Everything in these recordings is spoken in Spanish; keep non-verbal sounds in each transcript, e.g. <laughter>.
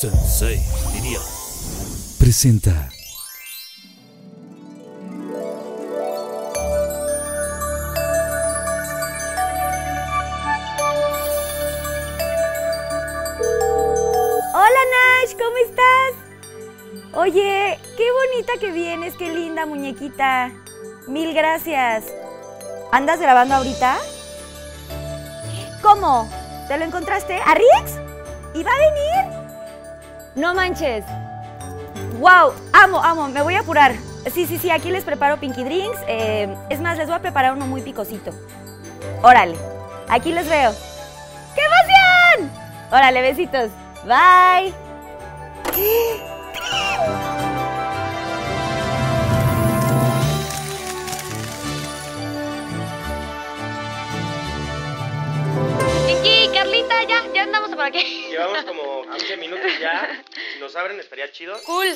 Sensei, diría. Presenta. Hola Nash, ¿cómo estás? Oye, qué bonita que vienes, qué linda muñequita. Mil gracias. ¿Andas grabando ahorita? ¿Cómo? ¿Te lo encontraste? ¿A Rix? ¿Y va a venir? No manches. Wow, amo, amo, me voy a apurar. Sí, sí, sí, aquí les preparo Pinky Drinks. eh, es más, les voy a preparar uno muy picosito. Órale, aquí les veo. ¡Qué emoción! Órale, besitos. Bye. Pinky, Carlita, ya, ya andamos por aquí. Llevamos como 15 minutos ya. Si nos abren estaría chido. Cool.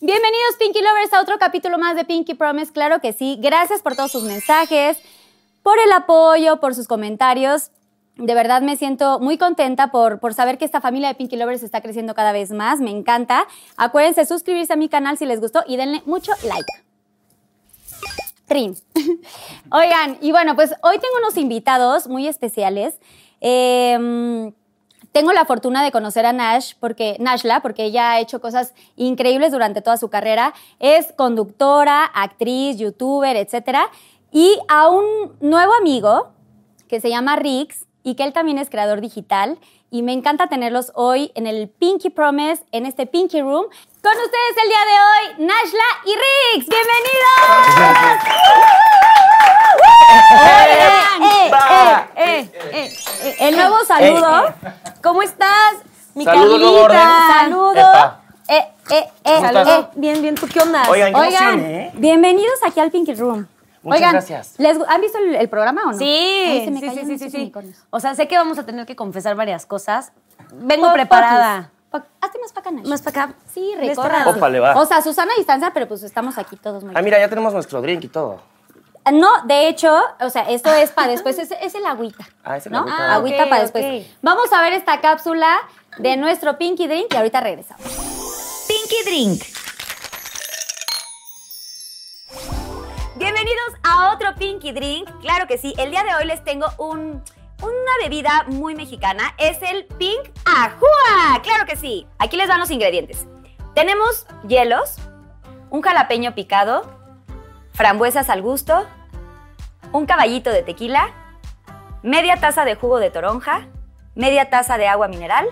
Bienvenidos Pinky Lovers a otro capítulo más de Pinky Promise, claro que sí. Gracias por todos sus mensajes, por el apoyo, por sus comentarios. De verdad me siento muy contenta por, por saber que esta familia de Pinky Lovers está creciendo cada vez más. Me encanta. Acuérdense suscribirse a mi canal si les gustó y denle mucho like. Trin. <laughs> Oigan, y bueno, pues hoy tengo unos invitados muy especiales. Eh, tengo la fortuna de conocer a Nash, porque, Nashla, porque ella ha hecho cosas increíbles durante toda su carrera. Es conductora, actriz, youtuber, etc. Y a un nuevo amigo que se llama Rix y que él también es creador digital. Y me encanta tenerlos hoy en el Pinky Promise, en este Pinky Room. Con ustedes el día de hoy, Nashla y Rix. ¡Bienvenidos! Oigan, eh, eh, eh, eh, el nuevo saludo. ¿Cómo estás? Mi Saludo, nuevo orden. Carlita. Saludo. Epa. Eh, eh, eh, estás? eh. Bien, bien. ¿Tú qué onda? Oigan, qué Oigan, emoción, ¿eh? bienvenidos aquí al Pinky Room. Muchas Oigan, gracias. ¿les ¿Han visto el, el programa o no? Sí, Ay, se me sí, sí, sí, sí. O sea, sé que vamos a tener que confesar varias cosas. Vengo preparada. poquis. Hazte más para acá, Nash. Más para acá. Sí, recorra. Ópale, va. O sea, Susana a distancia, pero pues estamos aquí todos muy Ah, mira, ya tenemos nuestro drink y todo. No, de hecho, o sea, esto es para después, es, es el agüita. <laughs> Ah, es el ¿no? agüita. Ah, agüita para después. Vamos a ver esta cápsula de nuestro Pinky Drink y ahorita regresamos. Pinky Drink. Bienvenidos a otro Pinky Drink. Claro que sí, el día de hoy les tengo un, una bebida muy mexicana. Es el Pink Ajua. Claro que sí. Aquí les van los ingredientes. Tenemos hielos, un jalapeño picado, frambuesas al gusto, un caballito de tequila, media taza de jugo de toronja, media taza de agua mineral,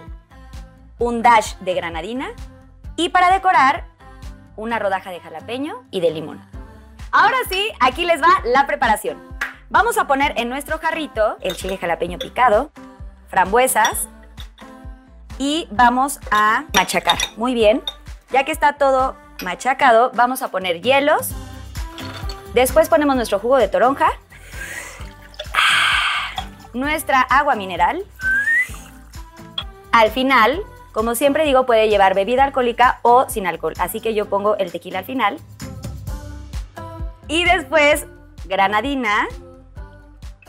un dash de granadina y para decorar una rodaja de jalapeño y de limón. Ahora sí, aquí les va la preparación. Vamos a poner en nuestro jarrito el chile jalapeño picado, frambuesas y vamos a machacar. Muy bien. Ya que está todo machacado, vamos a poner hielos. Después ponemos nuestro jugo de toronja, nuestra agua mineral. Al final, como siempre digo, puede llevar bebida alcohólica o sin alcohol. Así que yo pongo el tequila al final. Y después, granadina.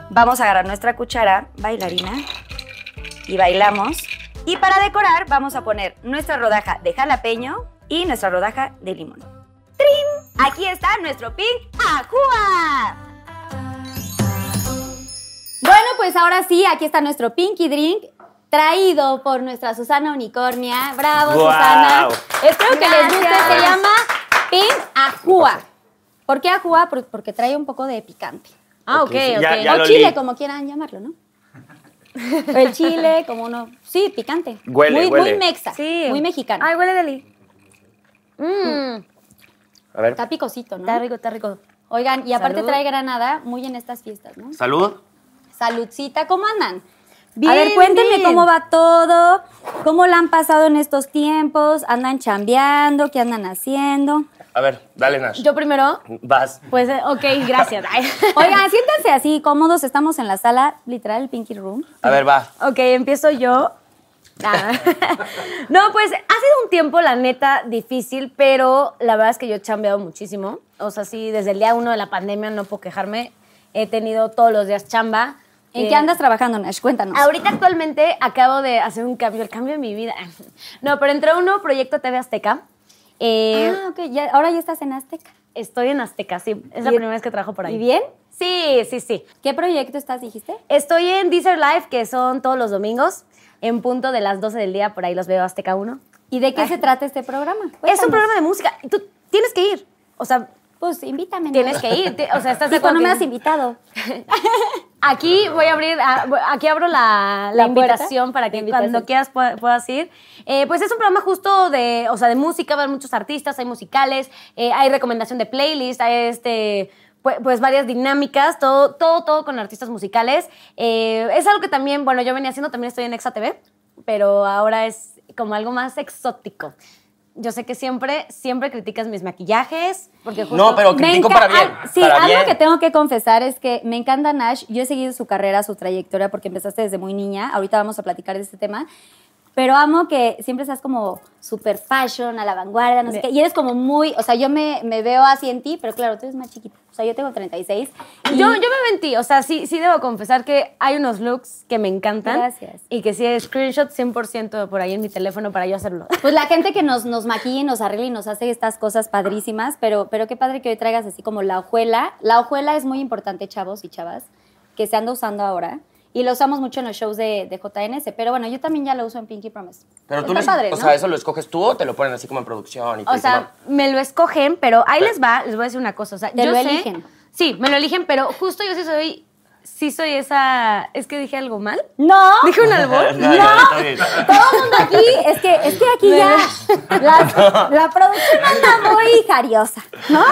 Vamos a agarrar nuestra cuchara bailarina y bailamos. Y para decorar vamos a poner nuestra rodaja de jalapeño y nuestra rodaja de limón. ¡Trim! Aquí está nuestro Pink Ajua. Bueno, pues ahora sí, aquí está nuestro Pinky Drink. Traído por nuestra Susana Unicornia. Bravo. Susana. Espero que les guste. Se llama Pink Ajua. ¿Por qué Ajua? Por- Porque trae un poco de picante. Ah, ok, Ok, ya- ya o chile, como quieran llamarlo, ¿no? <laughs> El chile, como uno. Sí, picante. Huele, muy, huele. Muy mexa. Sí. Muy mexicano. Ay, huele deli. Mmm. A ver. Está picosito, ¿no? Está rico, está rico. Oigan, y aparte Salud. trae granada muy en estas fiestas, ¿no? Salud. Saludcita, ¿cómo andan? Bien, a ver, cuéntenme bien. cómo va todo, cómo la han pasado en estos tiempos, andan chambeando, qué andan haciendo. A ver, dale, Nash. Yo primero, Vas. pues, eh, ok, gracias. <laughs> <laughs> Oigan, siéntense así cómodos, estamos en la sala, literal, el Pinky Room. A ver, va. Ok, empiezo yo. Ah. <laughs> no, pues ha sido un tiempo, la neta, difícil, pero la verdad es que yo he chambeado muchísimo. O sea, sí, desde el día uno de la pandemia no puedo quejarme. He tenido todos los días chamba. ¿En Eh, qué andas trabajando, Nash? Cuéntanos. Ahorita actualmente acabo de hacer un cambio, el cambio de mi vida. No, pero entré a un nuevo proyecto TV Azteca. Eh, Ah, ok, ya, ahora ya estás en Azteca. Estoy en Azteca, sí. Es la ¿Y- primera vez que trabajo por ahí. ¿Y bien? Sí, sí, sí. ¿Qué proyecto estás, dijiste? Estoy en Deezer Live, que son todos los domingos, en punto de las 12 del día, por ahí los veo Azteca 1. ¿Y de qué se trata este programa? Es un programa de música. Tú tienes que ir. O sea, Pues invítame. ¿no? tienes que ir. O sea, estás de ¿Y cuándo acuerdo me que- has invitado? <laughs> Aquí voy a abrir, ah, aquí abro la, la ¿La puerta? invitación para que invitación. cuando quieras pueda- puedas ir. Eh, pues es un programa justo de, o sea, de música, van muchos artistas, hay musicales, eh, hay recomendación de playlist, hay este, pues, pues varias dinámicas, todo, todo, todo con artistas musicales. Eh, es algo que también, bueno, yo venía haciendo, también estoy en Exa TV, pero ahora es como algo más exótico. Yo sé que siempre, siempre criticas mis maquillajes, porque justo... No, pero critico para bien. sí, para algo bien. que tengo que confesar es que me encanta Nash. Yo he seguido su carrera, su trayectoria, porque empezaste desde muy niña. Ahorita vamos a platicar de este tema. Pero amo que siempre estás como super fashion, a la vanguardia, no sé qué. Y eres como muy, o sea, yo me, me veo así en ti, pero claro, tú eres más chiquita. O sea, yo tengo 36. y- Yo, yo me mentí, o sea, sí, sí debo confesar que hay unos looks que me encantan. Gracias. Y que sí, screenshot 100% por ahí en mi teléfono para yo hacerlo. <laughs> Pues la gente que nos, nos maquilla y nos arregla y nos hace estas cosas padrísimas, pero, pero qué padre que hoy traigas así como la hojuela. La hojuela es muy importante, chavos y chavas, que se anda usando ahora. Y lo usamos mucho en los shows de, de JNS, pero bueno, yo también ya lo uso en Pinky Promise. Pero tú les, padre, o ¿no? sea, eso lo escoges tú o te lo ponen así como en producción y O sea, me lo escogen, pero ahí les va, les voy a decir una cosa. O sea, Te yo lo sé- eligen. Sí, me lo eligen, pero justo yo sí soy, sí soy esa, es que dije algo mal. No, Dije un <laughs> albur. No, todo el mundo aquí, es que, es que aquí ya la, <laughs> la producción anda muy jariosa, ¿no?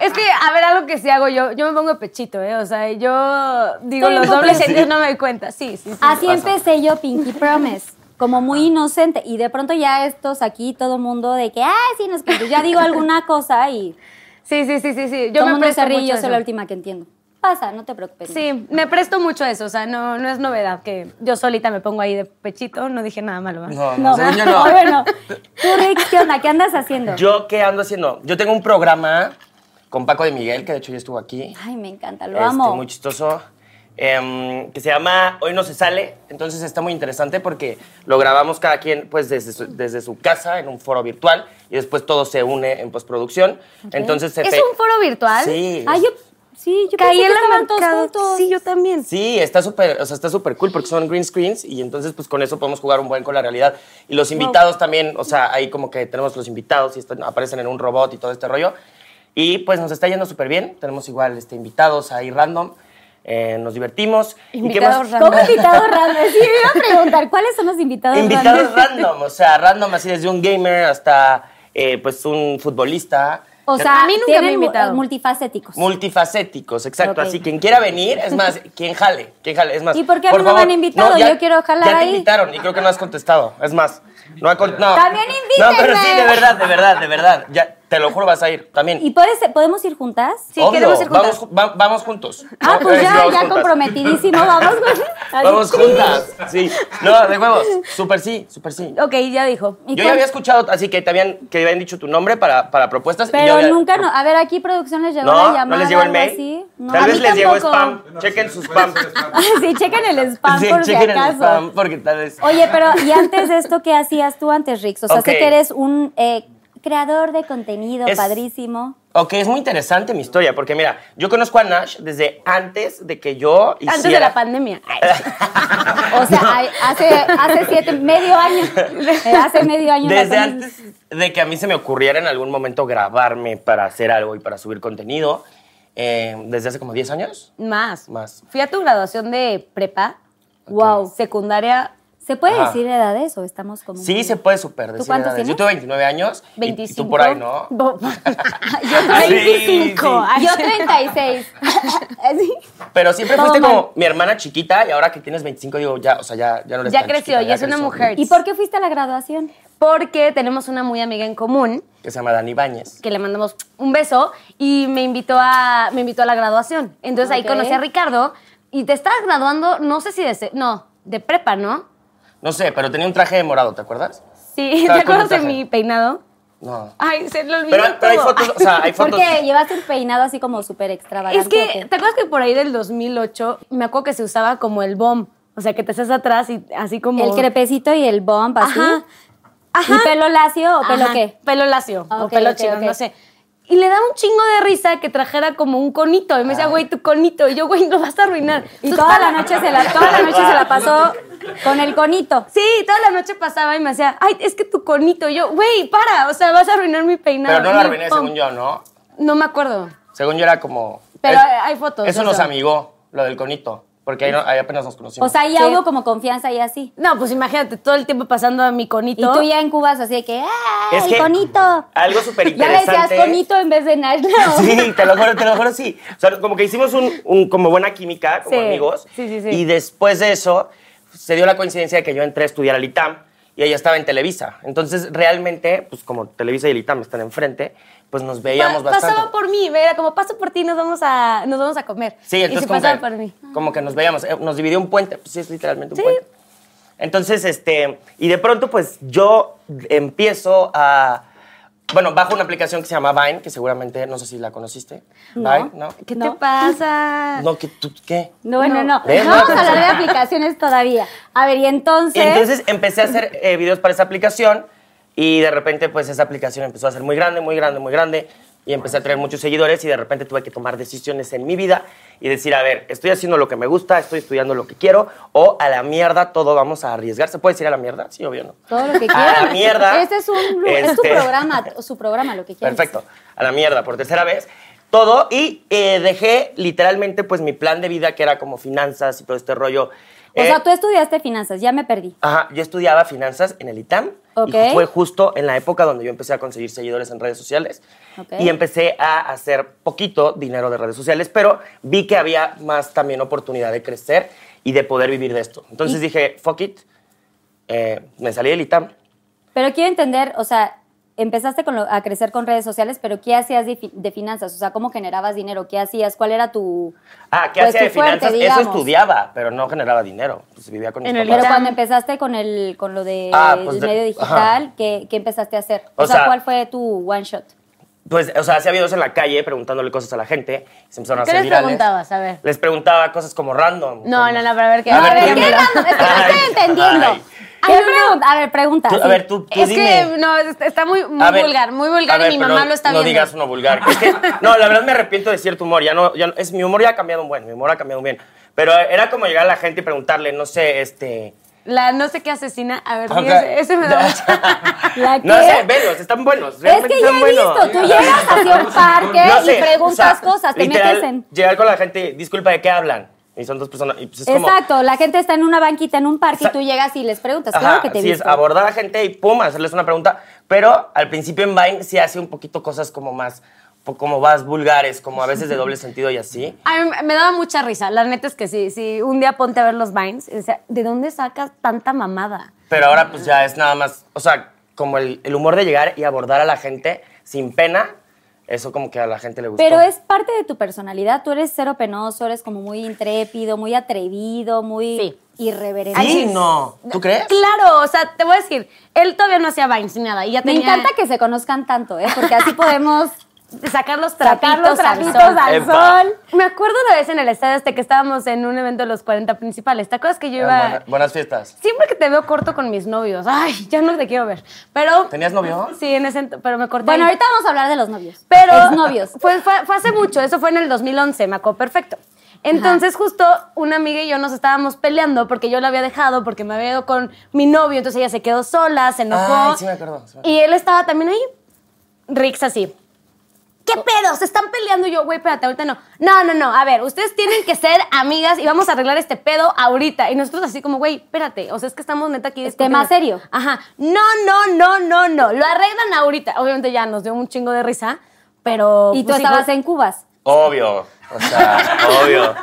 Es que, a ver, algo que sí hago yo, yo me pongo pechito, ¿eh? O sea, yo digo, los dobles sentidos no me doy cuenta. Sí, sí, sí. Así empecé yo Pinky Promise, como muy inocente. Y de pronto ya estos aquí, todo mundo de que, ay, sí, nos pues ya digo alguna cosa y Sí, sí, sí, sí, sí. todo Yo el me mundo se ríe yo soy la última que entiendo. Pasa, no te preocupes. Sí, me presto mucho a eso, o sea, no, no es novedad que yo solita me pongo ahí de pechito, no dije nada malo. No, No, no, no. <laughs> Bueno, <laughs> tú, Rick, ¿qué onda? ¿Qué andas haciendo? ¿Yo qué ando haciendo? Yo tengo un programa con Paco de Miguel, que de hecho ya estuvo aquí. Ay, me encanta, lo Este, amo. Muy chistoso. em, que se llama Hoy no se sale. Entonces está muy interesante porque lo grabamos cada quien pues desde su, desde su casa en un foro virtual y después todo se une en postproducción. Entonces se ¿Es un foro virtual? Sí. Ay, yo, sí, yo Caí pensé en que la estaban todos. Sí, yo también. Sí, está súper, o sea, está súper cool porque son green screens y entonces pues con eso podemos jugar un buen con la realidad. Y los invitados también, o sea, ahí como que tenemos los invitados y están- aparecen en un robot y todo este rollo. Y pues nos está yendo súper bien. Tenemos igual este, invitados ahí random. eh, nos divertimos. ¿Y qué Invitados <laughs> random. ¿Cómo invitados random? Sí, me iba a preguntar, <laughs> ¿cuáles son los invitados, Invitados random? random, o sea, random así desde un gamer hasta eh, pues un futbolista. O sea, A mí nunca me invitado. multifacéticos. Multifacéticos, exacto. Así, quien quiera venir, es más, <laughs> quien jale, quien jale, es más. ¿Y por qué a mí no me han invitado? Yo quiero jalar Ya te invitaron y creo que no has contestado, es más. No, ha con- no. También No, pero invítenme. sí, de verdad, de verdad, de verdad. Ya, te lo juro, vas a ir también. ¿Y puedes, podemos ir juntas? Sí, Obvio, queremos ir juntas. Vamos, va- vamos juntos. Ah, No, pues sí, ya, vamos ya comprometidísimo, <laughs> vamos. Vamos juntas, sí. No, de huevos. Súper sí, súper sí. Ok, ya dijo. ¿Y Yo cuál- ya había escuchado, así que te habían, que habían dicho tu nombre para, para propuestas. y yo Pero había- nunca, no, a ver, aquí producción les llegó la No, llamada. no les llegó el algo mail. así. No, Tal vez les llegó spam. Chequen su spam. <laughs> sí, chequen el spam Sí, por si chequen el acaso. spam, porque tal vez. Oye, pero ¿y antes de esto qué hacías tú antes, Rix? O sea, sé Ok. que eres un eh, creador de contenido Es- padrísimo. Ok, es muy interesante mi historia, porque mira, yo conozco a Nash desde antes de que yo hiciera... Antes de la pandemia. <laughs> O sea, hace, hace siete, medio año. <laughs> Eh, hace medio año. Desde antes de que a mí se me ocurriera en algún momento grabarme para hacer algo y para subir contenido, eh, desde hace como 10 años. Más. Más. Fui a tu graduación de prepa. Wow. Secundaria. ¿Se puede Ajá. decir edades o estamos como... Sí, se puede súper decir. cuántos edades. tienes? Yo tengo 29 años. y- Y, 25. tú por ahí, ¿no? <laughs> Yo Sí, 25. sí. Ay, Yo 36. <laughs> Sí. Pero siempre Todo fuiste mal. como mi hermana chiquita y ahora que tienes 25 digo, ya, o sea, ya, ya no eres Ya tan creció, chiquita, ya es una mujer. ¿Y por qué fuiste a la graduación? Porque tenemos una muy amiga en común Que se llama Dani Báñez. que le mandamos un beso y me invitó a, me invitó a la graduación. Entonces ahí conocí a Ricardo y te estabas graduando, no sé si de, no, de prepa, ¿no? No sé, pero tenía un traje morado, ¿te acuerdas? Sí, ¿te acuerdas de mi peinado? No. Ay, se lo olvidó Pero, pero hay fotos, o sea, hay <laughs> fotos. Porque llevaste un peinado así como súper extravagante. Es ¿o que? ¿te acuerdas que por ahí del 2008 me acuerdo que se usaba como el bomb? O sea, que te haces atrás y así como... El crepecito y el bomb así. Ajá. Ajá. ¿Y pelo lacio o pelo Ajá, qué? Pelo lacio Ah, o pelo ok, chino, no sé. Y le daba un chingo de risa que trajera como un conito. Y me decía, güey, tu conito. Y yo, güey, lo vas a arruinar. Y Entonces, toda la noche se la, toda la noche se la pasó con el conito. Sí, toda la noche pasaba y me decía, ay, es que tu conito. Y yo, güey, para, o sea, vas a arruinar mi peinado. Pero no la arruiné, pom". según yo, ¿no? No me acuerdo. Según yo era como. Pero es- hay fotos. Eso de nos amigó, lo del conito. Porque ahí, no- ahí apenas nos conocimos. O sea, ya Sí. hubo como confianza y así. No, pues imagínate, todo el tiempo pasando a mi conito. Y tú ya en Cuba así de que, ¡ah, Es el que conito! algo súper <laughs> Ya le decías interesante. conito en vez de Nash. <laughs> Sí, te lo juro, te lo juro, sí. O sea, como que hicimos un, un- como buena química, como Sí, amigos. sí, sí, sí. Y después de eso, se dio la coincidencia de que yo entré a estudiar al ITAM y ella estaba en Televisa. Entonces, realmente, pues como Televisa y el ITAM están enfrente, pues nos veíamos Pa- bastante. Pasaba por mí, era como paso por ti, nos vamos a, nos vamos a comer. Sí, y entonces se como pasaba que, por mí. como que nos veíamos, eh, nos dividió un puente, pues sí, es literalmente un Sí. puente. Entonces, este, y de pronto, pues yo empiezo a, bueno, bajo una aplicación que se llama Vine, que seguramente, no sé si la conociste. No. Vine, ¿no? ¿Qué No. te pasa? <laughs> No, ¿qué? tú- ¿qué? No, no, no. ¿Ves? No vamos a hablar de aplicaciones todavía. A ver, y entonces... Y entonces empecé a hacer eh, videos para esa aplicación y de repente pues esa aplicación empezó a ser muy grande, muy grande, muy grande y empecé a tener muchos seguidores y de repente tuve que tomar decisiones en mi vida y decir, a ver, estoy haciendo lo que me gusta, estoy estudiando lo que quiero o a la mierda todo vamos a arriesgar. ¿Se puede decir a la mierda? Sí, obvio, ¿no? Todo lo que A quieran. la mierda. Este es, un, es tu Este- programa, su programa, lo que quieras. Perfecto. A la mierda, por tercera vez. Todo. Y eh, dejé literalmente pues mi plan de vida que era como finanzas y todo este rollo. O Eh, sea, tú estudiaste finanzas, ya me perdí. Ajá, yo estudiaba finanzas en el ITAM Ok. y fue justo en la época donde yo empecé a conseguir seguidores en redes sociales Ok. y empecé a hacer poquito dinero de redes sociales, pero vi que había más también oportunidad de crecer y de poder vivir de esto. Entonces dije, fuck it, eh, me salí del ITAM. Pero quiero entender, o sea, empezaste con lo- a crecer con redes sociales, pero ¿qué hacías de, fi- de finanzas? O sea, ¿cómo generabas dinero? ¿Qué hías? ¿Cuál era tu... Ah, ¿qué pues, hacía de fuerte, finanzas? digamos? Eso estudiaba, pero no generaba dinero. Pues vivía con mis el papás. Pero cuando empezaste con el con lo del Ah, pues de- medio digital, ¿qué, qué empezaste a hacer? O, O sea, sea- ¿cuál fue tu one shot? Pues, o sea, hacía videos en la calle preguntándole cosas a la gente. y Se empezaron a ¿Qué hacer les virales. preguntabas? A ver. Les preguntaba cosas como random. No, como- no, no, pero a ver qué. No, a ver, ¿qué random? Es que no estoy entendiendo. ay. ¿Qué pregunta? A ver, pregunta. Tú- a ver, tú, tú Es dime. que no, es- está muy, muy ver, vulgar, muy vulgar ver, y mi mamá lo está no viendo. digas uno vulgar. Es que, no, la verdad me arrepiento de cierto humor. Ya no, ya no- es, mi humor ya ha cambiado un buen, mi humor ha cambiado un bien. Pero era como llegar a la gente y preguntarle, no sé, este... La no sé qué asesina. A ver, Ok. sí, ese, ese me da mucha. <laughs> ¿La No sé, velos, están buenos. Es que ya he buenos. visto, tú llegas hacia un parque No y sé, preguntas o sea, cosas, te literal, metes en... Llegar con la gente, disculpa, ¿de qué hablan? Y son dos personas. Y pues es como, Exacto, la gente está en una banquita en un parque y tú llegas y les preguntas. Ajá, claro que te sí, es abordar a la gente y pum, hacerles una pregunta. Pero al principio en Vine sí hace un poquito cosas como más, como más vulgares, como a veces de doble sentido y así. <laughs> A mí me daba mucha risa. La neta es que sí, sí. Un día ponte a ver los Vines. y decía, ¿de dónde sacas tanta mamada? Pero ahora pues ya es nada más, o sea, como el, el humor de llegar y abordar a la gente sin pena, eso como que a la gente le gustó. Pero es parte de tu personalidad. Tú eres cero penoso, eres como muy intrépido, muy atrevido, muy Sí. irreverente. Sí, no. ¿Tú crees? Claro, o sea, te voy a decir, él todavía no hacía Vines ni nada. Y ya Me tenía- encanta que se conozcan tanto, ¿eh? Porque así <laughs> podemos sacar los trapitos, sacar los al trapitos sol. al sol. Me acuerdo una vez en el estadio este que estábamos en un evento de los 40 principales. ¿Te acuerdas que yo iba... buena- buenas fiestas. Siempre que te veo corto con mis novios. Ay, ya no te quiero ver. Pero... ¿Tenías novio? Sí, en ese... Pero me corté. Bueno, ahorita vamos a hablar de los novios. Pero Exnovios. Fue, fue, fue hace mucho, eso fue en el 2011, me acuerdo perfecto. Entonces justo una amiga y yo nos estábamos peleando porque yo la había dejado, porque me había ido con mi novio, entonces ella se quedó sola, se enojó. Ay, sí me acuerdo, sí me acuerdo. Y él estaba también ahí, Rix así. ¿Qué pedo? Se están peleando. Y yo, güey, espérate, ahorita no. No, no, no. A ver, ustedes tienen que ser amigas y vamos a arreglar este pedo ahorita. Y nosotros así como, güey, espérate. O sea, es que estamos neta aquí. Es tema discutiendo. serio. Ajá. No, no, no, no, no. Lo arreglan ahorita. Obviamente ya nos dio un chingo de risa, pero... Y tú pues, estabas hijo- en Cubas. Obvio. O sea, obvio.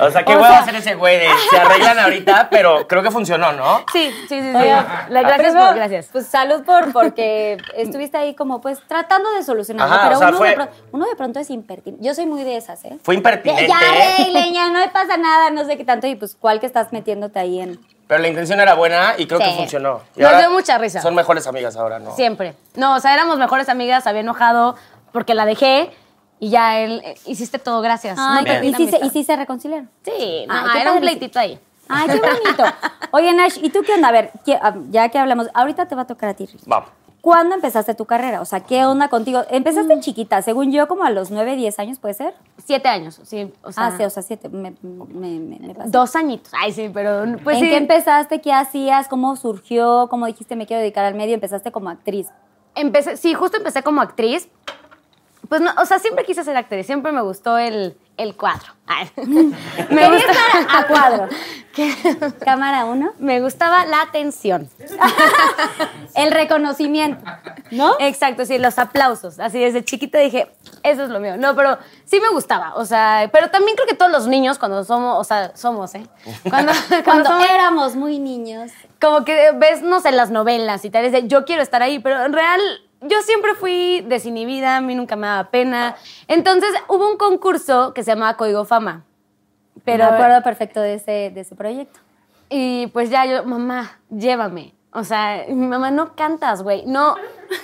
O sea, qué huevo hacer ese güey de se arreglan ahorita, pero creo que funcionó, ¿no? Sí, sí, sí. sí. Oiga, La- gracias por, gracias. Pues salud por porque estuviste ahí como pues tratando de solucionarlo, Ajá, pero o sea, uno, fue- de pro- uno de pronto es impertinente. Yo soy muy de esas, ¿eh? Fue impertinente. ya arreglen, ya no me pasa nada, no sé qué tanto y pues cuál que estás metiéndote ahí en Pero la intención era buena y creo Sí. que funcionó. Y Nos dio mucha risa. Son mejores amigas ahora, ¿no? Siempre. No, o sea, éramos mejores amigas, había enojado porque la dejé y ya él, eh, hiciste todo, gracias. Ay, No y sí, se, y sí se reconciliaron. Sí, no, Ay, qué era un pleitito ahí. Ay, qué bonito. Oye, Nash, ¿y tú qué onda? A ver, ¿qué- ah, ya que hablamos, ahorita te va a tocar a ti. Ricky. Vamos. ¿Cuándo empezaste tu carrera? O sea, ¿qué onda contigo? Empezaste Mm. chiquita, según yo, como a los 9, 10 años, ¿puede ser? Siete años, sí. O sea, ah, sí, o sea, siete. Me, me, me, me pasé. dos añitos. Ay, sí, pero pues ¿En sí. qué empezaste? ¿Qué hacías? ¿Cómo surgió? ¿Cómo dijiste me quiero dedicar al medio? Empezaste como actriz. Empecé, sí, justo empecé como actriz. Pues no, o sea, siempre quise ser actriz, siempre me gustó el, el cuadro. <laughs> Ay. <laughs> me gusta a <laughs> cuadro. ¿Qué? Cámara uno. Me gustaba la atención. El reconocimiento, ¿no? Exacto, sí, los aplausos. Así desde chiquita dije, eso es lo mío. No, pero sí me gustaba. O sea, pero también creo que todos los niños cuando somos, o sea, somos, ¿eh? Cuando, cuando Cuando somos- éramos muy niños. como que ves, no sé, las novelas y tal, es de yo quiero estar ahí, pero en real yo siempre fui desinhibida, a mí nunca me daba pena. Entonces hubo un concurso que se llamaba Código Fama. Pero, me acuerdo perfecto de ese, de ese proyecto. Y pues ya yo, mamá, llévame. O sea, mi mamá, no cantas, güey. No,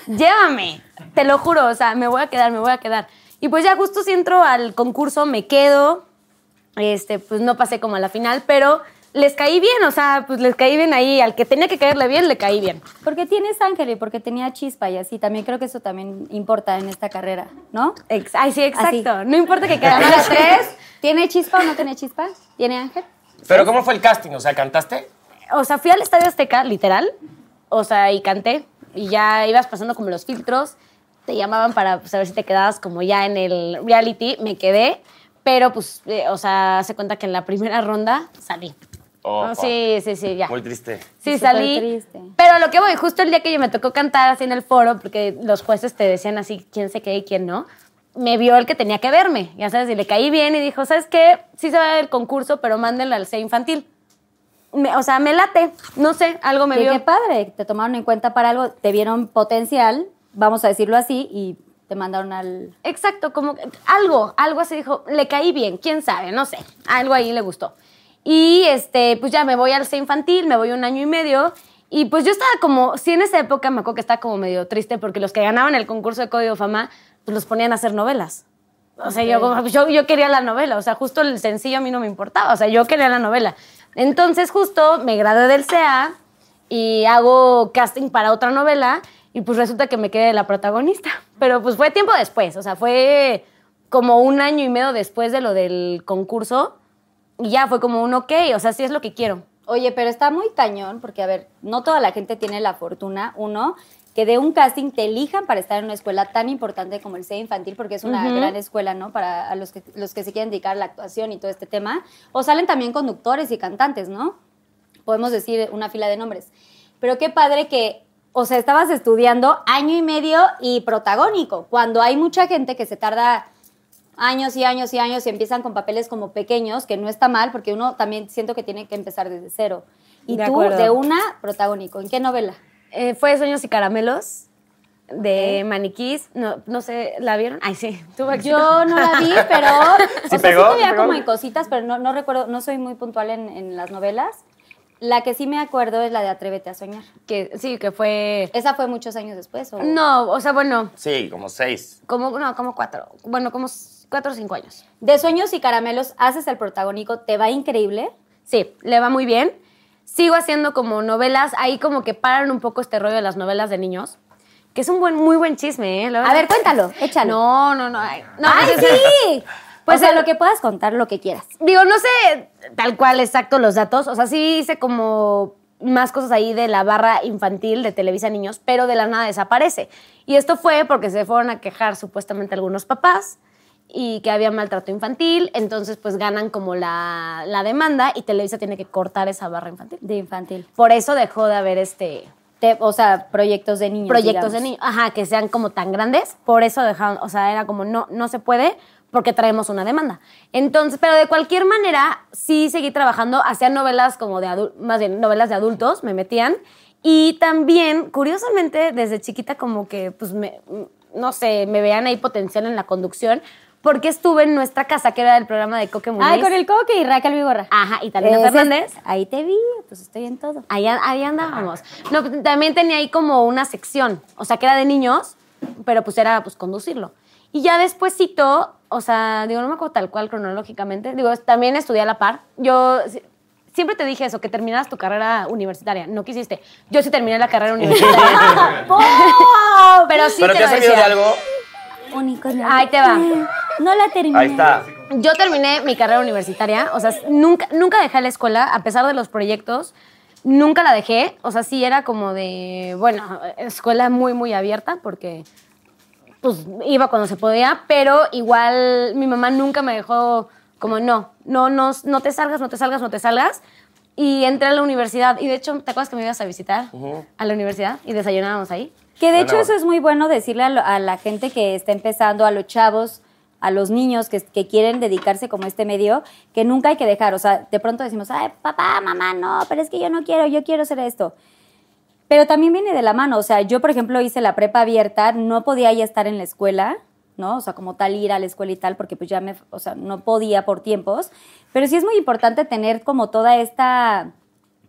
llévame. Te lo juro, o sea, me voy a quedar, me voy a quedar. Y pues ya justo si entro al concurso, me quedo. Este, pues no pasé como a la final, pero les caí bien, o sea, pues les caí bien ahí. Al que tenía que caerle bien, le caí bien. Porque tienes ángel y porque tenía chispa y así. También creo que eso también importa en esta carrera, ¿no? Ex- Ay, sí, exacto. Así. No importa que quedara Cámara <laughs> las tres. ¿Tiene chispa o no tiene chispa? ¿Tiene ángel? Pero ¿cómo fue el casting? O sea, ¿cantaste? O sea, fui al Estadio Azteca, literal. O sea, y canté. Y ya ibas pasando como los filtros. Te llamaban para saber si te quedabas como ya en el reality. Me quedé. Pero pues, eh, o sea, se cuenta que en la primera ronda salí. Oh, No, sí, sí, sí, ya. Muy triste. Sí, Súper salí. triste. Pero a lo que voy, justo el día que yo me tocó cantar así en el foro, porque los jueces te decían así quién se queda y quién no, me vio el que tenía que verme, ya sabes, y le caí bien y dijo, ¿sabes qué? Sí se va a ver el concurso, pero mándenla al C infantil. Me- o sea, me late, no sé, algo me vio. qué padre, te tomaron en cuenta para algo, te vieron potencial, vamos a decirlo así, y te mandaron al... Exacto, como algo, algo así dijo, le caí bien, quién sabe, no sé, algo ahí le gustó. Y este, pues ya me voy al C infantil, me voy un año y medio. Y pues yo estaba como, sí en esa época me acuerdo que estaba como medio triste porque los que ganaban el concurso de Código Fama, pues los ponían a hacer novelas. O sea, yo, yo, yo quería la novela, o sea, justo el sencillo a mí no me importaba, o sea, yo quería la novela. Entonces justo me gradué del CA y hago casting para otra novela y pues resulta que me quedé la protagonista. Pero pues fue tiempo después, o sea, fue como un año y medio después de lo del concurso y ya fue como un ok, o sea, sí es lo que quiero. Oye, pero está muy cañón, porque a ver, no toda la gente tiene la fortuna, uno, que de un casting te elijan para estar en una escuela tan importante como el CEA Infantil, porque es una gran escuela, ¿no? Para a los que, los que se quieren dedicar a la actuación y todo este tema. O salen también conductores y cantantes, ¿no? Podemos decir una fila de nombres. Pero qué padre que, o sea, estabas estudiando año y medio y protagónico, cuando hay mucha gente que se tarda años y años y años y empiezan con papeles como pequeños, que no está mal, porque uno también siento que tiene que empezar desde cero. Y De tú, acuerdo. de una, protagónico. ¿En qué novela? Eh, fue Sueños y Caramelos de Maniquís, no, no sé, ¿la vieron? Ay, sí. Yo no la vi, <laughs> pero... o sea, pegó? sí te ¿Sí veía como en cositas, pero no, no recuerdo, no soy muy puntual en, en las novelas. La que sí me acuerdo es la de Atrévete a soñar. que sí, que fue... ¿Esa fue muchos años después? ¿o? No, o sea, bueno, Sí, como seis. como, no, como cuatro, bueno, como cuatro o cinco años. De Sueños y Caramelos haces el protagónico, te va increíble. Sí, le va muy bien. Sigo haciendo como novelas, ahí como que paran un poco este rollo de las novelas de niños, que es un buen, muy buen chisme, ¿eh? A ver, cuéntalo, échalo. No, no, no. ay, no, ¡Ay, pues, es- sí! Pues, o sea, lo que puedas contar, lo que quieras. Digo, no sé tal cual exacto los datos, o sea, sí hice como más cosas ahí de la barra infantil de Televisa Niños, pero de la nada desaparece. Y esto fue porque se fueron a quejar supuestamente algunos papás y que había maltrato infantil, entonces pues ganan como la, la demanda y Televisa tiene que cortar esa barra infantil. De infantil. Por eso dejó de haber este Te- o sea, proyectos de niños. proyectos de niños, ajá, que sean como tan grandes, por eso dejaron, o sea, era como no no se puede porque traemos una demanda. Entonces, pero de cualquier manera sí seguí trabajando, hacía novelas como de adultos, más bien novelas de adultos, me metían y también curiosamente desde chiquita como que pues me no sé, me veían ahí potencial en la conducción porque estuve en nuestra casa que era el programa de Coque Muniz. Ay, con el coque y Raquel Vigorra. Ajá, y Talina Ese Fernández. Ahí te vi, pues estoy en todo. Ahí, ahí andábamos. No, pues, también tenía ahí como una sección, o sea, que era de niños, pero pues era pues conducirlo. Y ya despuésito, o sea, digo, no me acuerdo tal cual cronológicamente, digo, también estudié a la par. Yo si- siempre te dije eso, que terminaras tu carrera universitaria. No quisiste. Yo sí terminé la carrera universitaria. <laughs> pero sí ¿Pero te, te lo ha servido de decía. algo? Único. Ahí te va. No la terminé. Ahí está. Yo terminé mi carrera universitaria, o sea, nunca, nunca dejé la escuela, a pesar de los proyectos, nunca la dejé. O sea, sí era como de, bueno, escuela muy, muy abierta, porque pues iba cuando se podía, pero igual mi mamá nunca me dejó como, no, no, no, no te salgas, no te salgas, no te salgas. Y entré a la universidad, y de hecho, ¿te acuerdas que me ibas a visitar a la universidad y desayunábamos ahí? Que de Bueno. hecho eso es muy bueno decirle a, lo- a la gente que está empezando, a los chavos, a los niños que, que quieren dedicarse como este medio, que nunca hay que dejar. O sea, de pronto decimos, ay, papá, mamá, no, pero es que yo no quiero, yo quiero hacer esto. Pero también viene de la mano. O sea, yo, por ejemplo, hice la prepa abierta, no podía ya estar en la escuela, ¿no? O sea, como tal ir a la escuela y tal, porque pues ya me, o sea, no podía por tiempos. Pero sí es muy importante tener como toda esta,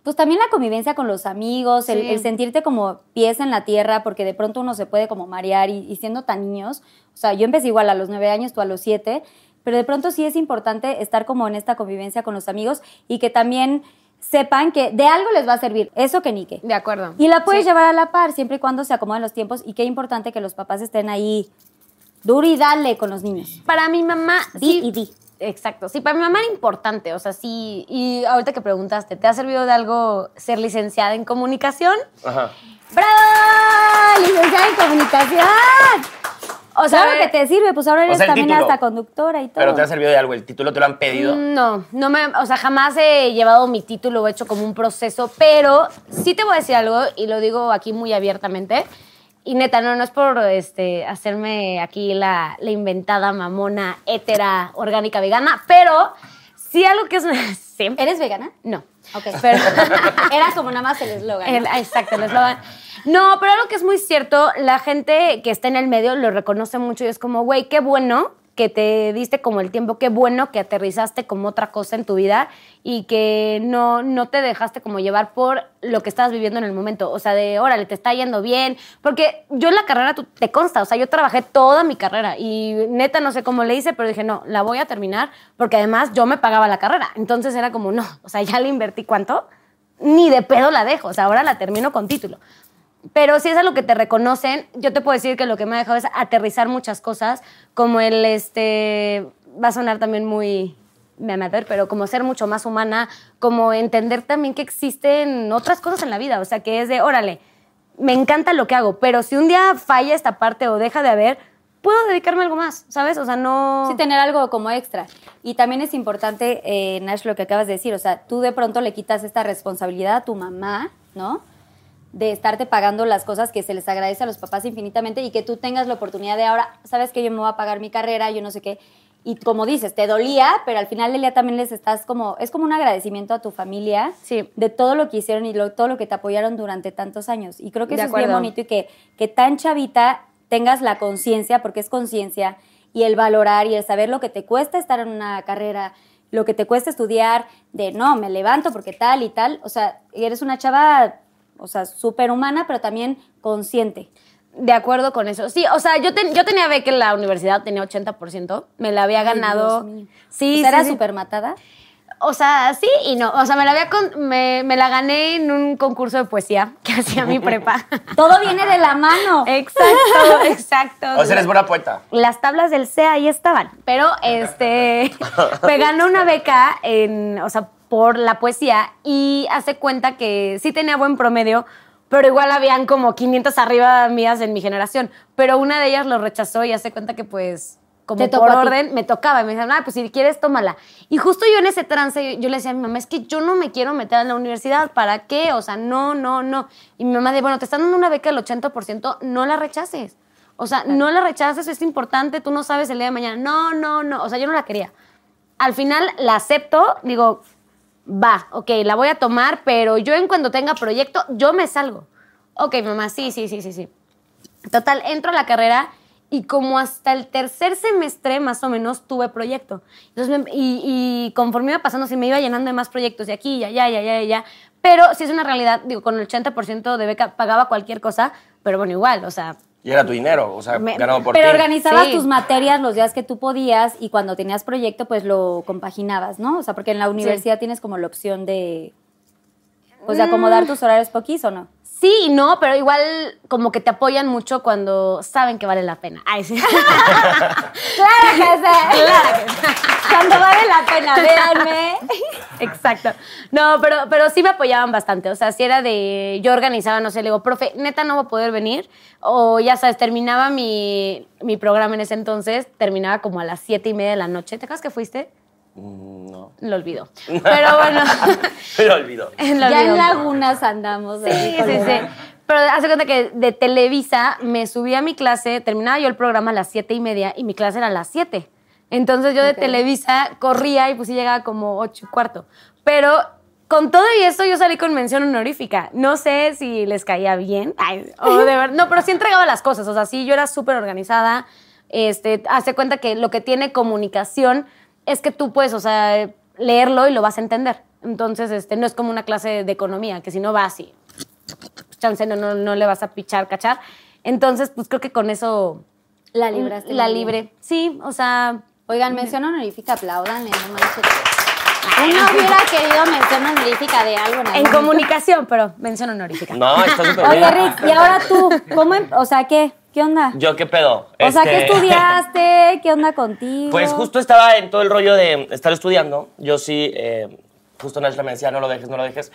pues también la convivencia con los amigos, el, Sí. el sentirte como pies en la tierra, porque de pronto uno se puede como marear y, y siendo tan niños, o sea, yo empecé igual a los nueve años, tú a los siete, pero de pronto sí es importante estar como en esta convivencia con los amigos y que también sepan que de algo les va a servir, eso que ni qué. De acuerdo. Y la puedes Sí. llevar a la par siempre y cuando se acomoden los tiempos y qué importante que los papás estén ahí duro y dale con los niños. Para mi mamá, Di sí. y di. Exacto, sí, para mi mamá era importante, o sea, sí, y ahorita que preguntaste, ¿te ha servido de algo ser licenciada en comunicación? Ajá. ¡Bravo! Licenciada en comunicación. O sea, Claro que te sirve, pues ahora eres sea, también título. hasta conductora y todo. ¿Pero te ha servido de algo? ¿El título te lo han pedido? No, no me, o sea, jamás he llevado mi título o hecho como un proceso, pero sí te voy a decir algo y lo digo aquí muy abiertamente. Y neta, no, no es por este, hacerme aquí la, la inventada mamona, hétera, orgánica, vegana, pero sí algo que es... <laughs> ¿Sí? ¿Eres vegana? No. Ok. <laughs> Pero, <laughs> Era como nada más el eslogan. Exacto, el eslogan. No, pero algo que es muy cierto, la gente que está en el medio lo reconoce mucho y es como, güey, qué bueno que te diste como el tiempo, qué bueno que aterrizaste como otra cosa en tu vida y que no, no te dejaste como llevar por lo que estabas viviendo en el momento. O sea, de, órale, te está yendo bien. Porque yo en la carrera, tú, te consta, o sea, yo trabajé toda mi carrera y neta no sé cómo le hice, pero dije, no, la voy a terminar porque además yo me pagaba la carrera. Entonces era como, no, o sea, ya le invertí cuánto, ni de pedo la dejo, o sea, ahora la termino con título. Pero si es algo que te reconocen, yo te puedo decir que lo que me ha dejado es aterrizar muchas cosas, como el, este, va a sonar también muy me amateur, pero como ser mucho más humana, como entender también que existen otras cosas en la vida, o sea, que es de, órale, me encanta lo que hago, pero si un día falla esta parte o deja de haber, puedo dedicarme a algo más, ¿sabes? O sea, no... Sí, tener algo como extra. Y también es importante, eh, Nash, lo que acabas de decir. O sea, tú de pronto le quitas esta responsabilidad a tu mamá, ¿no? De estarte pagando las cosas que se les agradece a los papás infinitamente y que tú tengas la oportunidad de ahora, sabes que yo me voy a pagar mi carrera, yo no sé qué. Y como dices, te dolía, pero al final del día también les estás como, es como un agradecimiento a tu familia Sí. de todo lo que hicieron y lo- todo lo que te apoyaron durante tantos años. Y creo que De eso es bien acuerdo. bonito y que, que tan chavita tengas la conciencia, porque es conciencia, y el valorar y el saber lo que te cuesta estar en una carrera, lo que te cuesta estudiar, de no, me levanto porque tal y tal. O sea, eres una chava, o sea, súper humana, pero también consciente. De acuerdo con eso. Sí, o sea, yo, ten- yo tenía beca en la universidad, tenía 80%, me la había ganado. Dios mío. Sí, O sea, era sí, sí. súper matada. O sea, sí y no. O sea, me la, había con- me, me la gané en un concurso de poesía <laughs> que hacía mi prepa. Todo viene de la mano. <laughs> exacto, exacto. O sea, eres buena poeta. Las tablas del CEA ahí estaban. Pero este <laughs> me ganó una beca en, o sea, por la poesía y hace cuenta que sí tenía buen promedio, pero igual habían como 500 arriba mías en mi generación. Pero una de ellas lo rechazó y hace cuenta que pues como por orden me tocaba. Y me dijeron, ah, pues si quieres, tómala. Y justo yo en ese trance, yo, yo le decía a mi mamá, es que yo no me quiero meter en la universidad. ¿Para qué? O sea, no, no, no. Y mi mamá dice, bueno, te están dando una beca del 80%, no la rechaces. O sea, no la rechaces, es importante, tú no sabes el día de mañana. No, no, no. O sea, yo no la quería. Al final la acepto, digo, va, ok, la voy a tomar, pero yo en cuando tenga proyecto, yo me salgo. Ok, mamá, sí, sí, sí, sí, sí. Total, entro a la carrera y como hasta el tercer semestre más o menos tuve proyecto. Entonces, me- y, y conforme iba pasando, se me iba llenando de más proyectos de aquí, y allá, y allá, y allá. Pero sí es una realidad, digo, con el 80% de beca pagaba cualquier cosa, pero bueno, igual, o sea, Y era tu dinero, o sea, Me- ganado por Pero ti. organizabas Sí. tus materias los días que tú podías y cuando tenías proyecto, pues lo compaginabas, ¿no? O sea, porque en la universidad tienes como la opción de, pues, de acomodar tus horarios poquís o no. Sí y no, pero igual como que te apoyan mucho cuando saben que vale la pena. Ay, <laughs> sí. ¡Claro que sí! Cuando vale la pena, véanme. Exacto. No, pero, pero sí me apoyaban bastante. O sea, si era de. Yo organizaba, no sé, le digo, profe, neta no voy a poder venir. O ya sabes, terminaba mi, mi programa en ese entonces, terminaba como a las siete y media de la noche. ¿Te acuerdas que fuiste? Mm, No. Lo olvido. Pero bueno. <laughs> Lo olvidó. <laughs> lo Ya en lagunas andamos. Sí, sí, sí. Pero hace cuenta que de Televisa me subí a mi clase, terminaba yo el programa a las siete y media y mi clase era a las siete. Entonces yo de. Televisa corría y pues sí llegaba como ocho y cuarto. Pero con todo y eso yo salí con mención honorífica. No sé si les caía bien. Ay, o de ver- No, pero sí entregaba las cosas. O sea, sí, yo era súper organizada. Este, hace cuenta que lo que tiene comunicación es que tú puedes, o sea, leerlo y lo vas a entender. Entonces, este, no es como una clase de economía, que si no vas y chance no, no, no le vas a pichar, cachar. Entonces, pues creo que con eso La libraste. la libre. Sí, o sea, Oigan, mención honorífica, aplaudanle, no manches. Uno hubiera querido mención honorífica de algo en en comunicación, pero mención honorífica. No, está súper Oye, bien. Rick, y ahora tú, ¿cómo, em- o sea, qué? ¿Qué onda? ¿Yo qué pedo? o sea, ¿qué Este, <laughs> estudiaste? ¿Qué onda contigo? Pues justo estaba en todo el rollo de estar estudiando. Yo sí, eh, justo Nashla me decía, no lo dejes, no lo dejes.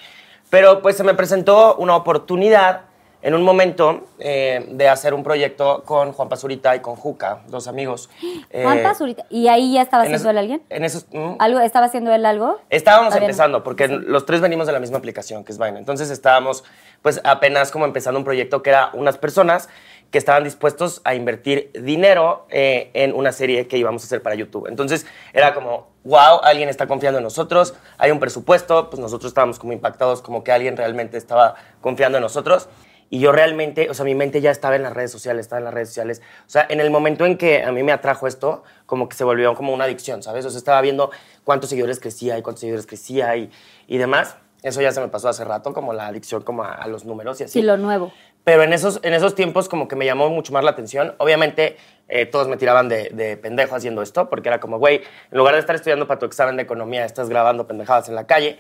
Pero pues se me presentó una oportunidad en un momento eh, de hacer un proyecto con Juan Pazurita y con Juca, dos amigos. <gasps> Eh, Juan Pazurita. ¿Y ahí ya estaba en haciendo él alguien? En esos, mm, ¿Algo, ¿Estaba haciendo él algo? Estábamos empezando, porque los tres venimos de la misma aplicación, que es Vine. Entonces estábamos, pues, apenas como empezando un proyecto que era unas personas que estaban dispuestos a invertir dinero eh, en una serie que íbamos a hacer para YouTube. Entonces era como, wow, alguien está confiando en nosotros, hay un presupuesto, pues nosotros estábamos como impactados, como que alguien realmente estaba confiando en nosotros. Y yo realmente, o sea, mi mente ya estaba en las redes sociales, estaba en las redes sociales. O sea, en el momento en que a mí me atrajo esto, como que se volvió como una adicción, ¿sabes? O sea, estaba viendo cuántos seguidores crecía y cuántos seguidores crecía y, y demás. Eso ya se me pasó hace rato, como la adicción como a, a los números y así. Sí, lo nuevo. Pero en esos, en esos tiempos como que me llamó mucho más la atención. Obviamente eh, todos me tiraban de, de pendejo haciendo esto, porque era como, güey, en lugar de estar estudiando para tu examen de economía, estás grabando pendejadas en la calle.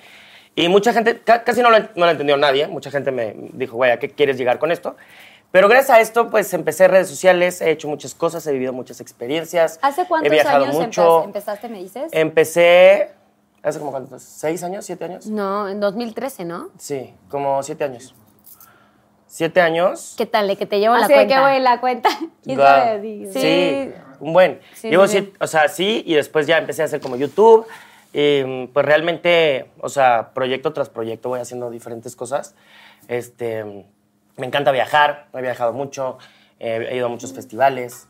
Y mucha gente, ca- casi no lo, no lo entendió nadie, mucha gente me dijo, güey, ¿a qué quieres llegar con esto? Pero gracias a esto, pues empecé redes sociales, he hecho muchas cosas, he vivido muchas experiencias. ¿Hace cuántos he viajado años mucho. empezaste, me dices? Empecé, hace como cuántos, seis años, siete años. No, en 2013, ¿no? Sí, como siete años. Siete años. ¿Qué tal? De que te llevo la Así de cuenta. que, güey, la cuenta. <laughs> ¿Quién Guau. sabe? Sí. Sí, un buen. Sí, Llevo sí, siete- o sea, sí, y después ya empecé a hacer como YouTube. Y, pues realmente, o sea, proyecto tras proyecto voy haciendo diferentes cosas. Este, me encanta viajar, he viajado mucho, eh, he ido a muchos festivales.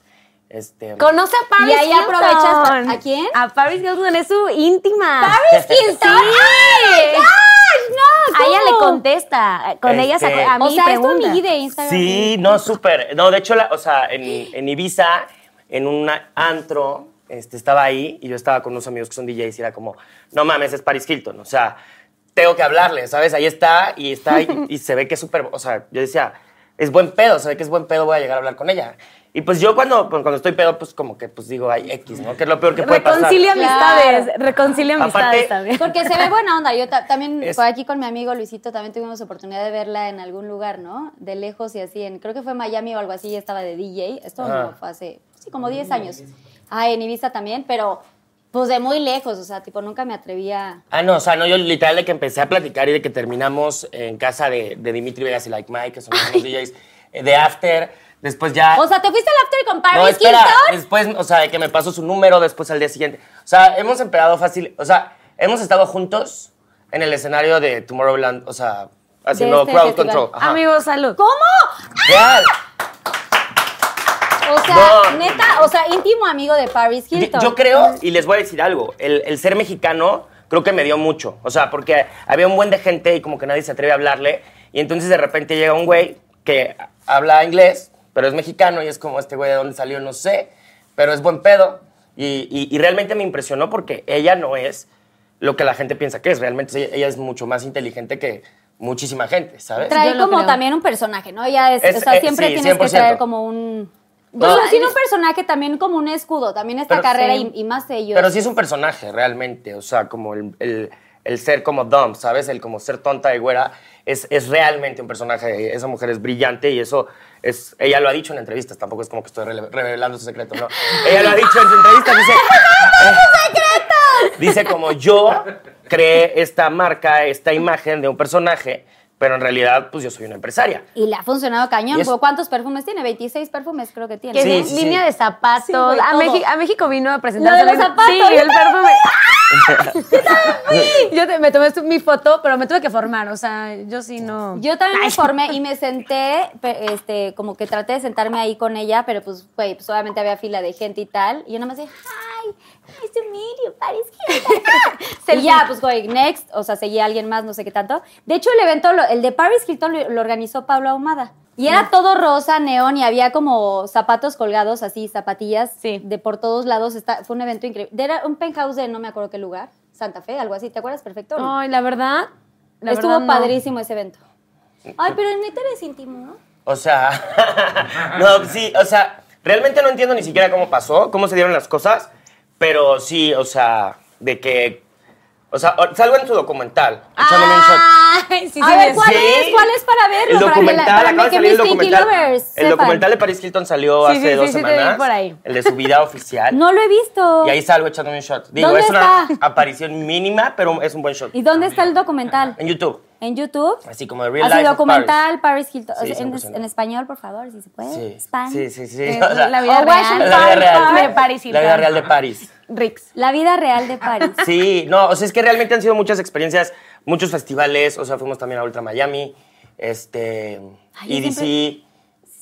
Este, Conoce a Paris Y ahí Hilton. aprovechas ¿a quién? A Paris Hilton, es su íntima. ¡Paris Hilton! ¡Ay! ¡No! A ella le ¿cómo? contesta. Con ella se Este- a mí O sea, es tu pregunta. amigui de Instagram. Sí, no, súper. No, de hecho, la- o sea, en, en Ibiza, en un antro, este, estaba ahí y yo estaba con unos amigos que son DJs y era como, no mames, es Paris Hilton. O sea, tengo que hablarle, ¿sabes? Ahí está y está y, <laughs> y se ve que es súper, o sea, yo decía, es buen pedo, se ve que es buen pedo, voy a llegar a hablar con ella. Y pues yo cuando, cuando estoy pedo, pues como que pues digo, ay, X, ¿no? Que es lo peor que puede pasar. Reconcilia amistades. Claro. Reconcilia amistades Aparte- también. Porque se ve buena onda. Yo ta- también, Es- por aquí con mi amigo Luisito, también tuvimos oportunidad de verla en algún lugar, ¿no? De lejos y así. En, creo que fue Miami o algo así, estaba de DJ. Esto Ajá. no fue hace, sí, como 10 años. Ah, en Ibiza también, pero Pues de muy lejos, o sea, tipo, nunca me atrevía. Ah, no, o sea, no, yo literal de que empecé a platicar y de que terminamos en casa de, de Dimitri Vegas y Like Mike, que son los DJs, eh, de After, después ya... O sea, ¿te fuiste al after con Paris no, espera, Hilton? después, o sea, de que me pasó su número después al día siguiente. O sea, hemos empezado fácil, o sea, hemos estado juntos en el escenario de Tomorrowland, o sea, haciendo este crowd festival. control. Ajá. Amigos, salud. ¿Cómo? Real. O sea, No. neta, o sea, íntimo amigo de Paris Hilton. Yo creo, y les voy a decir algo, el, el ser mexicano creo que me dio mucho. O sea, porque había un buen de gente y como que nadie se atreve a hablarle. Y entonces de repente llega un güey que habla inglés, pero es mexicano y es como este güey de dónde salió, no sé, pero es buen pedo. Y, y- y realmente me impresionó porque ella no es lo que la gente piensa que es. Realmente ella, ella es mucho más inteligente que muchísima gente, ¿sabes? Trae como creo. también un personaje, ¿no? Ya es, Es- o sea, eh, siempre sí, tienes que 100%. traer como un... No. Sí, no un personaje, también como un escudo. También esta Pero carrera sí. y, y más ellos. Pero sí es un personaje, realmente. O sea, como el, el- el ser como dumb, ¿sabes? El como ser tonta y güera es, es realmente un personaje. Esa mujer es brillante y eso es. Ella lo ha dicho en entrevistas, tampoco es como que estoy revelando su secreto, ¿no? <laughs> ella lo ha dicho en <laughs> sus entrevistas, dice. Dice como yo creé esta marca, esta imagen de un personaje, pero en realidad, pues yo soy una empresaria. Y le ha funcionado cañón. Es- ¿Cuántos perfumes tiene? 26 perfumes creo que tiene. Sí, sí, línea sí. de zapatos. Sí, güey, a. México, a México vino a presentar. Lo de los zapatos, Sí, yo el perfume. <laughs> yo te- me tomé mi foto, pero me tuve que formar. O sea, yo sí no. Yo también me formé y me senté, este, como que traté de sentarme ahí con ella, pero pues, güey, pues obviamente había fila de gente y tal. Y yo nada más dije, hi, nice to meet you, Paris Hilton. y ya, pues, güey, next, o sea, seguía alguien más, no sé qué tanto. De hecho, el evento, lo- el de Paris Hilton lo, lo organizó Pablo Ahumada. Y era todo rosa, neón, y había como zapatos colgados, así, zapatillas, Sí. de por todos lados. Está, fue un evento increíble. Era un penthouse de no me acuerdo qué lugar, Santa Fe, algo así. ¿Te acuerdas perfecto? no? Ay, la verdad. la Estuvo verdad, no. padrísimo ese evento. Ay, pero neta eres íntimo, ¿no? O sea, <laughs> no, sí, o sea, realmente no entiendo ni siquiera cómo pasó, cómo se dieron las cosas, pero sí, o sea, de que, o sea, salgo en su documental, echándome un shot. Ay, sí, A sí, sí. ¿cuál es? ¿Cuál es para verlo? El Para que documental, para acaba de que salir el mis Kinky documental. lovers El documental de Paris Hilton salió Sí, hace sí, sí, dos sí, te vi semanas. por ahí. El de su vida oficial. No lo he visto. Y ahí salgo echándome un shot. Digo, ¿Dónde es una está? aparición mínima, pero es un buen shot. ¿Y dónde está el documental? En YouTube. ¿En YouTube? Así como de Real Así Life of documental, Paris, Hilton. Sí, O sea, en, 100%. en español, por favor, si se puede. Sí, Span. sí, sí, sí. Eh, <laughs> o sea, la vida real. la vida real. de Paris La vida real de París. Rix. La vida real de París. Sí, no, o sea, es que realmente han sido muchas experiencias, muchos festivales, o sea, fuimos también a Ultra Miami, este, Ay, EDC,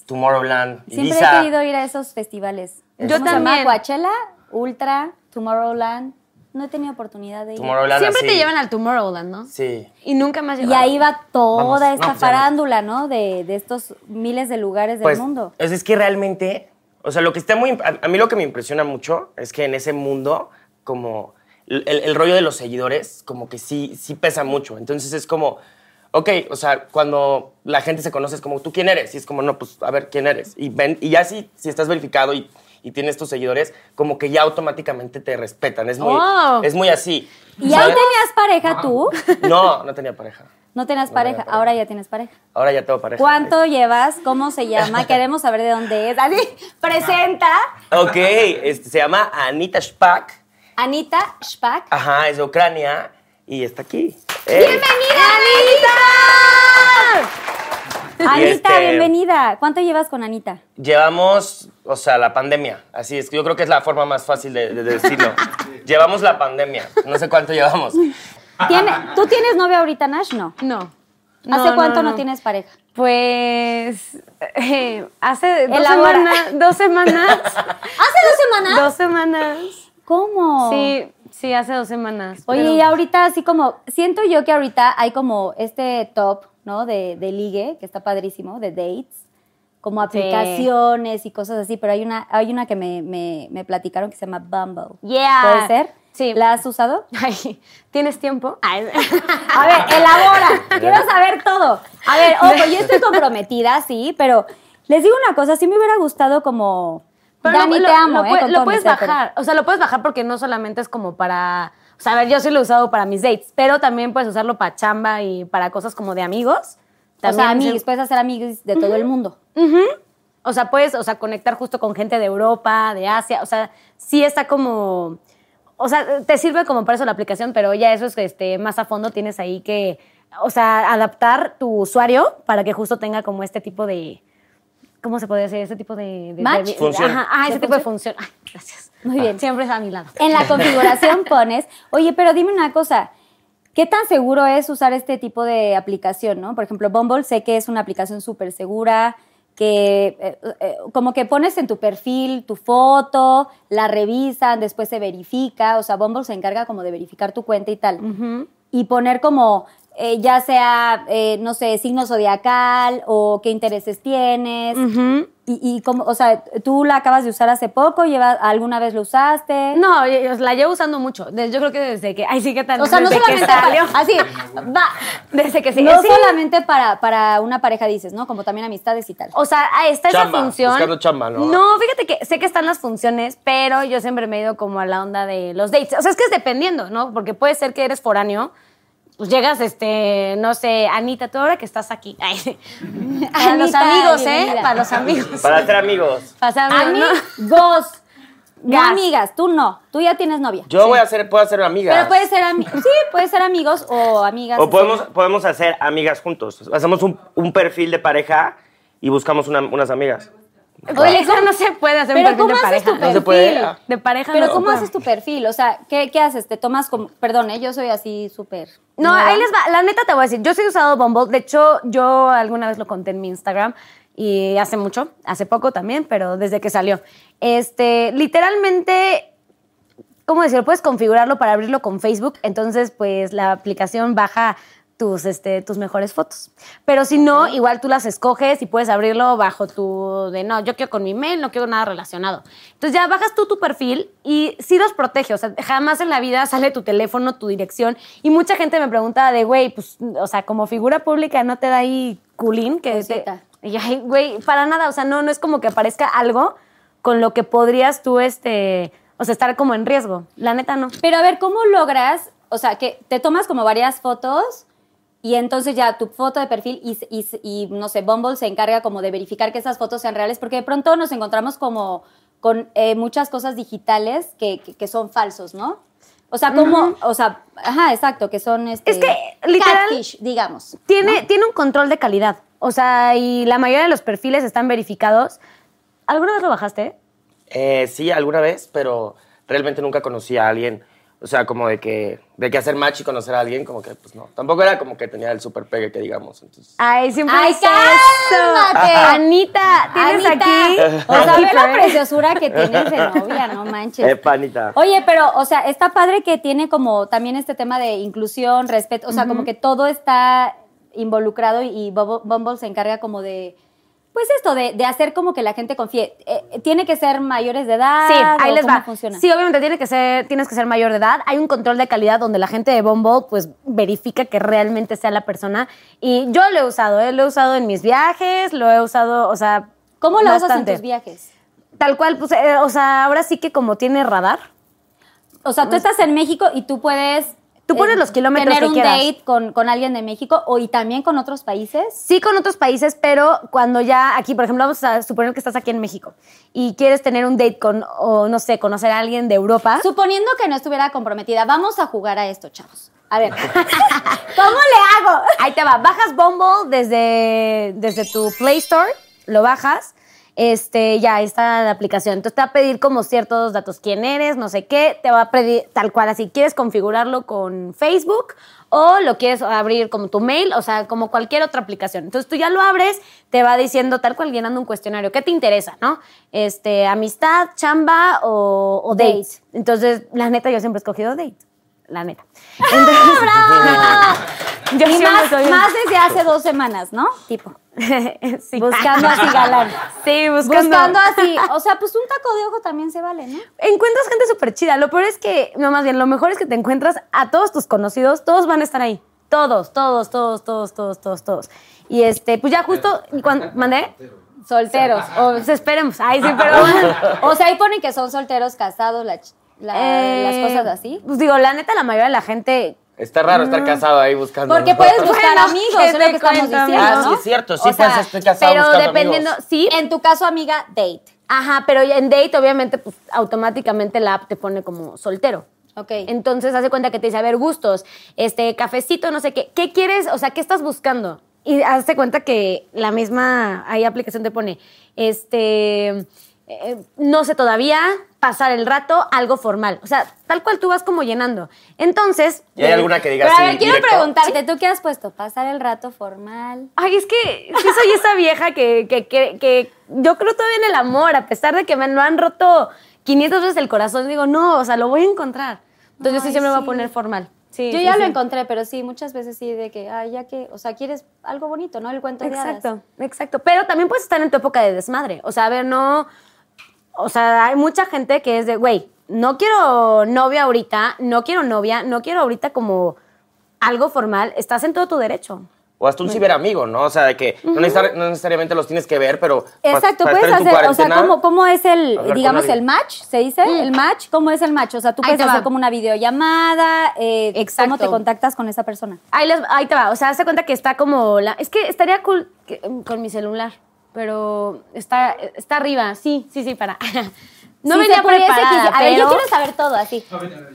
Tomorrowland, Siempre Ibiza. he querido ir a esos festivales. Yo ¿Cómo se llama? también. Coachella, Ultra, Tomorrowland. No he tenido oportunidad de ir. Tomorrowland Siempre te llevan al Tomorrowland, ¿no? Sí. Y nunca más Y ahí va toda Vamos, esta no, pues farándula, ¿no? De, de estos miles de lugares del Pues, mundo. es, es que realmente, o sea, lo que está muy, a, a mí lo que me impresiona mucho es que en ese mundo, como el, el rollo de los seguidores, como que sí, sí pesa mucho. Entonces es como, ok, o sea, cuando la gente se conoce es como, ¿tú quién eres? Y es como, no, pues, a ver, ¿quién eres? Y, ven, y ya si, si estás verificado y, y tienes tus seguidores, como que ya automáticamente te respetan. Es muy, Oh. es muy así. ¿Y ahí tenías pareja tú? No, no tenía pareja. No tenías pareja, ahora ya tienes pareja. Ahora ya tengo pareja. ¿Cuánto llevas? ¿Cómo se llama? <laughs> Queremos saber de dónde es. Así, presenta. Ok, este, se llama Anita Shpak. Anita Shpak. Ajá, es de Ucrania y está aquí. ¡Ey! ¡Bienvenida, Anita! Anita, este- bienvenida. ¿Cuánto llevas con Anita? Llevamos, o sea, la pandemia. Así es, yo creo que es la forma más fácil de, de decirlo. <laughs> llevamos la pandemia. No sé cuánto llevamos. ¿Tiene, ¿Tú tienes novia ahorita, Nash? No. No. ¿Hace cuánto no, no. tienes pareja? Pues eh, hace dos Elabora. semanas, dos semanas, <laughs> ¿Hace dos semanas? dos semanas. ¿Cómo? Sí, sí, hace dos semanas. Oye, pero- y ahorita así como, siento yo que ahorita hay como este top, ¿no? De, de ligue, que está padrísimo, de dates, como aplicaciones y cosas así, pero hay una, hay una que me, me, me platicaron que se llama Bumble. Yeah. ¿Puede ser? Sí. ¿La has usado? <laughs> Ay, ¿tienes tiempo? Ay. <laughs> A ver, elabora. Quiero saber todo. A ver, <laughs> ojo, yo estoy comprometida, sí, pero les digo una cosa, sí me hubiera gustado como... Pero Dani, lo, te amo, lo ¿eh? lo puedes pero- bajar. O sea, lo puedes bajar porque no solamente es como para. O sea, a ver, yo sí lo he usado para mis dates, pero también puedes usarlo para chamba y para cosas como de amigos. O sea, También amigos, puedes hacer amigos de todo el mundo. O sea, puedes, o sea, conectar justo con gente de Europa, de Asia. O sea, sí está como. O sea, te sirve como para eso la aplicación, pero ya eso es que este, más a fondo tienes ahí que, o sea, adaptar tu usuario para que justo tenga como este tipo de, ¿cómo se puede decir? Este tipo de... de- ¿Match? de- Función. Ajá, ah, ese tipo de función. Ay, gracias. Muy bien. Siempre es a mi lado. En la configuración <laughs> pones, oye, pero dime una cosa, ¿qué tan seguro es usar este tipo de aplicación, no? Por ejemplo, Bumble sé que es una aplicación súper segura, que eh, eh, como que pones en tu perfil tu foto, la revisan, después se verifica, o sea, Bumble se encarga como de verificar tu cuenta y tal. Y poner como, eh, ya sea, no sé, signo zodiacal o qué intereses tienes. Y, y como, o sea, tú la acabas de usar hace poco, lleva, ¿alguna vez lo usaste? No, yo- la llevo usando mucho. Yo creo que desde que. Ay, sí, ¿qué tal? O sea, no que solamente para, salió. así, <laughs> va, Desde que sí. no sí. solamente para, para una pareja dices, ¿no? Como también amistades y tal. O sea, ah, está Chamba, esa función. buscando chamba, ¿no? No, fíjate que sé que están las funciones, pero yo siempre me he ido como a la onda de los dates. O sea, es que es dependiendo, ¿no? Porque puede ser que eres foráneo. Pues llegas, este, no sé, Anita, tú ahora que estás aquí. <laughs> Ay, para los amigos, ¿eh? Para los amigos. Para ser amigos. <laughs> Para ser amigos, ¿no? Amigos. No Gas. amigas, tú no. Tú ya tienes novia. Yo voy a ser, puedo hacer amigas. Pero puede ser amigos. Sí, puede ser amigos o amigas. O podemos, podemos hacer amigas juntos. Hacemos un, un perfil de pareja y buscamos una- unas amigas. Oye, eso no se puede hacer un Pero perfil ¿cómo de haces pareja. tu perfil? No se puede. De pareja Pero no ¿cómo haces tu perfil? O sea, ¿qué, qué haces? ¿Te tomas como... Perdón, ¿eh? Yo soy así súper... No, nueva. ahí les va. La neta te voy a decir, yo sí he usado Bumble. De hecho, yo alguna vez lo conté en mi Instagram y hace mucho, hace poco también, pero desde que salió. Este, literalmente, ¿cómo decirlo? Puedes configurarlo para abrirlo con Facebook. Entonces, pues la aplicación baja tus, este, tus mejores fotos. Pero si no, igual tú las escoges y puedes abrirlo bajo tu de no, yo quiero con mi mail, no quiero nada relacionado. Entonces ya bajas tú tu perfil y sí los protege. O sea, jamás en la vida sale tu teléfono, tu dirección. Y mucha gente me pregunta de, güey, pues, o sea, como figura pública no te da ahí culín que te- Cosita. y yo, ay, güey, para nada, o sea, no, no es como que aparezca algo con lo que podrías tú, este, o sea, estar como en riesgo. La neta, no. Pero a ver, ¿cómo logras, o sea, que te tomas como varias fotos y entonces ya tu foto de perfil y, y- y, no sé, Bumble se encarga como de verificar que esas fotos sean reales? Porque de pronto nos encontramos como con eh, muchas cosas digitales que, que- que son falsos, ¿no? O sea, como, o sea, ajá, exacto, que son este, Es que, literal- catfish, digamos. Tiene, tiene un control de calidad. O sea, y la mayoría de los perfiles están verificados. ¿Alguna vez lo bajaste? Eh, sí, alguna vez, pero realmente nunca conocí a alguien. O sea, como de que, de que hacer match y conocer a alguien, como que, pues no. Tampoco era como que tenía el super pegue, que digamos. Entonces, Ay, siempre Ay, dice cálmate. eso. Anita, tienes Anita, aquí. <laughs> O sea, ve la Keeper. preciosura que tienes de novia, no manches. eh, panita. Oye, pero, o sea, está padre que tiene como también este tema de inclusión, respeto, o sea, como que todo está involucrado y Bumble, Bumble se encarga como de, pues esto, de, de hacer como que la gente confíe. Eh, ¿Tiene que ser mayores de edad? Sí, ahí les va. funciona? Sí, obviamente tiene que ser, tienes que ser mayor de edad. Hay un control de calidad donde la gente de Bumble pues verifica que realmente sea la persona. Y yo lo he usado, ¿eh? lo he usado en mis viajes, lo he usado, o sea, ¿Cómo lo usas en tus viajes? Tal cual, pues, eh, o sea, ahora sí que como tiene radar, O sea, tú estás en México y tú puedes... Tú pones los kilómetros Tener que un quieras. date con, con alguien de México o y también con otros países. Sí con otros países, pero cuando ya aquí, por ejemplo, vamos a suponer que estás aquí en México y quieres tener un date con, o no sé, conocer a alguien de Europa. Suponiendo que no estuviera comprometida, vamos a jugar a esto, chavos. A ver, <laughs> <laughs> ¿cómo le hago? Ahí te va, bajas Bumble desde, desde tu Play Store, lo bajas, este, ya está la aplicación. Entonces te va a pedir como ciertos datos, quién eres, no sé qué, te va a pedir tal cual, así quieres configurarlo con Facebook o lo quieres abrir como tu mail, o sea, como cualquier otra aplicación. Entonces tú ya lo abres, te va diciendo tal cual llenando un cuestionario, ¿qué te interesa, no? Este, amistad, chamba o, o date. Date. Entonces, la neta, yo siempre he escogido date. La neta. Entonces, <laughs> yo Y más, soy- más desde hace dos semanas, ¿no? Tipo. <laughs> Sí. Buscando así galán. <laughs> Sí, buscando. Buscando así. O sea, pues un taco de ojo también se vale, ¿no? Encuentras gente súper chida. Lo peor es que, no, más bien, lo mejor es que te encuentras a todos tus conocidos, todos van a estar ahí. Todos, todos, todos, todos, todos, todos, todos. Y este, pues ya justo, cuando, ¿mandé? Solteros. O pues, esperemos. Ay, sí, pero bueno. O sea, ahí ponen que son solteros, casados, la la- Eh, las cosas así. Pues digo, la neta, la mayoría de la gente Está raro estar casado ahí buscando. Porque puedes buscar Bueno, amigos, ¿qué es lo que estamos diciendo, Ah, sí, es cierto. Sí, O sea, pues estoy casado pero buscando dependiendo, amigos. sí. En tu caso, amiga, date. Ajá, pero en date, obviamente, pues automáticamente la app te pone como soltero. Ok. Entonces hace cuenta que te dice, a ver, gustos, este, cafecito, no sé qué. ¿Qué quieres? O sea, ¿qué estás buscando? Y hace cuenta que la misma ahí aplicación te pone, este, eh, no sé todavía, pasar el rato, algo formal. O sea, tal cual tú vas como llenando. Entonces... ¿Y hay eh, alguna que diga Pero a ver, quiero directo? preguntarte, ¿tú qué has puesto? Pasar el rato formal. Ay, es que sí soy esa vieja que, que, que, que yo creo todavía en el amor, a pesar de que me lo han roto 500 veces el corazón, digo, no, o sea, lo voy a encontrar. Entonces yo sí siempre me voy a poner formal. Sí, Yo sí, ya lo encontré, pero sí, muchas veces sí, de que, ay, ya que, o sea, quieres algo bonito, ¿no? El cuento de hadas. Exacto, exacto. Pero también puedes estar en tu época de desmadre. O sea, a ver, no. O sea, hay mucha gente que es de, güey, no quiero novia ahorita, no quiero novia, no quiero ahorita como algo formal. Estás en todo tu derecho. O hasta un ciberamigo, ¿no? O sea, de que no, necesar- no necesariamente los tienes que ver, pero. Exacto, para puedes estar en tu hacer, o sea, ¿cómo, cómo es el, digamos, el match? ¿Se dice? ¿El match? ¿Cómo es el match? O sea, tú Ahí puedes va. hacer como una videollamada, eh, Exacto. ¿cómo te contactas con esa persona? Ahí, les- ahí te va. O sea, hazte cuenta que está como. La, es que estaría cool que- con mi celular, pero está, está arriba. Sí, sí, sí, para. <laughs> No Sí, venía preparada, que- A ver, yo quiero saber todo así.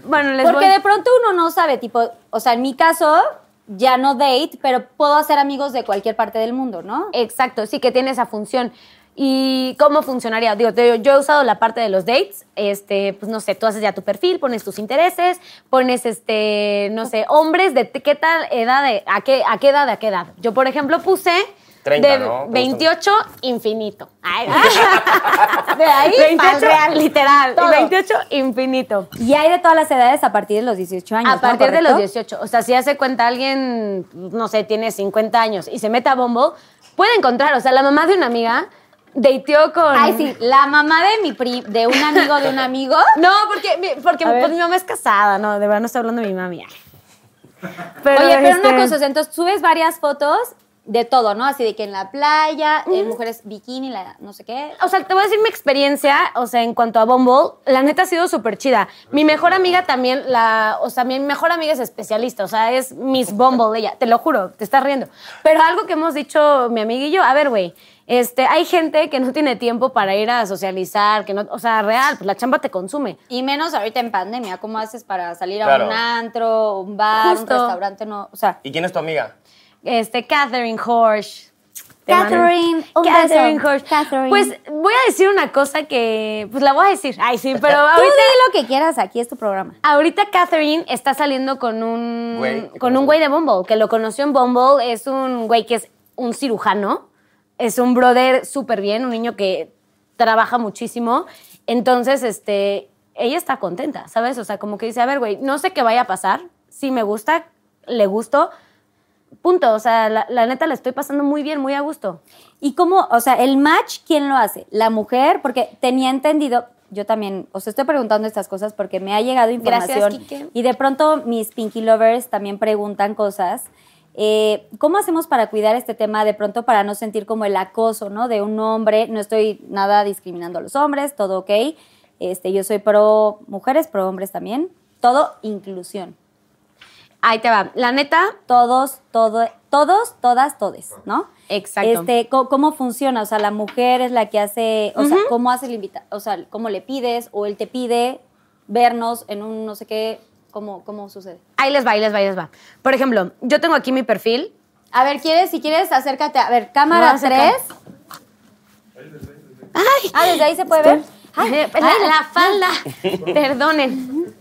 Bueno, les Porque voy- de pronto uno no sabe, tipo, o sea, en mi caso, ya no date, pero puedo hacer amigos de cualquier parte del mundo, ¿no? Exacto, sí que tiene esa función. ¿Y cómo funcionaría? Digo, te yo he usado la parte de los dates, este, pues no sé, tú haces ya tu perfil, pones tus intereses, pones, este, no sé, hombres de qué tal edad, de, a, qué, a qué edad, a qué edad. Yo, por ejemplo, puse 30, de ¿no? 28 infinito. Ay, <laughs> <laughs> De ahí pa'l 28, real. literal, Todo. 28 infinito. Y hay de todas las edades a partir de los 18 años. A ¿no? partir de los ¿Correcto? 18. O sea, si hace cuenta alguien, no sé, tiene 50 años y se mete a Bumble, puede encontrar. O sea, la mamá de una amiga dateó con. Ay, sí, la mamá de mi pri, de un amigo de un amigo. <laughs> No, porque, mi- porque pues, mi mamá es casada, no, de verdad no estoy hablando de mi mami. Pero, Oye, pero este, una cosa, o sea, entonces subes varias fotos de todo, ¿no? Así de que en la playa, en mujeres bikini, la, no sé qué. O sea, te voy a decir mi experiencia, o sea, en cuanto a Bumble, la neta ha sido súper chida. Mi mejor amiga también, la, o sea, mi mejor amiga es especialista, o sea, es Miss Bumble ella, te lo juro, te estás riendo. Pero algo que hemos dicho mi amiga y yo, a ver, güey, este, hay gente que no tiene tiempo para ir a socializar, que no, o sea, real, pues la chamba te consume. Y menos ahorita en pandemia, ¿cómo haces para salir a un antro, un bar, Justo. un restaurante? No, o sea, ¿Y quién es tu amiga? Este, Catherine Horsch. Catherine, un Catherine beso. Horsch. Catherine. Pues voy a decir una cosa que, pues la voy a decir. Ay, sí, pero tú ahorita... di lo que quieras, aquí es tu programa. Ahorita Catherine está saliendo con un Güey, ¿qué con un güey de Bumble, que lo conoció en Bumble, es un güey que es un cirujano, es un brother súper bien, un niño que trabaja muchísimo. Entonces, este, ella está contenta, ¿sabes? O sea, como que dice, a ver, güey, no sé qué vaya a pasar, si me gusta, le gusto, punto. O sea, la, la neta le estoy pasando muy bien, muy a gusto. ¿Y cómo, o sea, el match, quién lo hace? ¿La mujer? Porque tenía entendido, yo también, os estoy preguntando estas cosas porque me ha llegado información. Y de pronto mis Pinky Lovers también preguntan cosas. Eh, ¿Cómo hacemos para cuidar este tema de pronto para no sentir como el acoso, ¿no? De un hombre, no estoy nada discriminando a los hombres, todo ok. Este, yo soy pro mujeres, pro hombres también. Todo inclusión. Ahí te va. La neta, Todos, todo, todos, todas, todes, ¿no? Exacto. Este, ¿cómo, funciona? O sea, la mujer es la que hace, o sea, ¿cómo hace el invita O sea, ¿cómo le pides? O él te pide vernos en un no sé qué, ¿cómo, cómo sucede? ahí les va, ahí les va, ahí les va. Por ejemplo, yo tengo aquí mi perfil. A ver, ¿quieres? Si quieres, acércate. A ver, cámara acercar. 3. Ah, desde ahí se puede ver. Ay, ay, la, la falda. Perdonen.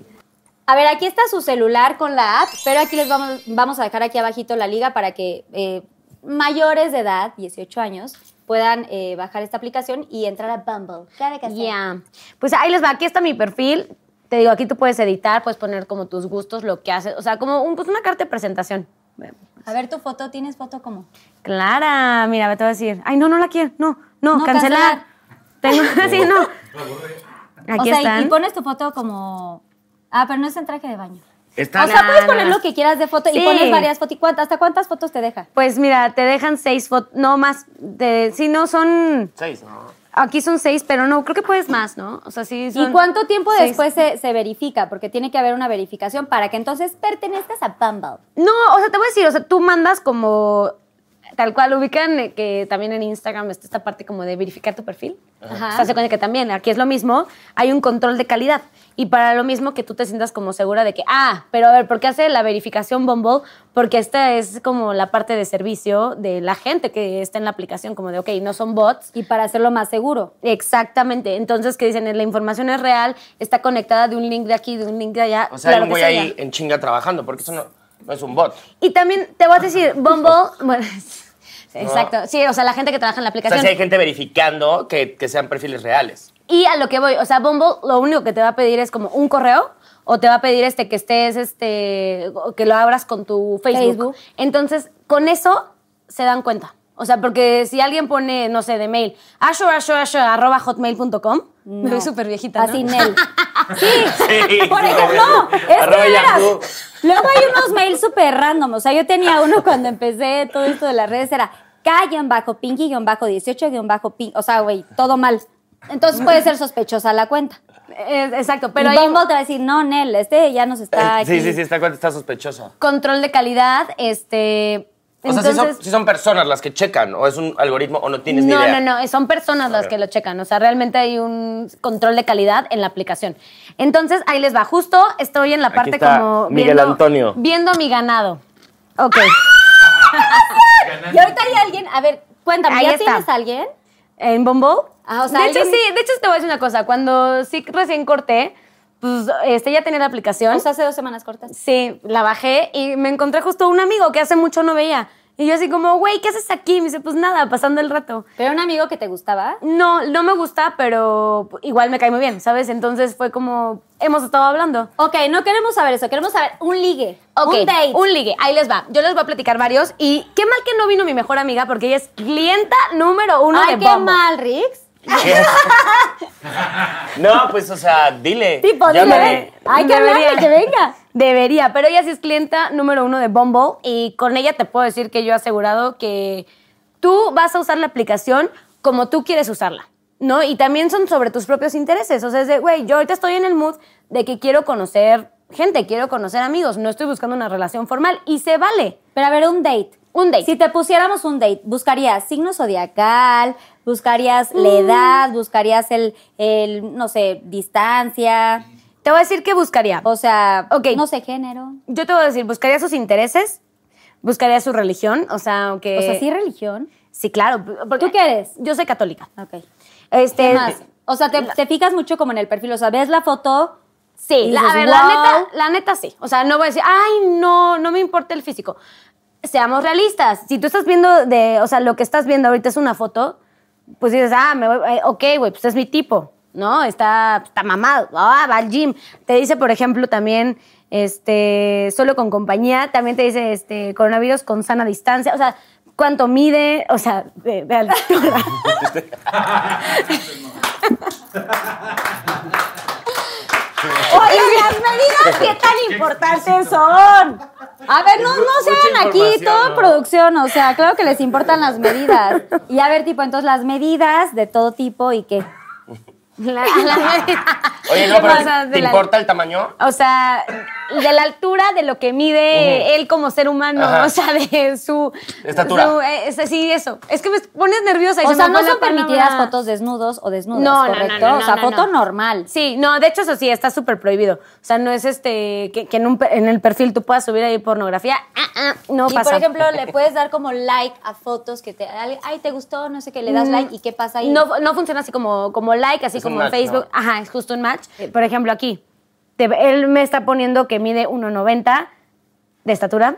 A ver, aquí está su celular con la app, pero aquí les vamos, vamos a dejar aquí abajito la liga para que eh, mayores de edad, 18 años, puedan eh, bajar esta aplicación y entrar a Bumble. Claro que sí. Ya. Pues ahí les va. Aquí está mi perfil. Te digo, aquí tú puedes editar, puedes poner como tus gustos, lo que haces. O sea, como un- pues una carta de presentación. A ver tu foto, ¿tienes foto cómo? Clara, mira, te voy a decir. Ay, no, no la quiero. No, no, No, cancelar. Tengo, <laughs> sí, no. <laughs> Aquí o sea, están. y pones tu foto como... Ah, pero no es en traje de baño. Está o sea, puedes poner lo que quieras de foto Sí. y pones varias fotos. ¿Y cuántas- ¿Hasta cuántas fotos te deja? Pues mira, te dejan seis fotos, no más. De, sí, no, son. Seis, ¿no? Aquí son seis, pero no, creo que puedes más, ¿no? O sea, sí. ¿Y cuánto tiempo seis. después se, se verifica? Porque tiene que haber una verificación para que entonces pertenezcas a Bumble. No, o sea, te voy a decir, o sea, tú mandas como tal cual ubican eh, que también en Instagram está esta parte como de verificar tu perfil. Ajá. Se hace cuenta que también aquí es lo mismo, hay un control de calidad. Y para lo mismo que tú te sientas como segura de que, ah, pero a ver, ¿por qué hace la verificación Bumble? Porque esta es como la parte de servicio de la gente que está en la aplicación, como de, ok, no son bots, Y para hacerlo más seguro. Exactamente. Entonces, que dicen, la información es real, está conectada de un link de aquí, de un link de allá. O sea, claro hay un güey ahí en chinga trabajando, porque eso no, no es un bot. Y también te voy a decir, <laughs> Bumble, <laughs> bueno, exacto. Sí, o sea, la gente que trabaja en la O sea, aplicación. si hay gente verificando que, que sean perfiles reales. Y a lo que voy, o sea, Bumble lo único que te va a pedir es como un correo o te va a pedir este que estés, este, que lo abras con tu Facebook. Facebook. Entonces, con eso se dan cuenta. O sea, porque si alguien pone, no sé, de mail, arroba hotmail.com, me veo súper viejita, ¿no? Así, Nel. <laughs> Sí, Sí, <laughs> por ejemplo, no, es Arroba veras. Luego hay unos mails súper random. O sea, yo tenía uno cuando empecé todo esto de las redes, era K-Pinky-18-Pink. O sea, güey, todo mal. Entonces puede ser sospechosa la cuenta. Exacto, Pero hay Bumble te va a decir, no, Nel, este ya nos está. Sí, sí, sí, esta cuenta está sospechosa. control de calidad, este... O sea, si entonces- son, personas las que checan, o es un algoritmo, o no tienes ni no, idea. no, no, son personas las que lo checan. O sea, realmente hay un control de calidad en la aplicación. Entonces, ahí les va. Justo estoy en la parte como. Miguel Antonio. Viendo mi ganado. Ok. Y ahorita hay alguien, a ver, cuéntame, Ahí ¿ya está. tienes a alguien? ¿En Bumble? Ah, o sea, de hecho, alguien- sí, de hecho, te voy a decir una cosa. Cuando sí recién corté, pues este, ya tenía la aplicación. O sea, hace dos semanas cortas. Sí, la bajé y me encontré justo un amigo que hace mucho no veía. Y yo así como, güey, ¿qué haces aquí? Me dice, pues nada, pasando el rato. Pero un amigo que te gustaba. No, no me gusta, pero igual me cae muy bien, ¿sabes? Entonces fue como, hemos estado hablando. Ok, no queremos saber eso, queremos saber un ligue, Ok, un date. un ligue, ahí les va. Yo les voy a platicar varios. Y qué mal que no vino mi mejor amiga porque ella es clienta número uno Ay, de qué Bumble. mal, Rix. <laughs> No, pues, o sea, dile. Tipo, dile, hay que Debería. hablarle, que venga. Debería, pero ella sí es clienta número uno de Bumble y con ella te puedo decir que yo he asegurado que tú vas a usar la aplicación como tú quieres usarla, ¿no? Y también son sobre tus propios intereses. O sea, es de, güey, yo ahorita estoy en el mood de que quiero conocer gente, quiero conocer amigos, no estoy buscando una relación formal y se vale. Pero a ver, un date. Un date. Si te pusiéramos un date, ¿buscarías signo zodiacal? ¿Buscarías la edad? ¿Buscarías el, el, no sé, distancia? Te voy a decir qué buscaría. O sea, Ok. no sé, género. Yo te voy a decir, buscaría sus intereses, buscaría su religión, o sea, aunque... O sea, sí, religión. Sí, claro. porque- ¿Tú qué eres? Yo soy católica. Ok. Este, ¿Qué más? O sea, te, te fijas mucho como en el perfil. O sea, ves la foto. Sí, la, a dices, ver, la "Wow". neta, la neta sí. O sea, no voy a decir, ay, no, no me importa el físico. Seamos realistas. Si tú estás viendo de, o sea, lo que estás viendo ahorita es una foto, pues dices, ah, me voy, eh, ok, güey, pues es mi tipo, ¿no? Está, está mamado, ah, va al gym. Te dice, por ejemplo, también, este, solo con compañía, también te dice, este, coronavirus con sana distancia, o sea, cuánto mide, o sea, de, de altura. Oye, las medidas, ¿qué tan importantes son? A ver, no, no sean aquí todo ¿no? producción, o sea, claro que les importan las medidas. Y a ver, tipo, entonces las medidas de todo tipo y qué. La- la- Oye, no, ¿Qué pero pasa de ¿te la- importa el tamaño? O sea, de la altura de lo que mide él como ser humano, Ajá. o sea, de su... Estatura. su- eh, es- sí, eso. Es que me pones nerviosa. y O se sea, me no son permitidas fotos desnudos o desnudas, No, no, no, ¿correcto? no, no, o sea, no, foto no. normal. Sí, no, de hecho eso sí, está súper prohibido. O sea, no es este, que, que en, un en el perfil tú puedas subir ahí pornografía. Ah, ah, no y pasa. por ejemplo, le puedes dar como like a fotos que te. Ay, te gustó, no sé qué, le das like y qué pasa ahí. Mm, No, no funciona así como, como like, así Como en Facebook. ¿no? Ajá, es justo un match. Eh, Por ejemplo, aquí, te- él me está poniendo que mide 1,90 de estatura.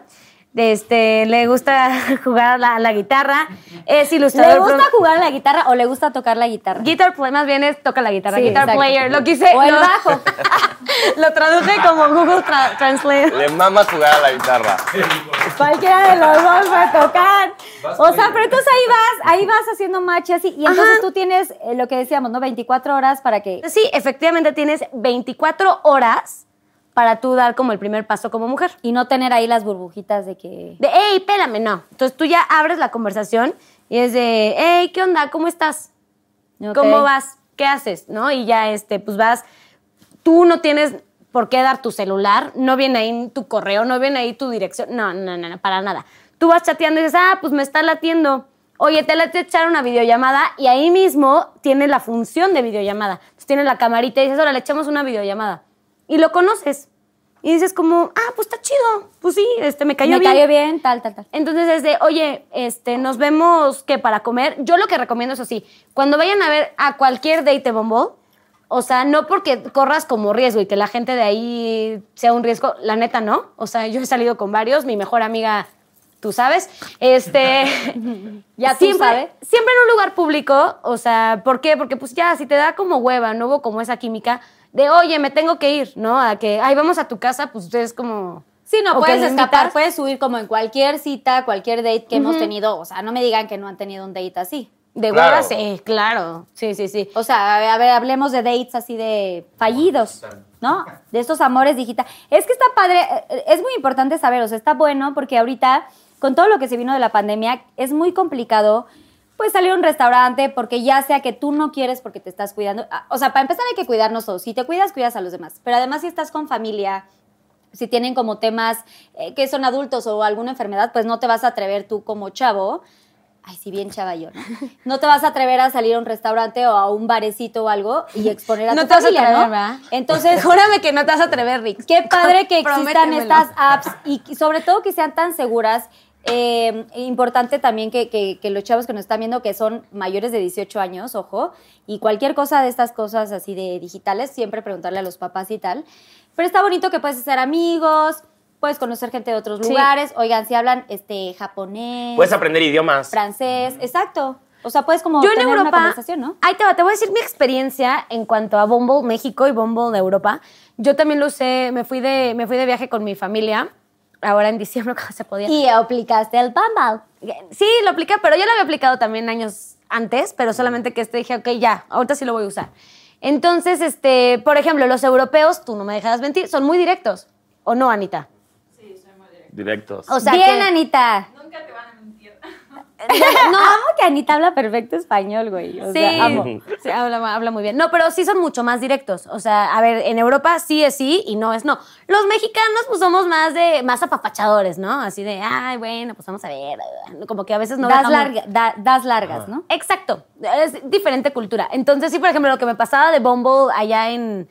Este, le gusta <laughs> jugar a la, a la guitarra. Es ilustrador. ¿Le gusta jugar la guitarra o le gusta tocar la guitarra? Guitar play, más bien es toca la guitarra. Sí, Guitar exacto. player. Lo quise. O el lo- bajo. <laughs> lo traduje como Google Tra- Translate. Le mama jugar a la guitarra. Cualquiera de los dos va a tocar. O sea, pero entonces ahí vas, ahí vas haciendo match y así. Y entonces Ajá. tú tienes eh, lo que decíamos, ¿no? 24 horas para que. Sí, efectivamente tienes 24 horas para tú dar como el primer paso como mujer. Y no tener ahí las burbujitas de que. De, hey, espérame, no. Entonces tú ya abres la conversación y es de, hey, ¿qué onda? ¿Cómo estás? ¿Cómo vas? ¿Qué haces? ¿No? Y ya, este, pues vas, tú no tienes por qué dar tu celular, no viene ahí tu correo, no viene ahí tu dirección, no, no, no, no, para nada. tú vas chateando y dices, ah, pues me está latiendo. Oye, te late echar una videollamada y ahí mismo tiene la función de videollamada. Entonces tiene la camarita y dices, ahora le echamos una videollamada. Y lo conoces. Y dices como, ah, pues está chido. Pues sí, este, me cayó Me bien. cayó bien, tal, tal, tal. Entonces es de, oye, este, nos vemos que para comer. Yo lo que recomiendo es así, cuando vayan a ver a cualquier date Bumble, o sea, no porque corras como riesgo y que la gente de ahí sea un riesgo, la neta no. O sea, yo he salido con varios, mi mejor amiga, tú sabes, este, <laughs> Ya tú siempre, sabes. siempre en un lugar público, o sea, ¿por qué? Porque pues ya, si te da como hueva, no hubo como esa química de, oye, me tengo que ir, ¿no? A que, ay, vamos a tu casa, pues es como... Sí, no, ¿O que puedes escapar, puedes subir como en cualquier cita, cualquier date que hemos tenido. O sea, no me digan que no han tenido un date así. De Claro. sí, claro. Sí, sí, sí. O sea, a ver, a ver, hablemos de dates así de fallidos, ¿no? De estos amores digitales. Es que está padre, eh, es muy importante saber, o sea, está bueno porque ahorita, con todo lo que se vino de la pandemia, es muy complicado, pues, salir a un restaurante porque ya sea que tú no quieres porque te estás cuidando. Ah, O sea, para empezar hay que cuidarnos todos. Si te cuidas, cuidas a los demás. Pero además, si estás con familia, si tienen como temas eh, que son adultos o alguna enfermedad, pues no te vas a atrever tú como chavo. Ay, si bien chava yo, ¿no? No te vas a atrever a salir a un restaurante o a un barecito o algo y exponer a No tu te vas a familia, atrever, ¿no? ¿verdad? Entonces, <laughs> Júrame que no te vas a atrever, Rick. qué padre que <laughs> existan estas apps y sobre todo que sean tan seguras. Eh, importante también que, que- que los chavos que nos están viendo que son mayores de 18 años, ojo, y cualquier cosa de estas cosas así de digitales, siempre preguntarle a los papás y tal. Pero está bonito que puedes hacer amigos, puedes conocer gente de otros Sí. lugares. Oigan, si hablan este japonés, Puedes aprender idiomas. francés, exacto. O sea, puedes como Yo en tener una Europa, conversación, ¿no? ahí te va, te voy a decir mi experiencia en cuanto a Bumble México y Bumble de Europa. Yo también lo usé, me fui de, me fui de viaje con mi familia, ahora en diciembre <laughs> cuando se podía. Y aplicaste el Bumble. Sí, lo apliqué, pero yo lo había aplicado también años antes, pero solamente que este dije, ok, ya, ahorita sí lo voy a usar. Entonces, este, por ejemplo, los europeos, tú no me dejarás mentir, son muy directos. ¿O no, Anita? Directos. O sea, Bien, que- Anita. Nunca te van a mentir. <laughs> no, amo que Anita habla perfecto español, güey. O Sí, sea, amo. sí, habla, habla muy bien. No, pero sí son mucho más directos. O sea, a ver, en Europa sí es sí y no es no. Los mexicanos, pues somos más de, más apapachadores, ¿no? Así de, ay, bueno, pues vamos a ver. Como que a veces no das, larga- da- das largas, ¿no? Exacto, es diferente cultura. Entonces, sí, por ejemplo, lo que me pasaba de Bumble allá en,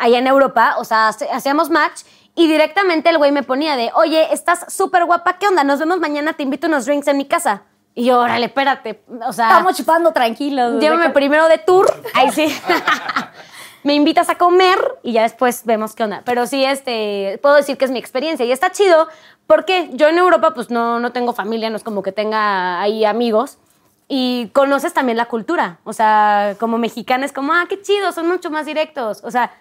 allá en Europa, o sea, hacíamos match y directamente el güey me ponía de, oye, estás súper guapa, ¿qué onda? Nos vemos mañana, te invito a unos drinks en mi casa. Y yo, órale, espérate, o sea... Estamos chupando tranquilos. Llévame primero de tour. <laughs> Ahí sí. <laughs> Me invitas a comer y ya después vemos qué onda. Pero sí, este, puedo decir que es mi experiencia y está chido porque yo en Europa pues no, no tengo familia, no es como que tenga ahí amigos y conoces también la cultura. O sea, como mexicana es como, ah, qué chido, son mucho más directos. O sea,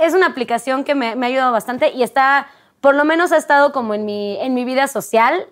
es una aplicación que me, me ha ayudado bastante y está, por lo menos ha estado como en mi, en mi vida social,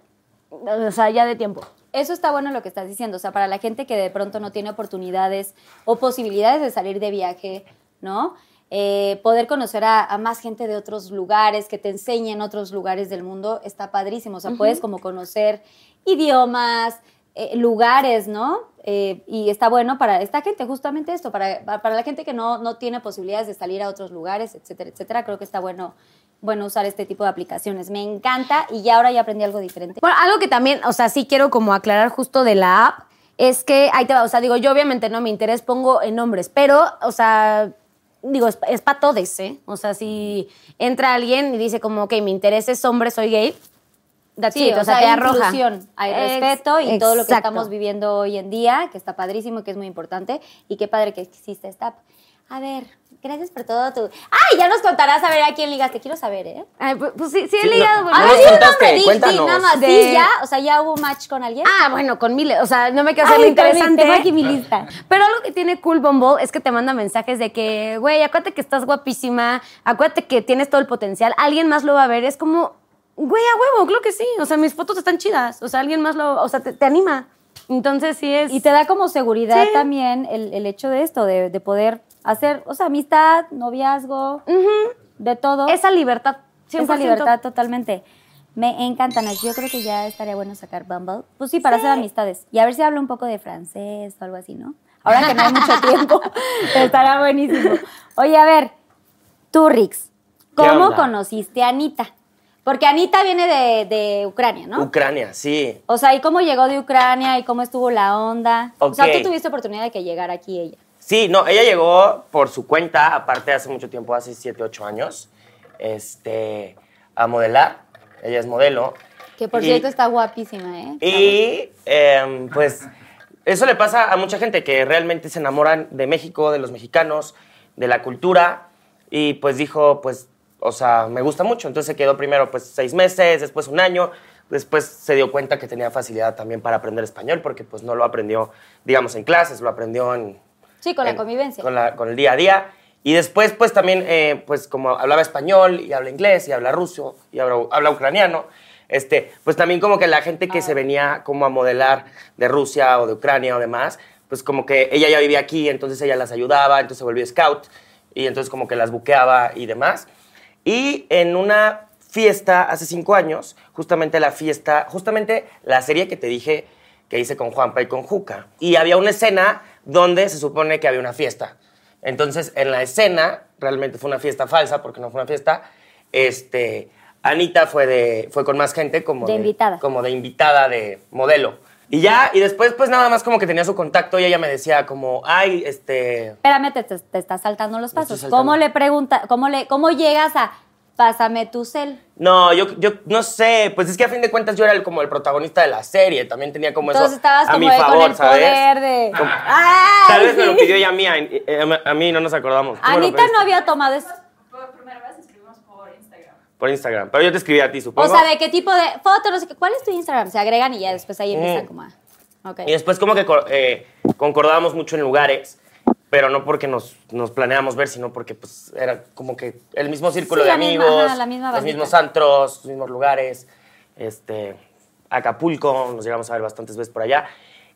o sea, ya de tiempo. Eso está bueno lo que estás diciendo. O sea, para la gente que de pronto no tiene oportunidades o posibilidades de salir de viaje, ¿no? Eh, poder conocer a, a más gente de otros lugares, que te enseñen otros lugares del mundo, está padrísimo. O sea, puedes como conocer idiomas, eh, lugares, ¿no? Eh, y está bueno para esta gente, justamente esto, para, para la gente que no, no tiene posibilidades de salir a otros lugares, etcétera, etcétera. Creo que está bueno, bueno usar este tipo de aplicaciones. Me encanta y ya ahora ya aprendí algo diferente. Bueno, algo que también, o sea, sí quiero como aclarar justo de la app, es que ahí te va, o sea, digo, yo obviamente no me interés, pongo en nombres, pero, o sea, digo, es, es para todos, ¿eh? O sea, si entra alguien y dice como, ok, mi interés es hombre, soy gay, that's Sí, it, o, sea, te hay arroja. inclusión, hay Ex- respeto y todo lo que estamos viviendo hoy en día, que está padrísimo y que es muy importante, y qué padre que existe esta app. A ver, gracias por todo tu... ¡Ay, ya nos contarás a ver a quién ligaste! Quiero saber, ¿eh? Ay, pues, pues sí, sí he Sí, no- ligado. no bueno. nos sí, contaste, nombre, di- di, cuéntanos. nada más, De- ¿sí ya? O sea, ¿ya hubo match con alguien? Ah, bueno, con miles, o sea, no me quiero Ay, hacerlo interesante. tengo aquí mi lista. Pero algo que tiene cool Bumble es que te manda mensajes de que, güey, acuérdate que estás guapísima, acuérdate que tienes todo el potencial, alguien más lo va a ver, es como, güey, a huevo, creo que sí, o sea, mis fotos están chidas, o sea, alguien más lo, o sea, te, te anima. Entonces sí es... Y te da como seguridad Sí. también el, el hecho de esto, de, de poder hacer, o sea, amistad, noviazgo, de todo. esa libertad, 100%. Esa libertad totalmente. Me encanta, Nash. Yo creo que ya estaría bueno sacar Bumble. Pues sí, para hacer amistades. Y a ver si hablo un poco de francés o algo así, ¿no? Ahora que no hay mucho <laughs> tiempo, <laughs> estará buenísimo. Oye, a ver, tú, Rix, ¿Qué ¿cómo conociste a Anita? Porque Anita viene de, de Ucrania, ¿no? Ucrania, sí. o sea, ¿y cómo llegó de Ucrania y cómo estuvo la onda? O sea, tú tuviste oportunidad de que llegara aquí ella. Sí, no, ella llegó por su cuenta, aparte hace mucho tiempo, hace 7, 8 años, este, a modelar. Ella es modelo. Que por Y- cierto está guapísima, ¿eh? Y em, pues eso le pasa a mucha gente que realmente se enamoran de México, de los mexicanos, de la cultura. Y pues dijo, pues, o sea, me gusta mucho. Entonces se quedó primero pues seis meses, después un año. Después se dio cuenta que tenía facilidad también para aprender español porque pues no lo aprendió, digamos, en clases, lo aprendió en, Sí, con la en- convivencia. Con, la- con el día a día. Y después, pues también, eh, pues como hablaba español y habla inglés y habla ruso y habla, habla ucraniano, este, pues también como que la gente que se venía como a modelar de Rusia o de Ucrania o demás, pues como que ella ya vivía aquí, entonces ella las ayudaba, entonces se volvió scout y entonces como que las buqueaba y demás. Y en una fiesta hace cinco años, justamente la fiesta, justamente la serie que te dije que hice con Juanpa y con Juca. Y había una escena donde se supone que había una fiesta. Entonces, en la escena, realmente fue una fiesta falsa, porque no fue una fiesta, este, Anita fue, de, fue con más gente como De invitada. Como de invitada de modelo. Y ya, y después, pues nada más como que tenía su contacto y ella me decía como, ay, este, Espérame, te, te, te estás saltando los pasos. saltando. ¿Cómo le pregunta, cómo le, cómo llegas a pásame tu cel? No, yo, yo no sé, pues es que a fin de cuentas yo era el- como el protagonista de la serie, también tenía como Entonces eso estabas a como mi de- favor, con el ¿sabes? poder de. Como- ¡Ay, Tal vez me lo pidió ella a mí, a, a mí no nos acordamos. Anita no había tomado eso. Por Instagram, pero yo te escribí a ti, O supongo. sea, ¿de qué tipo de foto? No sé qué. ¿Cuál es tu Instagram? Se agregan y ya después ahí empiezan Mm. como a. Y después como que eh, concordábamos mucho en lugares, pero no porque nos, nos planeamos ver, sino porque pues era como que el mismo círculo Sí, de la misma, amigos, ajá, la misma los mismos antros, los mismos lugares, este, Acapulco, nos llegamos a ver bastantes veces por allá.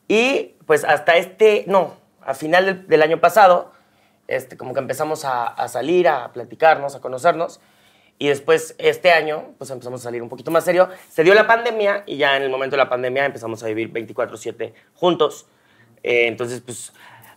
Y pues hasta este, no, a final del, del año pasado, este, como que empezamos a, a salir, a platicarnos, a conocernos. Y después, este año, pues empezamos a salir un poquito más serio. Se dio la pandemia y ya en el momento de la pandemia empezamos a vivir 24/7 juntos. Eh, entonces, pues,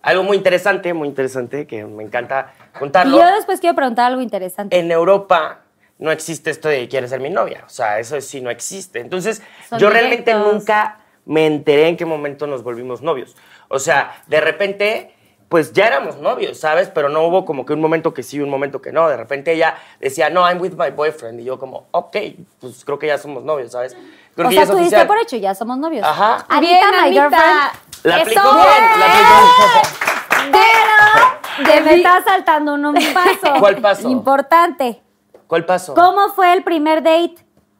algo muy interesante, muy interesante, que me encanta Y contarlo. yo después quiero preguntar algo interesante. En Europa no existe esto de quieres ser mi novia. O sea, eso sí no existe. Entonces, Son yo realmente nunca me enteré en qué momento nos volvimos novios. O sea, de repente, pues ya éramos novios, ¿sabes? Pero no hubo como que un momento que sí, un momento que no. De repente ella decía, no, I'm with my boyfriend. Y yo como, ok, pues creo que ya somos novios, ¿sabes? Creo o que sea, ya es tú diste oficial. por hecho, ya somos novios. Ajá. Anita, Bien, my Anita. girlfriend. La ¡Eso! aplicó bien, la aplicó. Pero te me estás saltando un, un <laughs> paso. ¿Cuál paso? Importante. ¿Cuál pasó? ¿Cómo fue el primer date?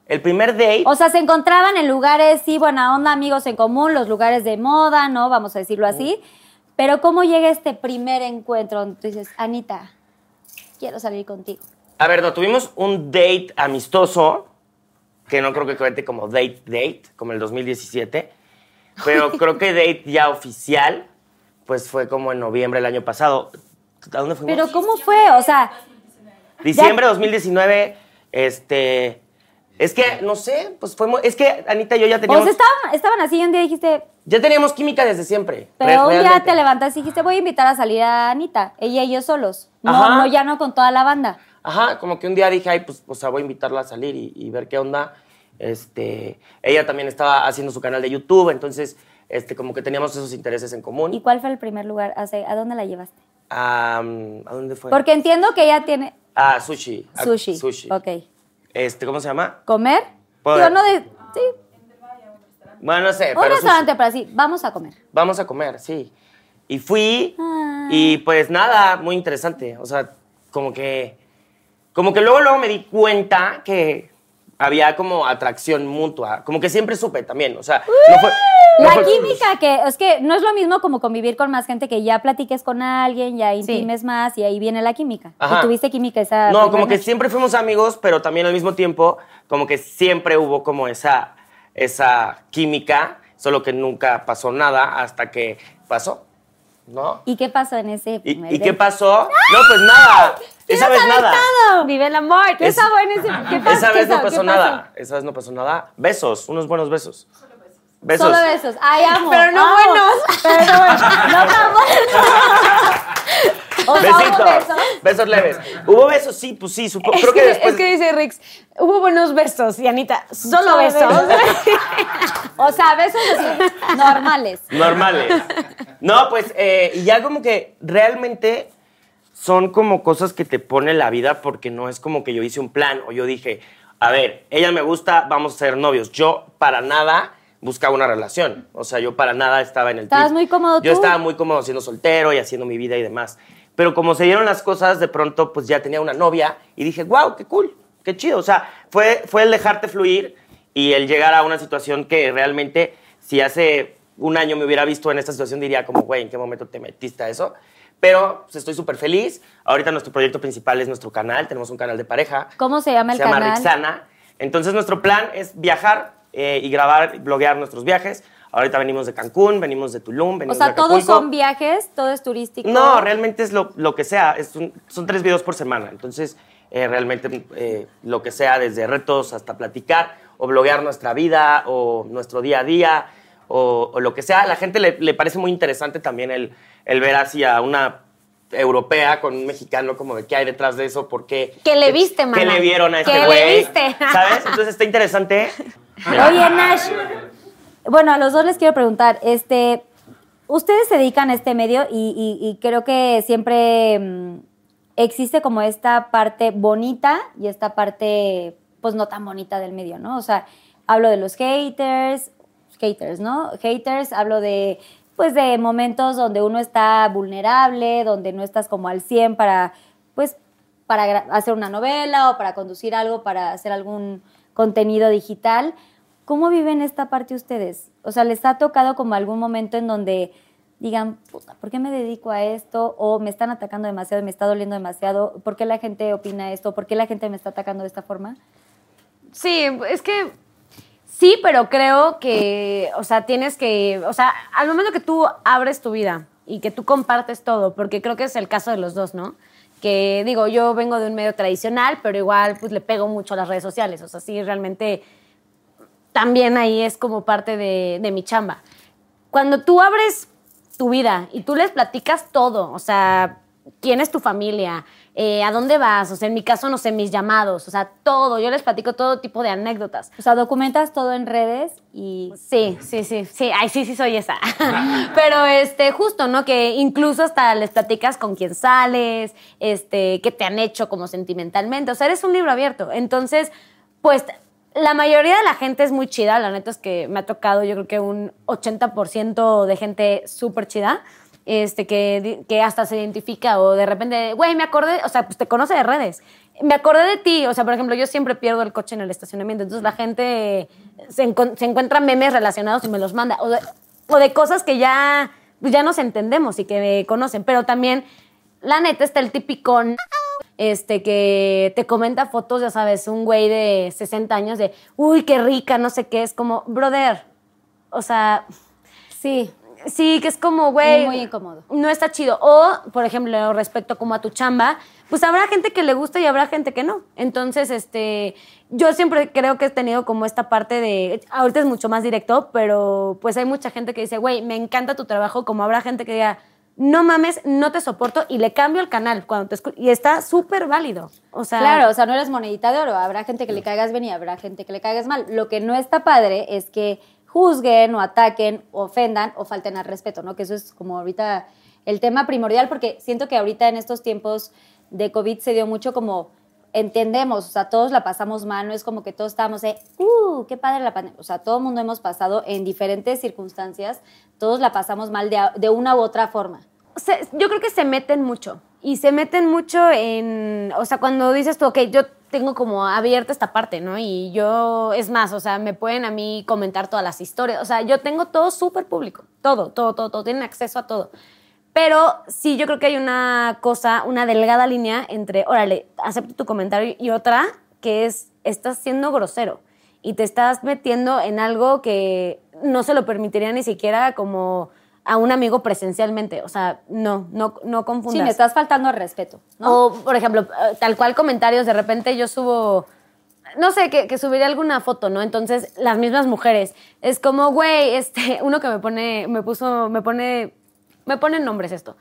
El primer date. O sea, se encontraban en lugares, sí, buena onda, amigos en común, los lugares de moda, ¿no? Vamos a decirlo así. Pero ¿cómo llega este primer encuentro donde tú dices, Anita, quiero salir contigo? A ver, no, tuvimos un date amistoso, que no creo que cuente como date date, como el 2017, pero creo que date ya oficial, pues fue como en noviembre del año pasado. ¿A dónde fuimos? Pero ¿cómo fue? O sea, Diciembre de 2019, este... Es que, no sé, pues fue muy- Es que Anita y yo ya o teníamos... sea estaban, estaban así y un día dijiste, Ya teníamos química desde siempre. pero un día te levantas y dijiste, voy a invitar a salir a Anita, ella y yo solos. No, Ajá. no, ya no con toda la banda. Ajá, como que un día dije, ay, pues, o sea, voy a invitarla a salir y, y ver qué onda. Este, ella también estaba haciendo su canal de YouTube, entonces, este, como que teníamos esos intereses en común. ¿Y cuál fue el primer lugar? ¿A a dónde la llevaste? ¿A dónde fue? Porque entiendo que ella tiene Ah, sushi. A- sushi. Sushi. Ok. Este, ¿cómo se llama? ¿Comer? Digo, no de... Sí, Bueno, no sé, un pero restaurante, sushi. pero así, vamos a comer. Vamos a comer, sí. Y fui Ah. y pues nada, muy interesante. O sea, como que, como que luego, luego me di cuenta que había como atracción mutua. Como que siempre supe también, o sea, no fue... no La fue- química, que es que no es lo mismo como convivir con más gente que ya platiques con alguien, ya intimes más y ahí viene la química. Ajá. Y tuviste química esa. No, como que noche. siempre fuimos amigos, pero también al mismo tiempo, como que siempre hubo como esa, esa química, solo que nunca pasó nada hasta que pasó, ¿no? ¿Y qué pasó en ese ¿Y, primer y qué pasó? No, pues nada. Esa vez nada. Vive el amor. ¿Qué Es- en ese? ¿Qué pasó? Esa ¿Qué vez no pasó? pasó ¿Qué nada. Esa vez no pasó nada. Besos, unos buenos besos. Besos. Solo besos. Ay, amo. Pero no amo. buenos. Pero no buenos. No tan <laughs> buenos. O Besitos. besos. Besos leves. ¿Hubo besos? Sí, pues sí. supo- Es creo que, que, después. es que dice Rix, hubo buenos besos. Y Anita, solo Solo besos. <laughs> O sea, besos así, normales. Normales. No, pues, eh, y ya como que realmente son como cosas que te pone la vida porque no es como que yo hice un plan o yo dije, a ver, ella me gusta, vamos a ser novios. Yo para nada buscaba una relación. O sea, yo para nada estaba en el Estabas muy cómodo Yo tú. estaba muy cómodo siendo soltero y haciendo mi vida y demás. Pero como se dieron las cosas, de pronto pues ya tenía una novia y dije, wow, qué cool, qué chido. O sea, fue, fue el dejarte fluir y el llegar a una situación que realmente, si hace un año me hubiera visto en esta situación, diría como, güey, ¿en qué momento te metiste a eso? Pero pues, estoy súper feliz. Ahorita nuestro proyecto principal es nuestro canal. Tenemos un canal de pareja. ¿Cómo se llama el se llama canal? Rixana. Entonces nuestro plan es viajar eh, y grabar, y bloguear nuestros viajes. Ahorita venimos de Cancún, venimos de Tulum, O venimos sea, de todos son viajes, todo es turístico. No, realmente es lo, lo que sea. Es un- son tres videos por semana. Entonces, eh, realmente eh, lo que sea, desde retos hasta platicar o bloguear nuestra vida o nuestro día a día o, o lo que sea. A la gente le, le parece muy interesante también el, el ver hacia una europea con un mexicano, como de qué hay detrás de eso, por qué. ¿Qué le viste, ¿Qué mana? le vieron a ¿Qué este le güey? viste? ¿Sabes? <laughs> Entonces está interesante. Oye, Nash. Bueno, a los dos les quiero preguntar, este, ustedes se dedican a este medio y, y- y creo que siempre mm, existe como esta parte bonita y esta parte, pues no tan bonita del medio, ¿no? O sea, hablo de los haters, haters, ¿no? Haters, hablo de, pues de momentos donde uno está vulnerable, donde no estás como al 100 para, pues, para hacer una novela o para conducir algo, para hacer algún contenido digital. ¿Cómo viven esta parte ustedes? O sea, ¿les ha tocado como algún momento en donde digan, puta, ¿por qué me dedico a esto? O me están atacando demasiado, me está doliendo demasiado. ¿Por qué la gente opina esto? ¿Por qué la gente me está atacando de esta forma? Sí, es que sí, pero creo que, o sea, tienes que, o sea, al momento que tú abres tu vida y que tú compartes todo, porque creo que es el caso de los dos, ¿no? Que digo, yo vengo de un medio tradicional, pero igual pues le pego mucho a las redes sociales, o sea, sí, realmente también ahí es como parte de, de mi chamba. Cuando tú abres tu vida y tú les platicas todo, o sea, quién es tu familia, eh, a dónde vas, o sea, en mi caso, no sé, mis llamados, o sea, todo, yo les platico todo tipo de anécdotas. O sea, documentas todo en redes y... Sí, sí, sí, sí, ay, sí, sí soy esa. <laughs> <laughs> Pero, este, justo, ¿no? Que incluso hasta les platicas con quién sales, este, qué te han hecho como sentimentalmente, o sea, eres un libro abierto. Entonces, pues, la mayoría de la gente es muy chida, la neta es que me ha tocado, yo creo que un 80% de gente súper chida, este, que, que hasta se identifica o de repente, güey, me acordé, o sea, pues te conoce de redes. Me acordé de ti, o sea, por ejemplo, yo siempre pierdo el coche en el estacionamiento, entonces la gente se, encuentra memes relacionados y me los manda, o de, o de cosas que ya, pues ya nos entendemos y que me conocen, pero también, la neta, está el típico este, que te comenta fotos, ya sabes, un güey de 60 años de, uy, qué rica, no sé qué, es como, brother, o sea, Sí, sí, que es como, güey. Muy incómodo. No está chido. O, por ejemplo, respecto como a tu chamba, pues habrá gente que le gusta y habrá gente que no. Entonces, este, yo siempre creo que he tenido como esta parte de, ahorita es mucho más directo, pero pues hay mucha gente que dice, güey, me encanta tu trabajo, como habrá gente que diga, no mames, no te soporto y le cambio el canal cuando te escu- y está súper válido. O sea, Claro, o sea, no eres monedita de oro. Habrá gente que le caigas bien y habrá gente que le caigas mal. Lo que no está padre es que juzguen o ataquen, o ofendan o falten al respeto, ¿no? Que eso es como ahorita el tema primordial, porque siento que ahorita en estos tiempos de COVID se dio mucho como entendemos, o sea, todos la pasamos mal, no es como que todos estábamos de, uh, qué padre la pandemia. O sea, todo el mundo hemos pasado en diferentes circunstancias, todos la pasamos mal de, de una u otra forma. Se- yo creo que se meten mucho. Y se meten mucho en. O sea, cuando dices tú, ok, yo tengo como abierta esta parte, ¿no? Y yo, es más, o sea, me pueden a mí comentar todas las historias. O sea, yo tengo todo súper público. Todo, todo, todo, todo. Tienen acceso a todo. Pero sí, yo creo que hay una cosa, una delgada línea entre, órale, acepto tu comentario y otra que es, estás siendo grosero y te estás metiendo en algo que no se lo permitiría ni siquiera como a un amigo presencialmente. O sea, no, no, no confundas. Sí, me estás faltando al respeto, ¿no? O, por ejemplo, eh, tal cual comentarios, de repente yo subo, no sé, que, que subiré alguna foto, ¿no? Entonces, las mismas mujeres, es como, güey, este, <laughs> uno que me pone, me puso, me pone, me ponen nombres esto.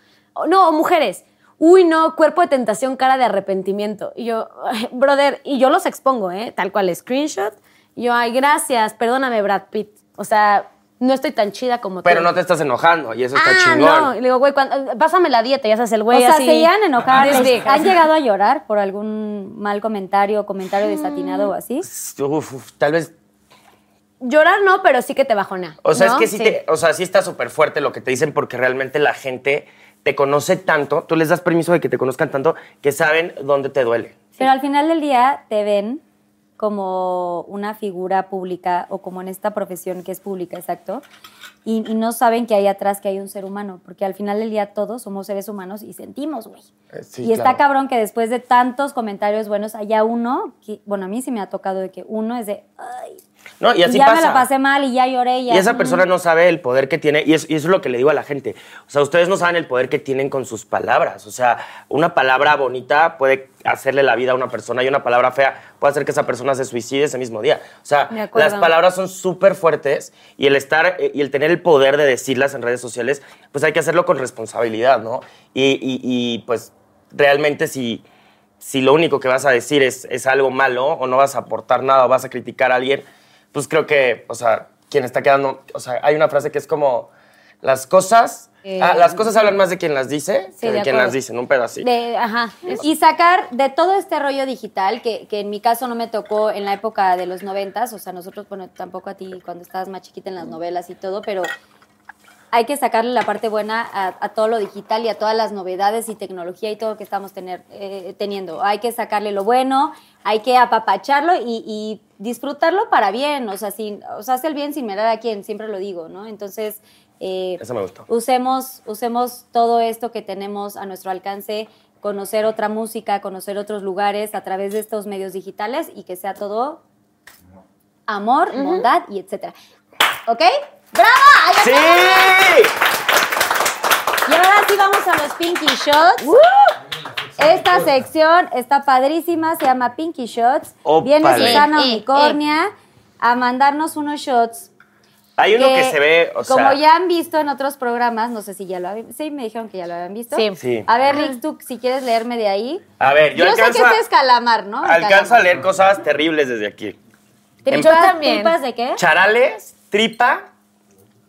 No, o mujeres. uy, no, cuerpo de tentación, cara de arrepentimiento. Y yo, "Ay, <laughs> brother, y yo los expongo, ¿eh? Tal cual, screenshot. Y yo, ay, gracias, perdóname, Brad Pitt. O sea, no estoy tan chida como tú. Pero no te estás enojando y eso está ah, chingón. no. Y le digo, güey, cuando- pásame la dieta, ya sabes, el güey o sea, se llegan a enojar. This ¿les- big, ¿Han así. llegado a llorar por algún mal comentario, comentario Mm. desatinado o así? Uf, uf, tal vez Llorar no, pero sí que te bajona. O sea, ¿no? es que sí, te, o sea, sí está súper fuerte lo que te dicen porque realmente la gente te conoce tanto, tú les das permiso de que te conozcan tanto que saben dónde te duele. Pero al final del día te ven como una figura pública o como en esta profesión que es pública, exacto. Y, y no saben que hay atrás que hay un ser humano, porque al final del día todos somos seres humanos y sentimos, güey. Eh, sí, y está cabrón que después de tantos comentarios buenos haya uno, que, bueno, a mí sí me ha tocado de que uno es de, ay, No, y así ya pasa. me la pasé mal y ya lloré. Y, ya, Y esa mm". persona no sabe el poder que tiene, y, es- y eso es lo que le digo a la gente. O sea, ustedes no saben el poder que tienen con sus palabras. O sea, una palabra bonita puede hacerle la vida a una persona y una palabra fea puede hacer que esa persona se suicide ese mismo día. O sea, las palabras son súper fuertes y el estar y el tener el poder de decirlas en redes sociales, pues hay que hacerlo con responsabilidad, ¿no? Y, y- y, pues realmente si, si lo único que vas a decir es, es algo malo o no vas a aportar nada o vas a criticar a alguien, pues creo que, o sea, quien está quedando, o sea, hay una frase que es como, las cosas, ah, las cosas hablan más de quien las dice Sí, que de, de quien las dicen, un. De- ajá. Y sacar de todo este rollo digital, que, que en mi caso no me tocó en la época de los noventas, o sea, nosotros, bueno, tampoco a ti cuando estabas más chiquita en las novelas y todo, pero hay que sacarle la parte buena a, a todo lo digital y a todas las novedades y tecnología y todo lo que estamos tener, eh, teniendo. Hay que sacarle lo bueno, hay que apapacharlo y, y disfrutarlo para bien, o sea, sin, o sea, hace el bien sin mirar a quién, siempre lo digo, ¿no? Entonces... eh, Eso me gustó. usemos, usemos todo esto que tenemos a nuestro alcance, conocer otra música, conocer otros lugares a través de estos medios digitales y que sea todo amor, bondad y etcétera. ¿Ok? ¡Bravo! ¡Ay, ¡Sí! Y ahora sí vamos a los Pinky Shots. Esta sección está padrísima, se llama Pinky Shots. Viene. Susana Eh, eh, Unicornia a mandarnos unos shots Hay uno que se ve, o sea, como ya han visto en otros programas, no sé si ya lo habían Sí, me dijeron que ya lo habían visto. Sí. Sí. A ver, Rick, tú si quieres leerme de ahí. a ver, yo, Yo, sé que este a, es calamar, ¿no? El alcanzo a calamar. leer cosas terribles desde aquí. ¿Tripas, Yo también. ¿Tripas de qué? Charales, tripa,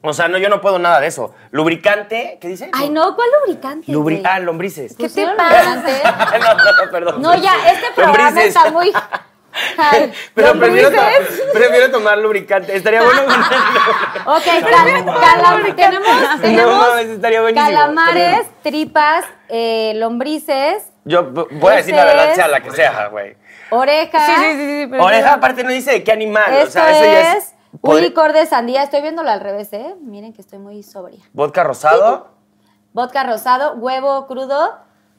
o sea, no, yo no puedo nada de eso. Lubricante, ¿qué dice? Ay, no, ¿cuál lubricante? Lubri ah, lombrices. ¿Qué te ¿Pusieron pasa? <laughs> no, no, no, perdón. No, ya, este programa Lombrices. está muy... Ay, <laughs> Pero prefiero, lombrices. to- prefiero tomar lubricante. Estaría bueno. <laughs> Ok, cal- calam- tenemos, tenemos mames, estaría buenísimo. calamares, tripas, eh, lombrices, Yo voy a decir la verdad, sea la que sea, güey. orejas. Sí, sí, sí, sí, Oreja, aparte, no dice de qué animal. Esto o sea, eso ya es. Un licor de sandía. Estoy viéndolo al revés, ¿eh? Miren que estoy muy sobria. Vodka rosado. Vodka rosado, huevo crudo,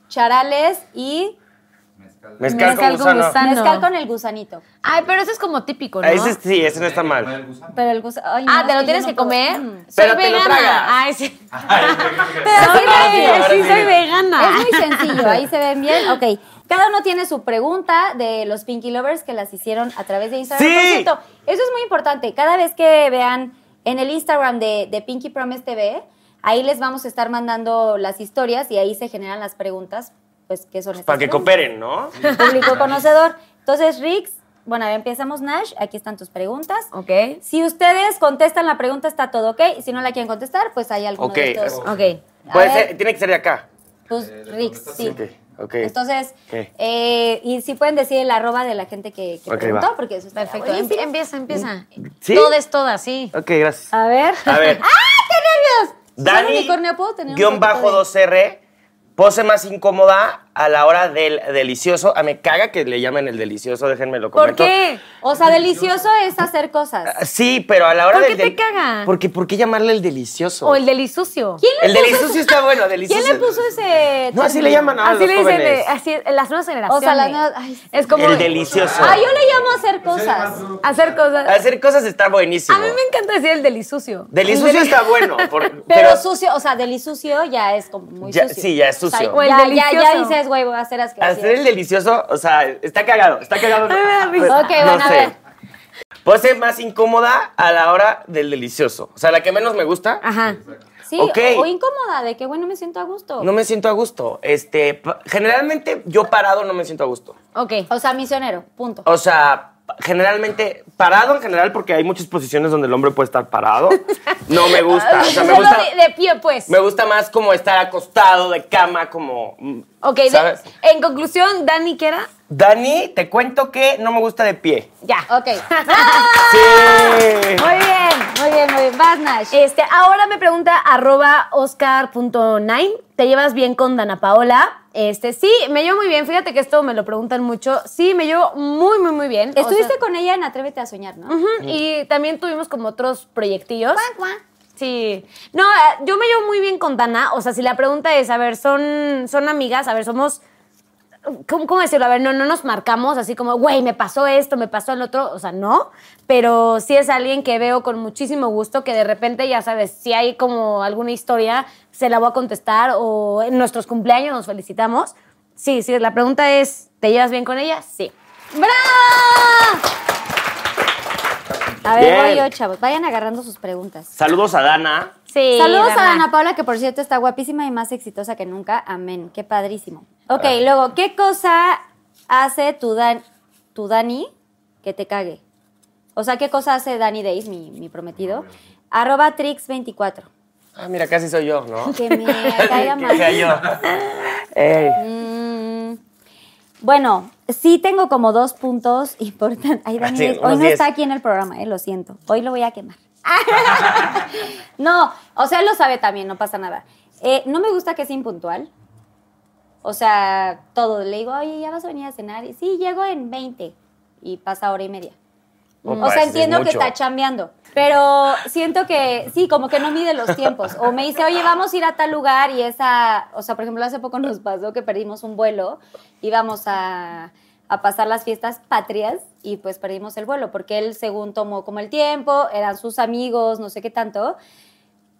charales y Mezcal, Mezcal con con gusano. gusano. mezcal con el gusanito. Ay, pero eso es como típico, ¿no? Ese sí, ese no está mal. Pero el gusano... ay, Ah, ¿te lo tienes no que puedo. comer? Mm. Soy Pero te lo vegana. Ay, sí. <laughs> Pero <laughs> Soy sí, sí. soy vegana. Es muy sencillo, ahí se ven bien. Ok, cada uno tiene su pregunta de los Pinky Lovers que las hicieron a través de Instagram. ¡Sí! Por cierto, eso es muy importante. Cada vez que vean en el Instagram de, de Pinky Promise TV, ahí les vamos a estar mandando las historias y ahí se generan las preguntas, pues, ¿qué son estas Para que cooperen, ¿no? Público conocedor. Entonces, Rix, bueno, empezamos, Nash. Aquí están tus preguntas. Ok. Si ustedes contestan la pregunta, está todo ok. Si no la quieren contestar, pues hay alguno Ok. de estos. Ok. A Puede ver. ser, tiene que ser de acá. Pues, Rix, sí. Ok, ok. Entonces, Ok. eh, y si pueden decir el arroba de la gente que, que preguntó, va. porque eso está Perfecto. buenísimo. Empieza, empieza. ¿Sí? Todas, todas, sí. Ok, gracias. A ver. A ver. <laughs> ¡Ah, qué nervios! ¿Soy Dani? ¿Puedo tener guion bajo de- 2R, pose más incómoda a la hora del delicioso. Ah, me caga que le llamen el delicioso, déjenme lo ¿Por comento. qué? O sea, delicioso es hacer cosas. Ah, Sí, pero a la hora ¿Por del qué te caga? Porque, ¿por qué llamarle el delicioso? O el delisucio. ¿Quién le El puso delicioso está bueno, delicioso. ¿Quién le puso ese No, así le llaman ahora Así los le dicen, jóvenes. eh, así, las nuevas generaciones. O sea, las nuevas- ay. Es como El delicioso. Ah, yo le llamo hacer cosas. hacer cosas. Hacer cosas está buenísimo. A mí me encanta decir el delisucio. Delicioso está bueno. <laughs> por- Pero, sucio, o sea, delisucio ya es como muy Ya- sucio. sí, ya es O sea, sucio. O el ya, ya, delicioso. ya dices, güey, voy a hacer. Hacer el delicioso, o sea, está cagado, está cagado. <laughs> Me da. Pues, Ok, bueno, a ver. Puede ser más incómoda a la hora del delicioso. O sea, la que menos me gusta. Ajá. Sí, o, o incómoda, de que, bueno, me siento a gusto. No me siento a gusto. Este, generalmente yo parado no me siento a gusto. Ok. O sea, misionero, punto. O sea, generalmente, parado en general, porque hay muchas posiciones donde el hombre puede estar parado. <laughs> No me gusta. O sea, me gusta, de, de pie, pues. me gusta más como estar acostado de cama, como. Ok, de- ¿sabes? en conclusión, Dani, ¿qué era? Dani, te cuento que no me gusta de pie. Ya. Ok. <laughs> Sí. Muy bien, muy bien, muy bien. Vas, Nash. Este, ahora me pregunta arroba oscar.9. ¿Te llevas bien con Dana Paola? Este, sí, me llevo muy bien. Fíjate que esto me lo preguntan mucho. Sí, me llevo muy, muy, muy bien. O Estuviste sea, con ella en Atrévete a Soñar, ¿no? ujú, Y también tuvimos como otros proyectillos. Cuac, cuac. Sí. No, eh, yo me llevo muy bien con Dana. O sea, si la pregunta es, a ver, son, son amigas, a ver, somos. ¿Cómo, cómo decirlo? A ver, no, no nos marcamos así como, güey, me pasó esto, me pasó el otro. O sea, no. Pero sí es alguien que veo con muchísimo gusto, que de repente, ya sabes, si hay como alguna historia, se la voy a contestar o en nuestros cumpleaños nos felicitamos. Sí, sí, la pregunta es, ¿te llevas bien con ella? Sí. ¡Bravo! A ver, Bien. voy yo, chavos. Vayan agarrando sus preguntas. Saludos a Dana. Sí. Saludos a Dana. Ana Paula, que por cierto está guapísima y más exitosa que nunca. Amén. Qué padrísimo. Ok, luego, ¿qué cosa hace tu, Dan- tu Dani que te cague? O sea, ¿qué cosa hace Dani Days, mi, mi prometido? Arroba Trix24. Ah, mira, casi soy yo, ¿no? Que me <laughs> caiga que mal. sea yo. <laughs> Ey. Mm, bueno, sí tengo como dos puntos <laughs> importantes. Ay, Dani, Sí, Days, hoy no diez. está aquí en el programa, eh, lo siento. Hoy lo voy a quemar. <laughs> no, o sea, él lo sabe también, no pasa nada. Eh, no me gusta que sea impuntual. O sea, todo. Le digo, oye, ya vas a venir a cenar. Y sí, llego en 20 y pasa hora y media. O sea, entiendo que está chambeando, pero siento que sí, como que no mide los tiempos. O me dice, oye, vamos a ir a tal lugar y esa, o sea, por ejemplo, hace poco nos pasó que perdimos un vuelo, íbamos a, a pasar las fiestas patrias y pues perdimos el vuelo porque él según tomó como el tiempo, eran sus amigos, no sé qué tanto.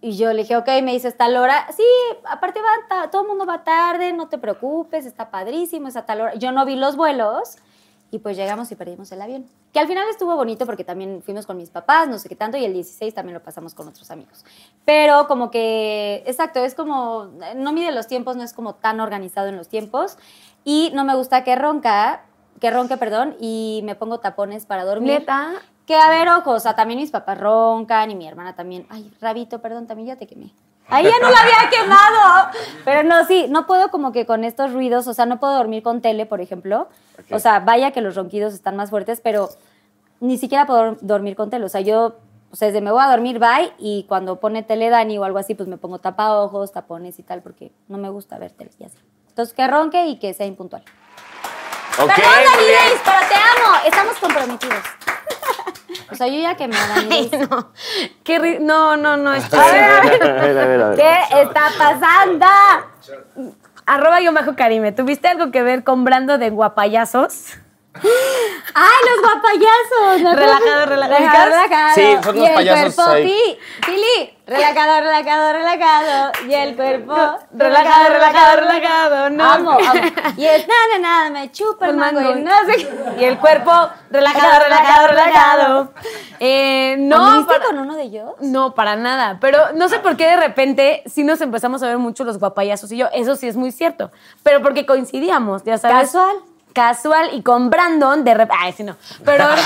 Y yo le dije, ok, me dice, está tal hora. Sí, aparte va, todo el mundo va tarde, no te preocupes, está padrísimo, es a tal hora. Yo no vi los vuelos y pues llegamos y perdimos el avión. Que al final estuvo bonito porque también fuimos con mis papás, no sé qué tanto, y el 16 también lo pasamos con otros amigos. Pero como que, exacto, es como, no mide los tiempos, no es como tan organizado en los tiempos. Y no me gusta que ronca, que ronque, perdón, y me pongo tapones para dormir. Neta. Que a ver, ojo, o sea, también mis papás roncan y mi hermana también. Ay, Rabito, perdón, también ya te quemé. Ahí ya no la había quemado. Pero no, sí, no puedo como que con estos ruidos, o sea, no puedo dormir con tele, por ejemplo. O sea, vaya que los ronquidos están más fuertes, pero ni siquiera puedo dormir con tele. O sea, yo, o sea, desde me voy a dormir, bye, y cuando pone tele Dani o algo así, pues me pongo tapaojos, tapones y tal, porque no me gusta ver tele y así. Entonces, que ronque y que sea impuntual. Ok, Perdón, muy bien. Pero te amo. Estamos comprometidos. O sea, yo ya que me Ay, no. Qué ri- no, no, no. estoy- A ver, a ver, a ver, a ver. ¿Qué está pasando? Arroba yo bajo Karime. ¿Tuviste algo que ver con Brando de guapayazos? ¡Ay, los guapayazos! ¿no? Relajado, relajado. Relajado, relajado. Sí, son Y unos el payasos cuerpo, ahí. Pili. Relajado, relajado, relajado. Y el cuerpo. Relajado, relajado, relajado. No. Amo, amo. Y es nada, nada, me chupa el El mango. mango. Y no sé qué. Y el cuerpo relajado, relajado, relajado. Eh, no, ¿Anduviste para- con uno de ellos? no, para nada. Pero no sé por qué de repente sí nos empezamos a ver mucho los guapayazos y yo. Eso sí es muy cierto. Pero porque coincidíamos, ya sabes. Casual. Casual y con Brandon de repente. Ay, sí, no. Pero. <laughs>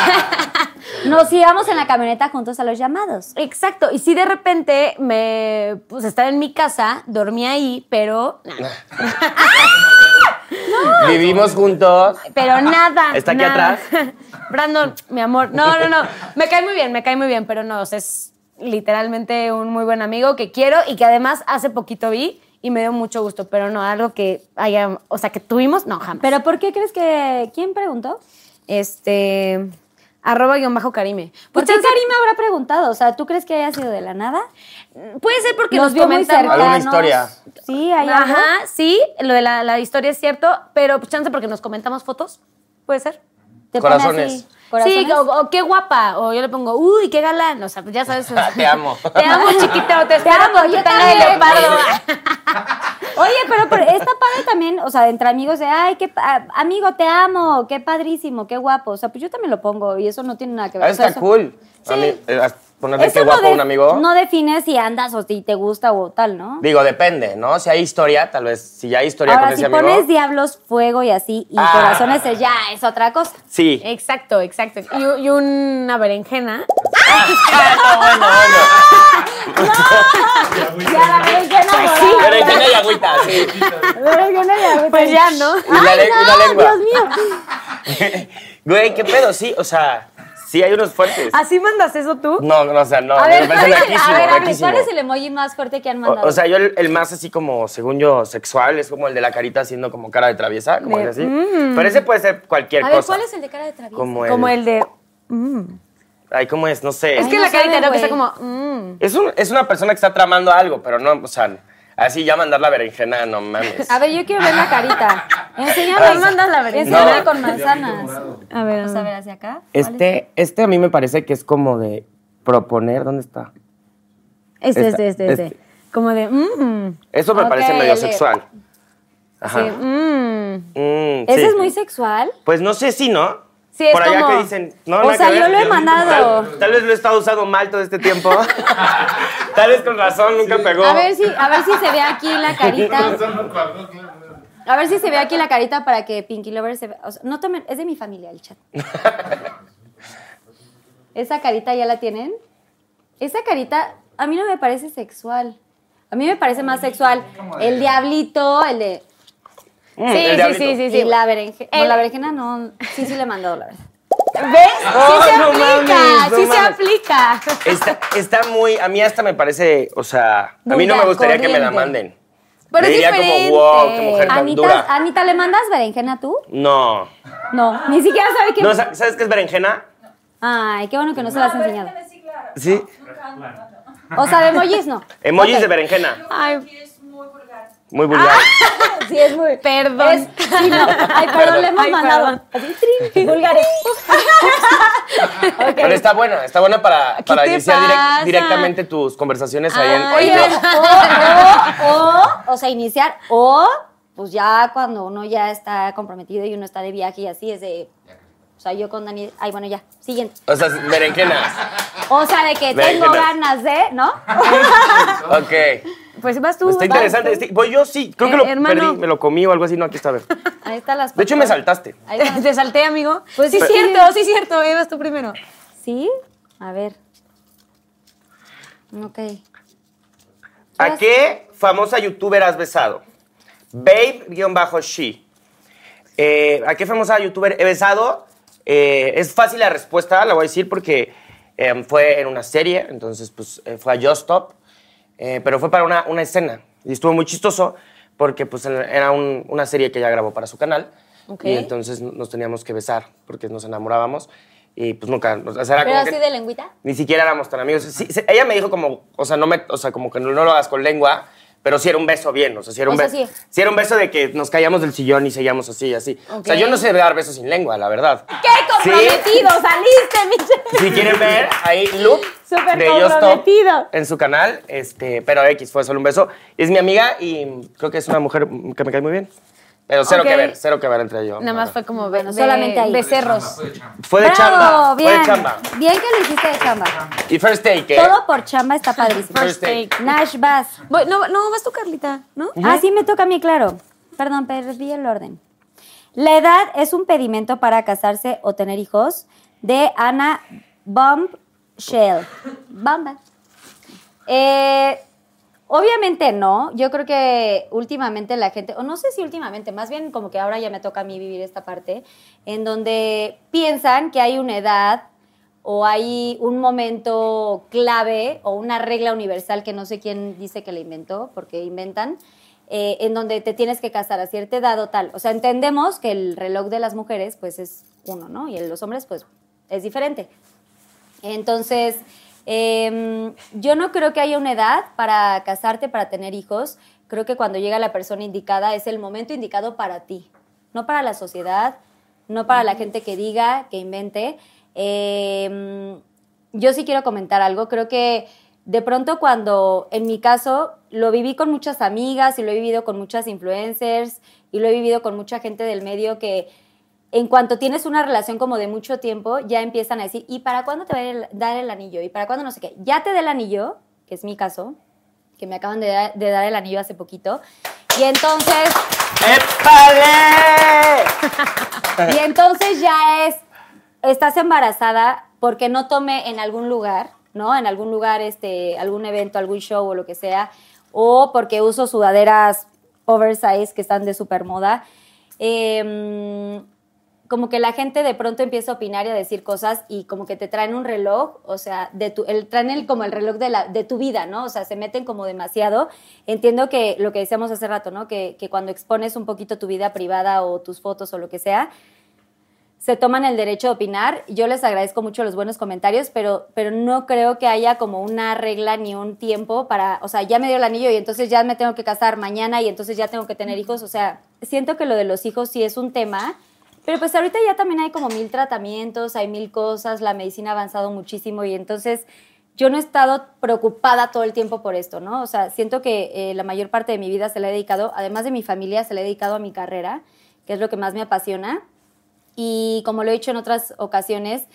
<laughs> Nos íbamos en la camioneta juntos a los llamados. Exacto, y sí de repente me pues estaba en mi casa, dormí ahí, pero <laughs> Vivimos juntos. pero nada. ¿Está aquí nada. atrás? Brandon, mi amor. No, no, no. Me cae muy bien, me cae muy bien, pero no, o sea, es literalmente un muy buen amigo que quiero y que además hace poquito vi y me dio mucho gusto, pero no, algo que haya, o sea, que tuvimos, no, jamás. ¿Pero por qué crees que... ¿Quién preguntó? este, arroba guion bajo Karime. ¿Por Pues qué Karima habrá preguntado? O sea, ¿tú crees que haya sido de la nada? puede ser porque Nos nos, vio muy cercanos. Alguna historia. Sí, hay algo. Ajá, sí, lo de la, la historia es cierto, pero pues, chance porque nos comentamos fotos, puede ser. Te pone Corazones. así, corazones. Sí, o, o qué guapa, o yo le pongo, uy, qué galán, o sea, pues ya sabes. <laughs> Te amo. <laughs> Te amo, chiquito, te espero amo, con yo tanga de también. leopardo. <laughs> Oye, pero, pero está padre también, o sea, entre amigos de, ay, qué, amigo, te amo, qué padrísimo, qué guapo. O sea, pues yo también lo pongo y eso no tiene nada que ver. Ah, O sea, está eso- cool. A Sí. mí, eh, ponerle Eso qué guapo no a un amigo. No defines si andas o si te gusta o tal, ¿no? Digo, depende, ¿no? Si hay historia, tal vez, si ya hay historia Ahora, con si ese amigo. pones diablos, fuego y así, y Ah. corazones, es ya es otra cosa. Sí. Exacto, exacto. Y, y una berenjena. <laughs> Ah, bueno, bueno. Ya la berenjena Pues morada. Berenjena y agüita, sí. Berenjena y agüita. Pues ya, ¿no? Y la, le- y la lengua. Dios mío. <laughs> Güey, ¿qué pedo? Sí, o sea, sí hay unos fuertes. ¿Así mandas eso tú? No, no, o sea, no. A me ver, parece ¿cuál es, a ver, hable. ¿cuál es el emoji más fuerte que han mandado? o sea, yo el, el más así como, según yo, sexual, es como el de la carita haciendo como cara de traviesa, como De, así. Pero ese puede ser cualquier a cosa. ver, ¿cuál es el de cara de travieso? Como el... Como el de. Ay, ¿cómo es? No sé. Es Ay, que no la carita no que está como. mm. Es, un- es una persona que está tramando algo, pero no, o sea, así ya mandar la berenjena, no mames. A ver, yo quiero ver la carita. Enséñame. Ahí mandas la berenjena. No. con manzanas. A ver, Vamos a ver hacia acá. Este, este a mí me parece que es como de proponer, ¿dónde está? Este, Esta- este, este, este. este. Como de. mm, Eso me parece medio sexual. Ajá. sí, mm. Mm, ¿Ese sí. es muy sexual? Pues no sé si, ¿no? Sí, es Por allá como- que dicen, no, O nada sea, que yo ver. lo he mandado. Tal, tal vez lo he estado usando mal todo este tiempo. <laughs> tal vez con razón nunca pegó. A ver si, a ver si se ve aquí la carita. A ver si se ve aquí la carita para que Pinky Lover se vea. O sea, no tomen, es de mi familia el chat. <laughs> Esa carita ya la tienen. Esa carita a mí no me parece sexual. A mí me parece más sexual el diablito, el de Mm, Sí, sí, sí, sí, y sí. la berenjena. El- la berenjena no, sí, sí le mandó la verdad. ¿Ves? Oh, sí se no aplica, mames, no sí se mames. aplica. Está, está muy, a mí hasta me parece, o sea, a mí no me gustaría que me la manden. Pero es diría diferente. como, wow, qué mujer tan Anita, dura. Anita, ¿le mandas berenjena tú? No. No, ni siquiera sabe que. no. sa- ¿Sabes qué es berenjena? Ay, qué bueno que no se las has enseñado. Sí. O sea, de emojis no. Emojis de berenjena. Ay, Muy vulgar. <laughs> Sí, es muy. perdón. Es, sí, no. <laughs> Ay, perdón, le hemos Ay, mandado. Así, trin, vulgares. <laughs> Ok. Pero está buena, está buena para, ¿Qué para iniciar direct- directamente tus conversaciones ahí en... Ay, en- Oye, o, o, o, o sea, iniciar, o, pues ya cuando uno ya está comprometido y uno está de viaje y así, es de. O sea, yo con Dani. Ay, bueno, ya. Siguiente. O sea, berenjenas. O sea, de que tengo ganas de, ¿no? Ok. Pues vas tú. Está vas interesante. tú. este- Pues yo sí, creo que Eh, lo hermano. perdí, me lo comí o algo así. No, aquí está, a ver. <laughs> Ahí están las De hecho, me saltaste. Ahí está. Te salté, amigo. Pues sí, sí. cierto, sí, cierto. Ibas tú primero. ¿Sí? A ver. Ok. ¿A qué famosa youtuber has besado? Babe-she. Eh, ¿A qué famosa youtuber he besado? Eh, es fácil la respuesta, la voy a decir porque eh, fue en una serie, entonces pues eh, fue a Just Stop, eh, pero fue para una, una escena y estuvo muy chistoso porque pues era un- una serie que ella grabó para su canal Ok. y entonces nos teníamos que besar porque nos enamorábamos y pues nunca, o sea, era ¿Pero como así que- de lengüita? ni siquiera éramos tan amigos. Sí, ella me dijo como, o sea, no me, o sea, como que no, no lo hagas con lengua, pero sí era un beso bien, o sea, sí era O un sea, beso. sí. era un beso de que nos caíamos del sillón y seguíamos así y así. O sea, yo no sé dar besos sin lengua, la verdad. ¡Qué comprometido! ¡Saliste, Michelle! Si quieren ver, ahí look Súper de comprometido. en su canal, este, pero X fue solo un beso. Es mi amiga y creo que es una mujer que me cae muy bien. Pero cero que ver, cero que ver entre yo. Nada más fue como Bueno, de- solamente ahí. becerros. Fue de chamba, bien. fue de chamba. Bien que lo hiciste de chamba. Y first take, ¿eh? Todo por chamba está padrísimo. First take. Nash, vas. Voy- No, no, vas tú, Carlita, ¿no? Ah, sí, me toca a mí, claro. Perdón, perdí el orden. La edad es un pedimento para casarse o tener hijos. De Ana Bombshell. Bomba. Eh, obviamente no. Yo creo que últimamente la gente, o no sé si últimamente, más bien como que ahora ya me toca a mí vivir esta parte, en donde piensan que hay una edad o hay un momento clave o una regla universal que no sé quién dice que la inventó, porque inventan, eh, en donde te tienes que casar a cierta edad o tal. O sea, entendemos que el reloj de las mujeres pues es uno, ¿no? Y el de los hombres pues es diferente. Entonces, em, yo no creo que haya una edad para casarte, para tener hijos. Creo que cuando llega la persona indicada es el momento indicado para ti, no para la sociedad, no para la gente que diga, que invente. Em, yo sí quiero comentar algo. Creo que de pronto cuando, en mi caso, lo viví con muchas amigas y lo he vivido con muchas influencers y lo he vivido con mucha gente del medio que en cuanto tienes una relación como de mucho tiempo, ya empiezan a decir, ¿y para cuándo te va a el- dar el anillo? ¿Y para cuándo no sé qué? Ya te dé el anillo, que es mi caso, que me acaban de, dar- de dar el anillo hace poquito. Y entonces, ¡Épale! <laughs> y entonces ya es, estás embarazada porque no tome en algún lugar, ¿no? En algún lugar, este, algún evento, algún show o lo que sea, o porque uso sudaderas oversize que están de super moda. Em, como que la gente de pronto empieza a opinar y a decir cosas y como que te traen un reloj, o sea, de tu, el, traen el, como el reloj de, la, de tu vida, ¿no? O sea, se meten como demasiado. Entiendo que lo que decíamos hace rato, ¿no? Que, que cuando expones un poquito tu vida privada o tus fotos o lo que sea, se toman el derecho de opinar. Yo les agradezco mucho los buenos comentarios, pero, pero no creo que haya como una regla ni un tiempo para, o sea, ya me dio el anillo y entonces ya me tengo que casar mañana y entonces ya tengo que tener hijos. O sea, siento que lo de los hijos sí es un tema, pero pues ahorita ya también hay como mil tratamientos, hay mil cosas, la medicina ha avanzado muchísimo y entonces yo no he estado preocupada todo el tiempo por esto, ¿no? O sea, siento que eh, la mayor parte de mi vida se la he dedicado, además de mi familia, se la he dedicado a mi carrera, que es lo que más me apasiona. Y como lo he dicho en otras ocasiones,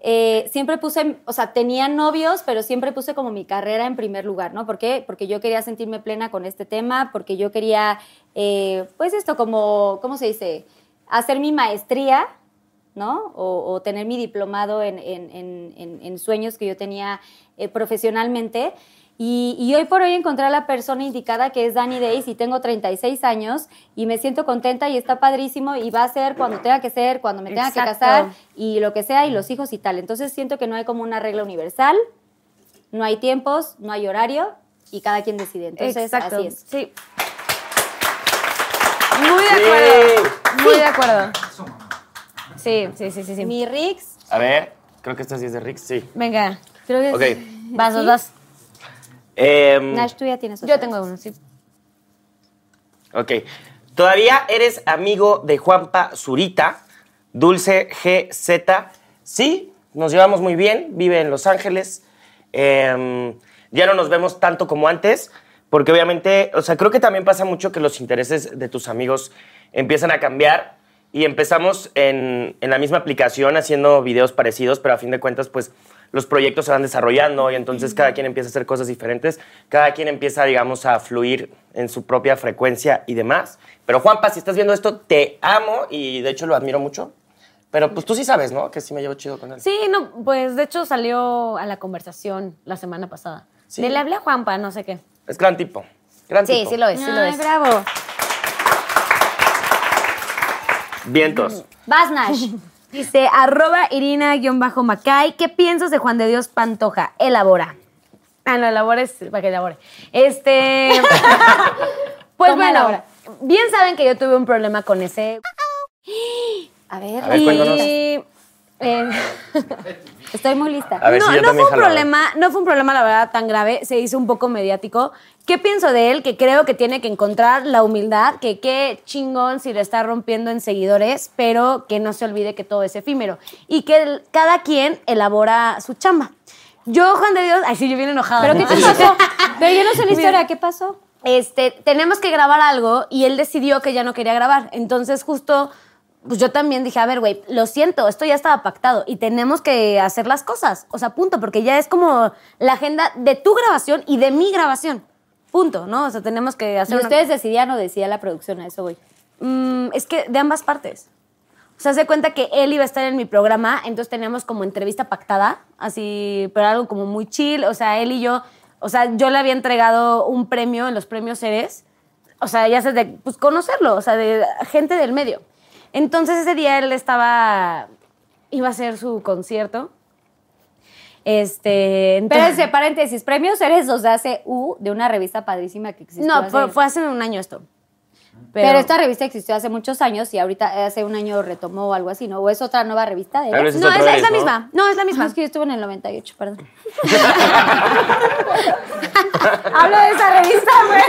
eh, siempre puse, o sea, tenía novios, pero siempre puse como mi carrera en primer lugar, ¿no? ¿Por qué? Porque yo quería sentirme plena con este tema, porque yo quería, eh, pues esto, como, ¿cómo se dice? Hacer mi maestría, ¿no? O, o tener mi diplomado en, en- en- en- en sueños que yo tenía eh, profesionalmente. Y, y hoy por hoy encontré a la persona indicada que es Dani Days y tengo 36 años y me siento contenta y está padrísimo y va a ser cuando tenga que ser, cuando me tenga que casar y lo que sea y los hijos y tal. Entonces siento que no hay como una regla universal, no hay tiempos, no hay horario y cada quien decide. Entonces Exacto. así es. Sí. Muy de acuerdo. Muy de acuerdo. Sí, sí, sí, sí. sí. Mi Rix, A ver, creo que esta sí es de Rick, sí. Venga. creo que Ok. Vas, vas, ¿Sí? vas. Em, Nash, tú ya tienes otra. Yo tengo uno, sí. Ok. ¿Todavía eres amigo de Juanpa Zurita? Dulce GZ. Sí, nos llevamos muy bien. Vive en Los Ángeles. Em, ya no nos vemos tanto como antes. Porque obviamente, o sea, creo que también pasa mucho que los intereses de tus amigos empiezan a cambiar. Y empezamos en, en la misma aplicación haciendo videos parecidos, pero a fin de cuentas, pues los proyectos se van desarrollando y entonces cada quien empieza a hacer cosas diferentes, cada quien empieza, digamos, a fluir en su propia frecuencia y demás. Pero Juanpa, si estás viendo esto, te amo y de hecho lo admiro mucho. Pero pues tú sí sabes, ¿no? Que sí me llevo chido con él. Sí, no, pues de hecho salió a la conversación la semana pasada. Sí. Le hablé a Juanpa, no sé qué. Es gran tipo. Gran Sí, tipo. sí lo es, sí lo es. bravo. Vientos. Vas, Nash. <laughs> Dice, arroba Irina-Macay, ¿qué piensas de Juan de Dios Pantoja? Elabora. Ah, no, elabora es para que elabore. Este... <laughs> pues ¿Cómo bueno, elabora? bien saben que yo tuve un problema con ese... <gasps> A ver, A ver, cuéntanos. y... eh, <laughs> estoy muy lista. A ver no, si yo no fue un problema, no fue un problema la verdad tan grave, se hizo un poco mediático. ¿Qué pienso de él? Que creo que tiene que encontrar la humildad, que qué chingón si le está rompiendo en seguidores, pero que no se olvide que todo es efímero y que el- cada quien elabora su chamba. Yo, Juan de Dios, ay sí, yo bien enojada. ¿Pero ¿no? qué te pasó? <laughs> Pero yo no sé la historia, ¿qué pasó? este, tenemos que grabar algo y él decidió que ya no quería grabar. Entonces, justo, pues yo también dije, a ver, güey, lo siento, esto ya estaba pactado y tenemos que hacer las cosas. O sea, punto, porque ya es como la agenda de tu grabación y de mi grabación. Punto, ¿no? O sea, tenemos que hacer. una- ustedes decidían o decidía la producción, a eso voy. Mm, es que de ambas partes. O sea, se cuenta que él iba a estar en mi programa, entonces teníamos como entrevista pactada, así, pero algo como muy chill. O sea, él y yo, o sea, yo le había entregado un premio en los premios Ceres. O sea, ya sé de, pues conocerlo, o sea, de gente del medio. Entonces ese día él estaba, iba a hacer su concierto. Este, entonces- Espérense, paréntesis. Premios Eres los hace U de una revista padrísima que existió. No, hace- fue, fue hace un año esto. Pero, esta revista existió hace muchos años y ahorita hace un año retomó o algo así, ¿no? ¿O es otra nueva revista de es No, es la, es la misma. No, es la Ah, misma. es que yo estuve en el 98, perdón. <laughs> <laughs> Hablo de esa revista, güey.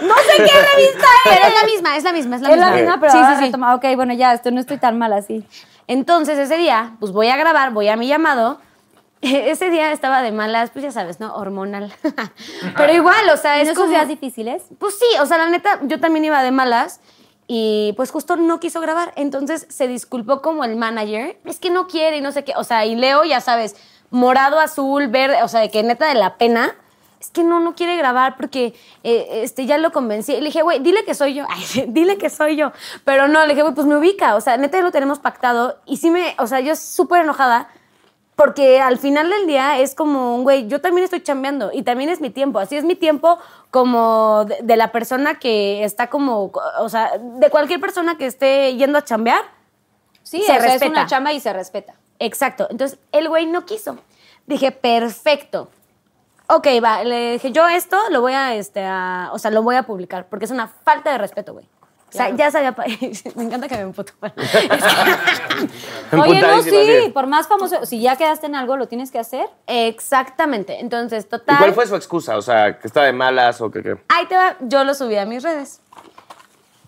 No sé qué revista es. Pero es la misma, es la misma, es la Es misma. la misma, pero sí, sí, sí. retoma- Ok, bueno, ya, esto no estoy tan mal así. Entonces ese día, pues voy a grabar, voy a mi llamado. <laughs> Ese día estaba de malas, pues ya sabes, ¿no? Hormonal. <laughs> Pero igual, o sea, ¿En es esos como... días difíciles? Pues sí, o sea, la neta, yo también iba de malas. y pues justo no quiso grabar. Entonces se disculpó como el manager. Es que no quiere y no sé qué. O sea, y Leo, ya sabes, morado, azul, verde, o sea, de que neta de la pena. Es que no, no quiere grabar porque eh, este, ya lo convencí. Le dije, güey, dile que soy yo. <laughs> Ay, dile que soy yo. Pero no, le dije, güey, pues me ubica. O sea, neta ya lo tenemos pactado. Y sí me, o sea, yo súper enojada porque al final del día es como, güey, yo también estoy chambeando y también es mi tiempo. Así es mi tiempo como de, de la persona que está como, o sea, de cualquier persona que esté yendo a chambear. Sí, Se o sea, es respeta. una chamba y se respeta. Exacto. Entonces, el güey no quiso. Dije, perfecto. Ok, va. Le dije, yo esto lo voy a, este, a- o sea, lo voy a publicar porque es una falta de respeto, güey. O sea, ya sabía. <laughs> me encanta que me emputo. <laughs> <laughs> Oye, no, sí. por más famoso, si ya quedaste en algo, lo tienes que hacer. Exactamente. Entonces, total. ¿Y cuál fue su excusa? O sea, que estaba de malas o que qué. Ahí te va, yo lo subí a mis redes.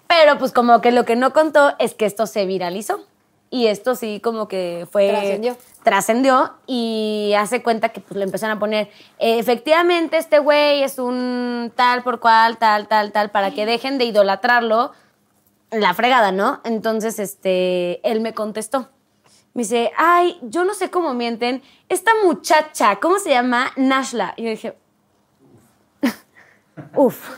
Pero pues como que lo que no contó es que esto se viralizó. Y esto sí como que fue... Trascendió. Trascendió y hace cuenta que pues le empezaron a poner, eh, efectivamente este güey es un tal por cual, tal, tal, tal, para que dejen de idolatrarlo. La fregada, ¿no? Entonces, este, él me contestó. Me dice, ay, yo no sé cómo mienten. Esta muchacha, ¿cómo se llama? Nashla. Y yo dije, <laughs> Uf.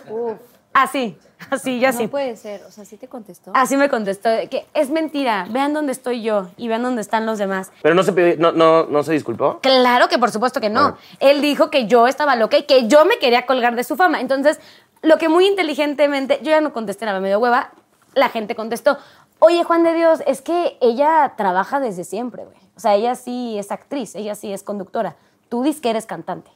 Así, <laughs> así, yo así. No puede ser, o sea, sí te contestó. Así me contestó, que es mentira, vean dónde estoy yo y vean dónde están los demás. Pero no se, pidió- no, no, no se disculpó. Claro que por supuesto que no. Ah. Él dijo que yo estaba loca y que yo me quería colgar de su fama. Entonces, lo que muy inteligentemente, yo ya no contesté nada, me dio hueva, la gente contestó, oye Juan de Dios, es que ella trabaja desde siempre, güey. O sea, ella sí es actriz, ella sí es conductora. Tú dices que eres cantante.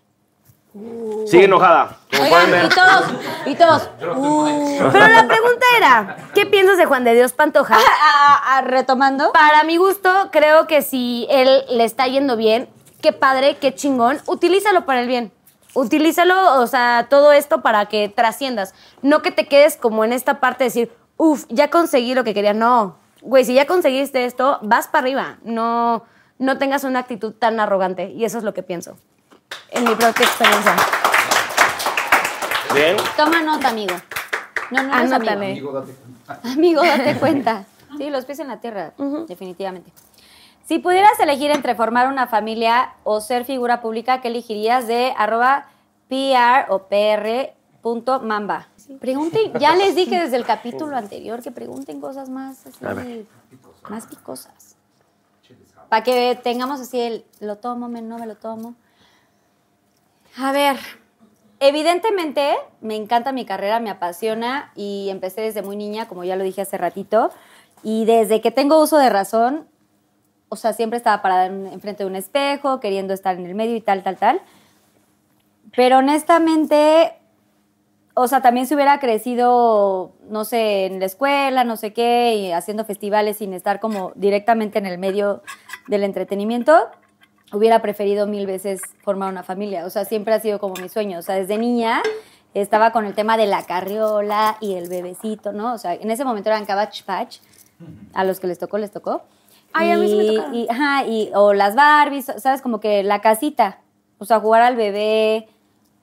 Sigue enojada. Oigan, ver. y todos, y todos. uh, Pero la pregunta era, ¿qué piensas de Juan de Dios Pantoja? a- <laughs> a- retomando. Para mi gusto, creo que si él le está yendo bien, qué padre, qué chingón, utilízalo para el bien. Utilízalo, o sea, todo esto para que trasciendas. No que te quedes como en esta parte de decir, uff, ya conseguí lo que quería. No, güey, si ya conseguiste esto, vas para arriba. No, no tengas una actitud tan arrogante. Y eso es lo que pienso. En mi propia experiencia. Bien. Toma nota, amigo. No, no eres amigo. Anótale. Amigo, date <laughs> cuenta. Sí, los pies en la tierra, definitivamente. Si pudieras elegir entre formar una familia o ser figura pública, ¿qué elegirías de arroba PR o PR punto mamba? Pregunten, ya les dije desde el capítulo anterior que pregunten cosas más así, más picosas. Para que tengamos así el, lo tomo, me, no me lo tomo. A ver, evidentemente me encanta mi carrera, me apasiona y empecé desde muy niña, como ya lo dije hace ratito, y desde que tengo uso de razón, o sea, siempre estaba parada en- enfrente de un espejo, queriendo estar en el medio y tal, tal, tal. Pero honestamente, o sea, también si hubiera crecido, no sé, en la escuela, no sé qué, y haciendo festivales sin estar como directamente en el medio del entretenimiento, hubiera preferido mil veces formar una familia. O sea, siempre ha sido como mi sueño. O sea, desde niña estaba con el tema de la carriola y el bebecito, ¿no? O sea, en ese momento eran Cabbage Patch. A los que les tocó, les tocó. Ay, a mí sí me Y- y- ajá, y, o las Barbies, ¿sabes? Como que la casita. O sea, jugar al bebé,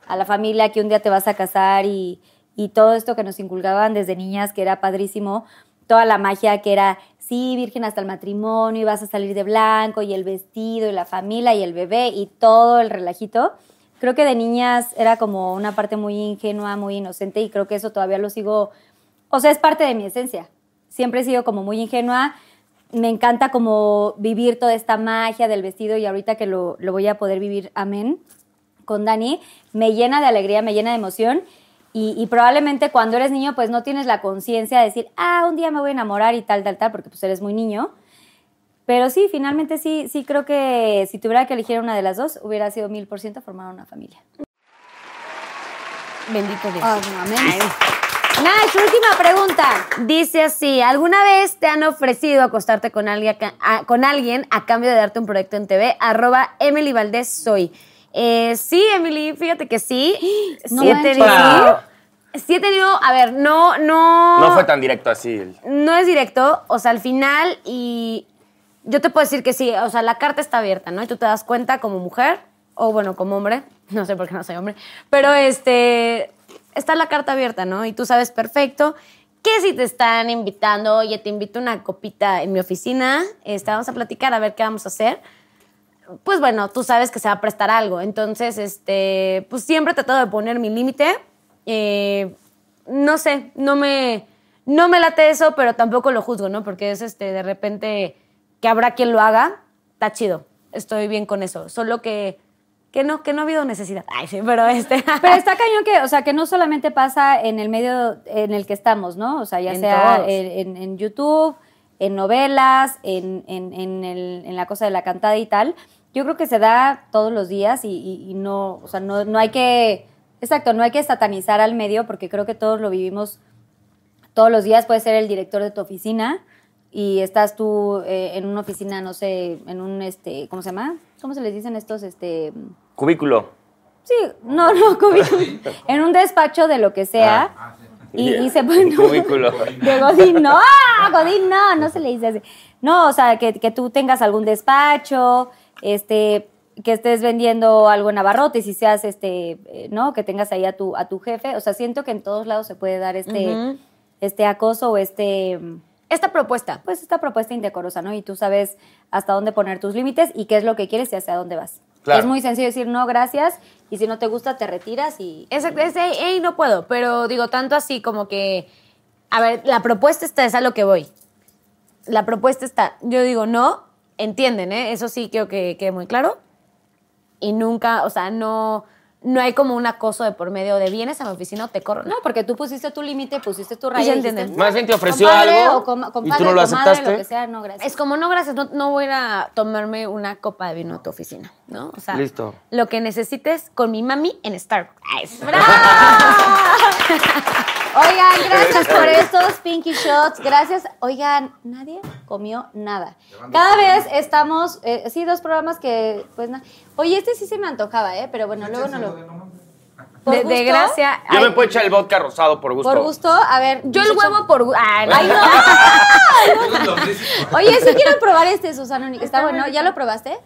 a la familia que un día te vas a casar y, y todo esto que nos inculcaban desde niñas, que era padrísimo. Toda la magia que era, sí, virgen hasta el matrimonio, y vas a salir de blanco, y el vestido, y la familia, y el bebé, y todo el relajito. Creo que de niñas era como una parte muy ingenua, muy inocente, y creo que eso todavía lo sigo. O sea, es parte de mi esencia. Siempre he sido como muy ingenua. Me encanta como vivir toda esta magia del vestido y ahorita que lo, lo voy a poder vivir, amén, con Dani, me llena de alegría, me llena de emoción. Y, y probablemente cuando eres niño, pues no tienes la conciencia de decir, ah, un día me voy a enamorar y tal, tal, tal, porque pues eres muy niño. Pero sí, finalmente sí, sí creo que si tuviera que elegir una de las dos, hubiera sido mil por ciento formar una familia. Bendito Dios. Amén. Nash, última pregunta. Dice así, ¿alguna vez te han ofrecido acostarte con alguien, a, con alguien a cambio de darte un proyecto en TV? Arroba Emily Valdés soy. Eh, sí, Emily, fíjate que sí. <gasps> No sí he tenido... Sí he tenido, a ver, no, no... No fue tan directo así. no es directo, o sea, al final y yo te puedo decir que sí, o sea, la carta está abierta, ¿no? Y tú te das cuenta como mujer, o bueno, como hombre, <laughs> no sé por qué no soy hombre, pero este, está la carta abierta, ¿no? Y tú sabes perfecto que si te están invitando, oye, te invito a una copita en mi oficina, este, vamos a platicar a ver qué vamos a hacer. Pues bueno, tú sabes que se va a prestar algo. Entonces, este, pues siempre he tratado de poner mi límite. Eh, no sé, no me, no me late eso, pero tampoco lo juzgo, ¿no? Porque es este, de repente que habrá quien lo haga, está chido. Estoy bien con eso. Solo que, que no, que no ha habido necesidad. Ay, sí, pero este. <laughs> Pero está cañón que, o sea, que no solamente pasa en el medio en el que estamos, ¿no? O sea, ya En sea en, en- en YouTube, en novelas, en, en- en el- en la cosa de la cantada y tal. Yo creo que se da todos los días y, y- y no, o sea, no, no hay que, exacto, no hay que satanizar al medio porque creo que todos lo vivimos todos los días. Puedes ser el director de tu oficina y estás tú eh, en una oficina, no sé, en un, este, ¿cómo se llama? ¿Cómo se les dicen estos, este... Cubículo. Sí, no, no, <laughs> cubículo. en un despacho de lo que sea. Y, y se pone. <laughs> Cubículo. <laughs> De Godín, no, ¡Ah! Godín, no, no se le dice así. No, o sea, que, que tú tengas algún despacho, este, que estés vendiendo algo en abarrotes y seas, este, eh, ¿no? Que tengas ahí a tu, a tu jefe. O sea, siento que en todos lados se puede dar este, este acoso o este Esta propuesta. pues esta propuesta indecorosa, ¿no? Y tú sabes hasta dónde poner tus límites y qué es lo que quieres y hacia dónde vas. Claro. Es muy sencillo decir no, gracias, y si no te gusta, te retiras y... Es, es "Ey, ey, no puedo, pero digo, tanto así como que, a ver, la propuesta está, es a lo que voy. La propuesta está, yo digo, no, entienden, ¿eh? Eso sí quiero que quede muy claro. Y nunca, o sea, no, no hay como un acoso de por medio de vienes a mi oficina o te corro. No, porque tú pusiste tu límite, pusiste tu Y raya. dijiste, entienden. Más bien te ofreció compadre algo o com- y tú no lo comadre, aceptaste. lo que sea, no, gracias. Es como, no, gracias, no, no voy a tomarme una copa de vino a tu oficina, ¿no? O sea, Listo. lo que necesites con mi mami en Starbucks. Es- <laughs> Oigan, <laughs> gracias por estos Pinky Shots. Gracias. Oigan, nadie comió nada. Cada vez estamos, eh, sí, dos programas que, pues, na- Oye, este sí se me antojaba, ¿eh? Pero bueno, luego no lo... ¿Por De, de gusto? gracia. Yo ay, me puedo echar el vodka rosado por gusto. Por gusto, a ver. Yo el huevo por... gu- Ay, no. <laughs> Ay, no. Oye, sí quiero probar este, Susana. Está bueno. ¿Ya lo probaste?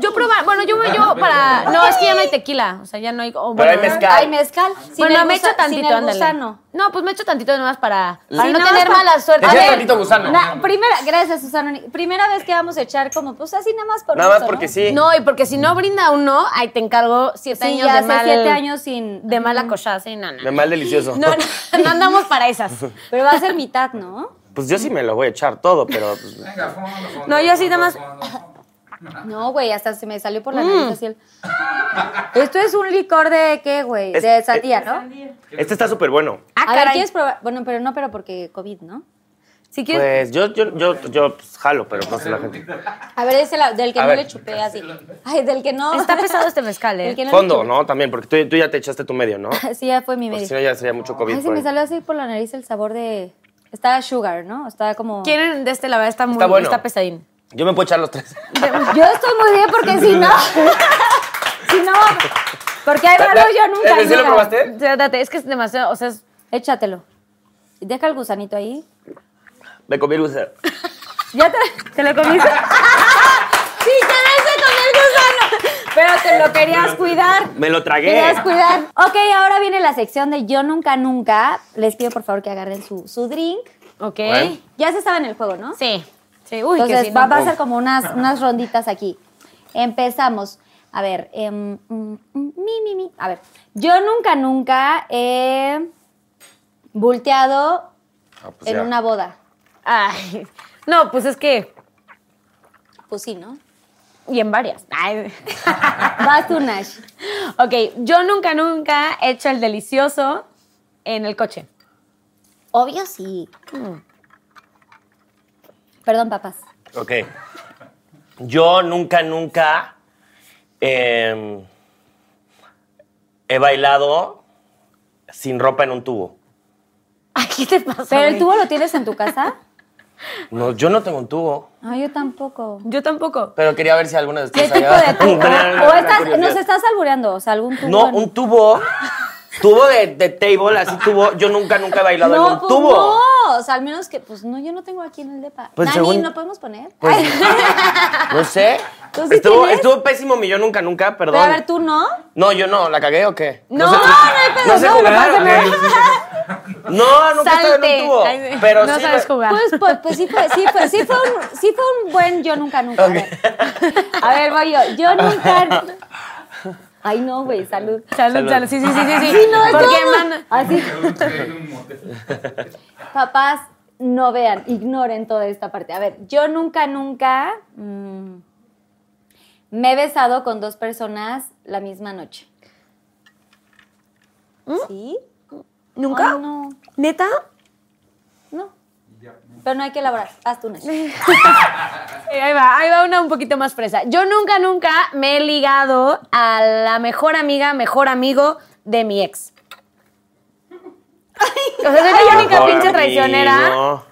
Yo probar, bueno, yo, yo para... No, es que ya no hay tequila, o sea, ya no hay... o Pero hay bueno, mezcal. Ay, mezcal. Sin bueno, el me gusa- echo tantito, sin el ándale. gusano. No, pues me echo tantito nomás para, para Sí, no nada tener mala suerte. Echa A ver, tantito gusano. Na- primera, gracias, Susana. Primera vez que vamos a echar como, pues así nada más por Nada más gusto, porque ¿no? sí. No, y porque si no brinda uno, ahí te encargo siete Sí, años ya de hace mal... siete años sin... De mala cochada, sí, no, no. De mal delicioso. No, no, <laughs> no andamos para esas. Pero va a ser mitad, ¿no? Pues yo sí me lo voy a echar todo, pero pues, No, yo así nada más- No, güey, hasta se me salió por la Mm. nariz así el... Esto es un licor de qué, güey? Es- De sandía, es- ¿no? este está súper bueno. Ah, a ver, caray. ¿quieres probar? Bueno, pero no, pero porque COVID, ¿no? Si quieres... Pues yo, yo, yo, yo pues, jalo, pero no sé la gente. A ver, ese la- del que A no ver. le chupé así. Ay, del que no... Está pesado este mezcal, <laughs> Del ¿eh? que no Fondo, chupé. ¿no? También, porque tú, tú ya te echaste tu medio, ¿no? <laughs> Sí, ya fue mi Porque medio. si no ya sería mucho COVID. Ay, se por me ahí. salió así por la nariz el sabor de... Está sugar, ¿no? Está como... Quieren de este, la verdad, está muy... Está bueno. Está pesadín. Yo me puedo echar los tres. Yo estoy muy bien porque si no... <laughs> si no... Porque hay valor yo nunca. ¿Sí lo probaste? Date, es que es demasiado, o sea, es... Échatelo. Deja el gusanito ahí. Me comí el gusano. <laughs> ¿Ya te, te lo comiste? <laughs> sí, te con el gusano. Pero te lo querías cuidar. Me lo tragué. Querías cuidar. Ok, ahora viene la sección de Yo Nunca Nunca. Les pido por favor que agarren su, su drink. Ok. Bueno. Ya se saben el juego, ¿no? Sí. Sí, uy, que Entonces sí, va, no. va a ser como unas, unas ronditas aquí. Empezamos. A ver, em, mm, mm, mi, mi, mi. A ver, yo nunca, nunca he volteado Ah, pues en ya. una boda. Ay, no, pues es que... Pues sí, ¿no? Y en varias. Ay. <laughs> Vas tú, Nash. ok, yo nunca, nunca he hecho el delicioso en el coche. Obvio sí. Perdón, papás. Ok. Yo nunca, nunca eh, he bailado sin ropa en un tubo. Ay, <laughs> ¿qué te pasa? ¿Pero el tubo lo tienes en tu casa? <laughs> No, yo no tengo un tubo. No, yo tampoco. Yo tampoco. Pero quería ver si alguna de ¿Qué ustedes tipo había- de <laughs> tubo? Tenía O estás, curiosidad. nos estás albureando, o sea, algún tubo. No, en- un tubo. Tubo de, de table, así tubo. Yo nunca, nunca he bailado en No, un pues tubo. no. O sea, al menos que, pues no, yo no tengo aquí en el depa. Pues Nani, según- ¿no podemos poner? Pues. <laughs> No sé. ¿Tú sí estuvo, tienes? estuvo pésimo mi yo nunca, nunca, perdón. Pero a ver, tú no. No, yo no, ¿la cagué o qué? No, sé- no hay pedo, sé no, no jugar, pasa ¿o qué? No, nunca en Salte. un tubo. Ay, sí. Pero no sí sabes me- jugar. Pues, pues, pues sí, fue, sí, fue, sí, fue un, sí fue un buen yo nunca nunca. A ver, a ver voy yo. Yo nunca. <laughs> Ay, no, güey, salud. Salud, salud. Sí, sí, sí, sí. sí. Sí, no, Porque man- Así. Papás, no vean, ignoren toda esta parte. A ver, yo nunca, nunca mm, me he besado con dos personas la misma noche. ¿Sí? ¿Nunca? Ay, no, ¿Neta? Pero no hay que elaborar. Haz tú. Eh, <laughs> ahí va, ahí va una un poquito más fresa. Yo nunca, nunca me he ligado a la mejor amiga, mejor amigo de mi ex. O sea, soy la única pinche traicionera. amigo.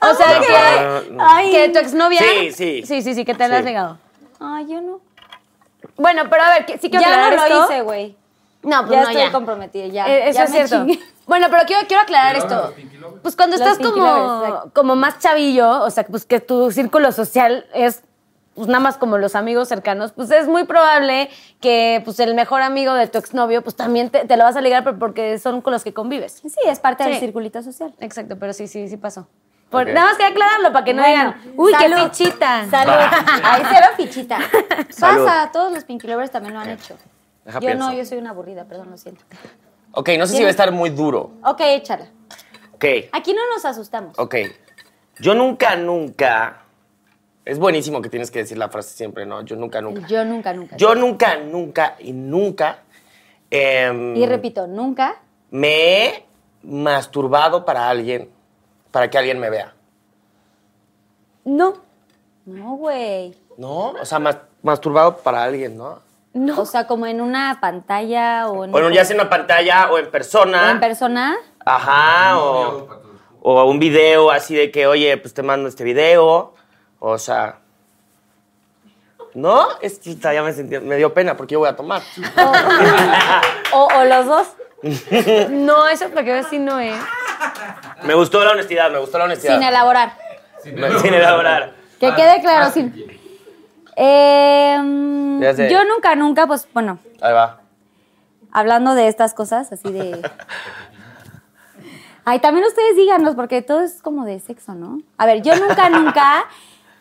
O sea, que, no. Ay. que tu exnovia. Sí, sí. Sí, sí, sí, que te la has ligado. Ay, yo no. Bueno, pero a ver, que- sí quiero Ya aclarar no lo esto. hice, güey. No, pues ya no, estoy ya. comprometida, ya. Eh, eso ya es cierto. <laughs> Bueno, pero quiero, quiero aclarar esto. Pues cuando Los estás como, como más chavillo, o sea, pues que tu círculo social es pues nada más como los amigos cercanos, pues es muy probable que pues el mejor amigo de tu exnovio pues también te, te lo vas a ligar pero porque son con los que convives. Sí, es parte del circulito social. Exacto, pero sí, sí, sí pasó. Por-. Nada más que aclararlo para que no Bueno, digan, uy, salud. qué fichita. Salud. <laughs> Ay, cero fichita. <laughs> Pasa, todos los Pinky Lovers también lo han hecho. Deja yo no, yo soy una aburrida, perdón, lo siento. Ok, no sé si va a estar muy duro. Ok, échala. Ok, Aquí no nos asustamos. ok. Yo nunca, nunca. Es buenísimo que tienes que decir la frase siempre, ¿no? Yo nunca, nunca. Yo nunca, nunca. Yo nunca, nunca y nunca. em, Y repito, nunca. Me he masturbado para alguien, para que alguien me vea. No, No, güey. ¿No? O sea, mas- masturbado para alguien, ¿no? No. O sea, como en una pantalla o en, Bueno, ya sea en una pantalla o en persona. o en persona. Ajá, o, o un video así de que, oye, pues te mando este video. O sea. ¿No? Es que ya me sentí, me dio pena porque yo voy a tomar. <laughs> O, o los dos. <laughs> No, eso para que veas si no es. Me gustó la honestidad, me gustó la honestidad. Sin elaborar. Me- sin elaborar. Que quede claro, sin. Em, Ya sé. yo nunca, nunca, pues bueno, Ahí va. hablando de estas cosas, así de. <laughs> Ay, también ustedes díganos, porque todo es como de sexo, ¿no? A ver, yo nunca, nunca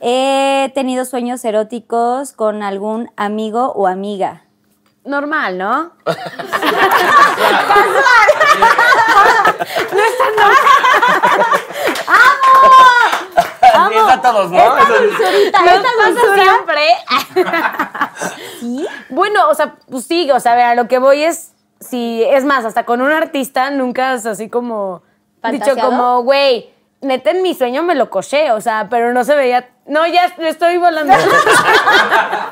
he tenido sueños eróticos con algún amigo o amiga. Normal, ¿no? <laughs> <laughs> Es a todos, ¿no? Esta dulzurita, dulzura. siempre. <laughs> ¿Sí? Bueno, o sea, pues sí, o sea, a ver, a lo que voy es, si, es más, hasta con un artista nunca has así como dicho como, güey, neta en mi sueño me lo coché, o sea, pero no se veía, no, ya estoy volando. <laughs>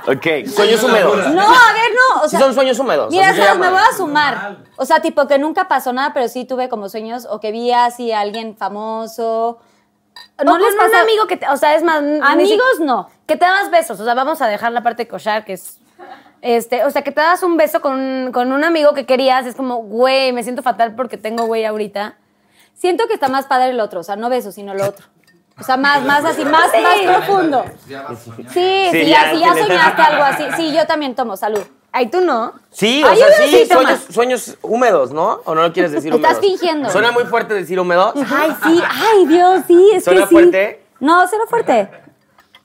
Ok, sueños húmedos. No, a ver, no. O Sí sea, son sueños húmedos. Mira, así se ¿sabes? me voy a sumar. O sea, tipo que nunca pasó nada, pero sí tuve como sueños o que vi así a alguien famoso. No les les un amigo que, te- o sea, es más... Amigos, si- no. Que te das besos, o sea, vamos a dejar la parte de cochar, que es... Este, o sea, que te das un beso con, un- con un amigo que querías, es como, güey, me siento fatal porque tengo güey ahorita. Siento que está más padre el otro, o sea, no beso, sino lo otro. O sea, más, más así, más, más profundo. Sí, sí, Sí, ya, ya si ya soñaste algo así. Sí, yo también tomo, salud. Ay, tú no. Sí, o Ay, sea, yo sí, sueños, sueños húmedos, ¿no? ¿O no lo quieres decir Estás húmedos? fingiendo. Suena muy fuerte decir húmedos. Ay, sí, ay, Dios, sí, es ¿Suena que sí. fuerte? No, cero fuerte.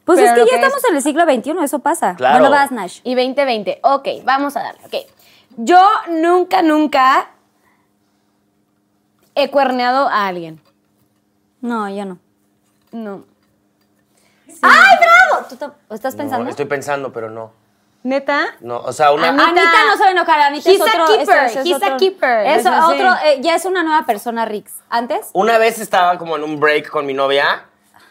Pues Pero es que ya que estamos en el siglo XXI, eso pasa. Claro. ¿Dónde vas, Nash? Y 2020. Ok, vamos a darle. Ok. Yo nunca, nunca he cuerneado a alguien. No, yo no. No. ¡Ay, bravo! ¿Tú te- estás No, pensando? estoy pensando, pero no. ¿Neta? No, o sea, una... Anita- Anita no a enojar, Anita He's es a otro. keeper, eso- eso es he's a otro- keeper, Eso, eso sí. otro, eh, ya es una nueva persona, Rix. ¿Antes? Una vez estaba como en un break con mi novia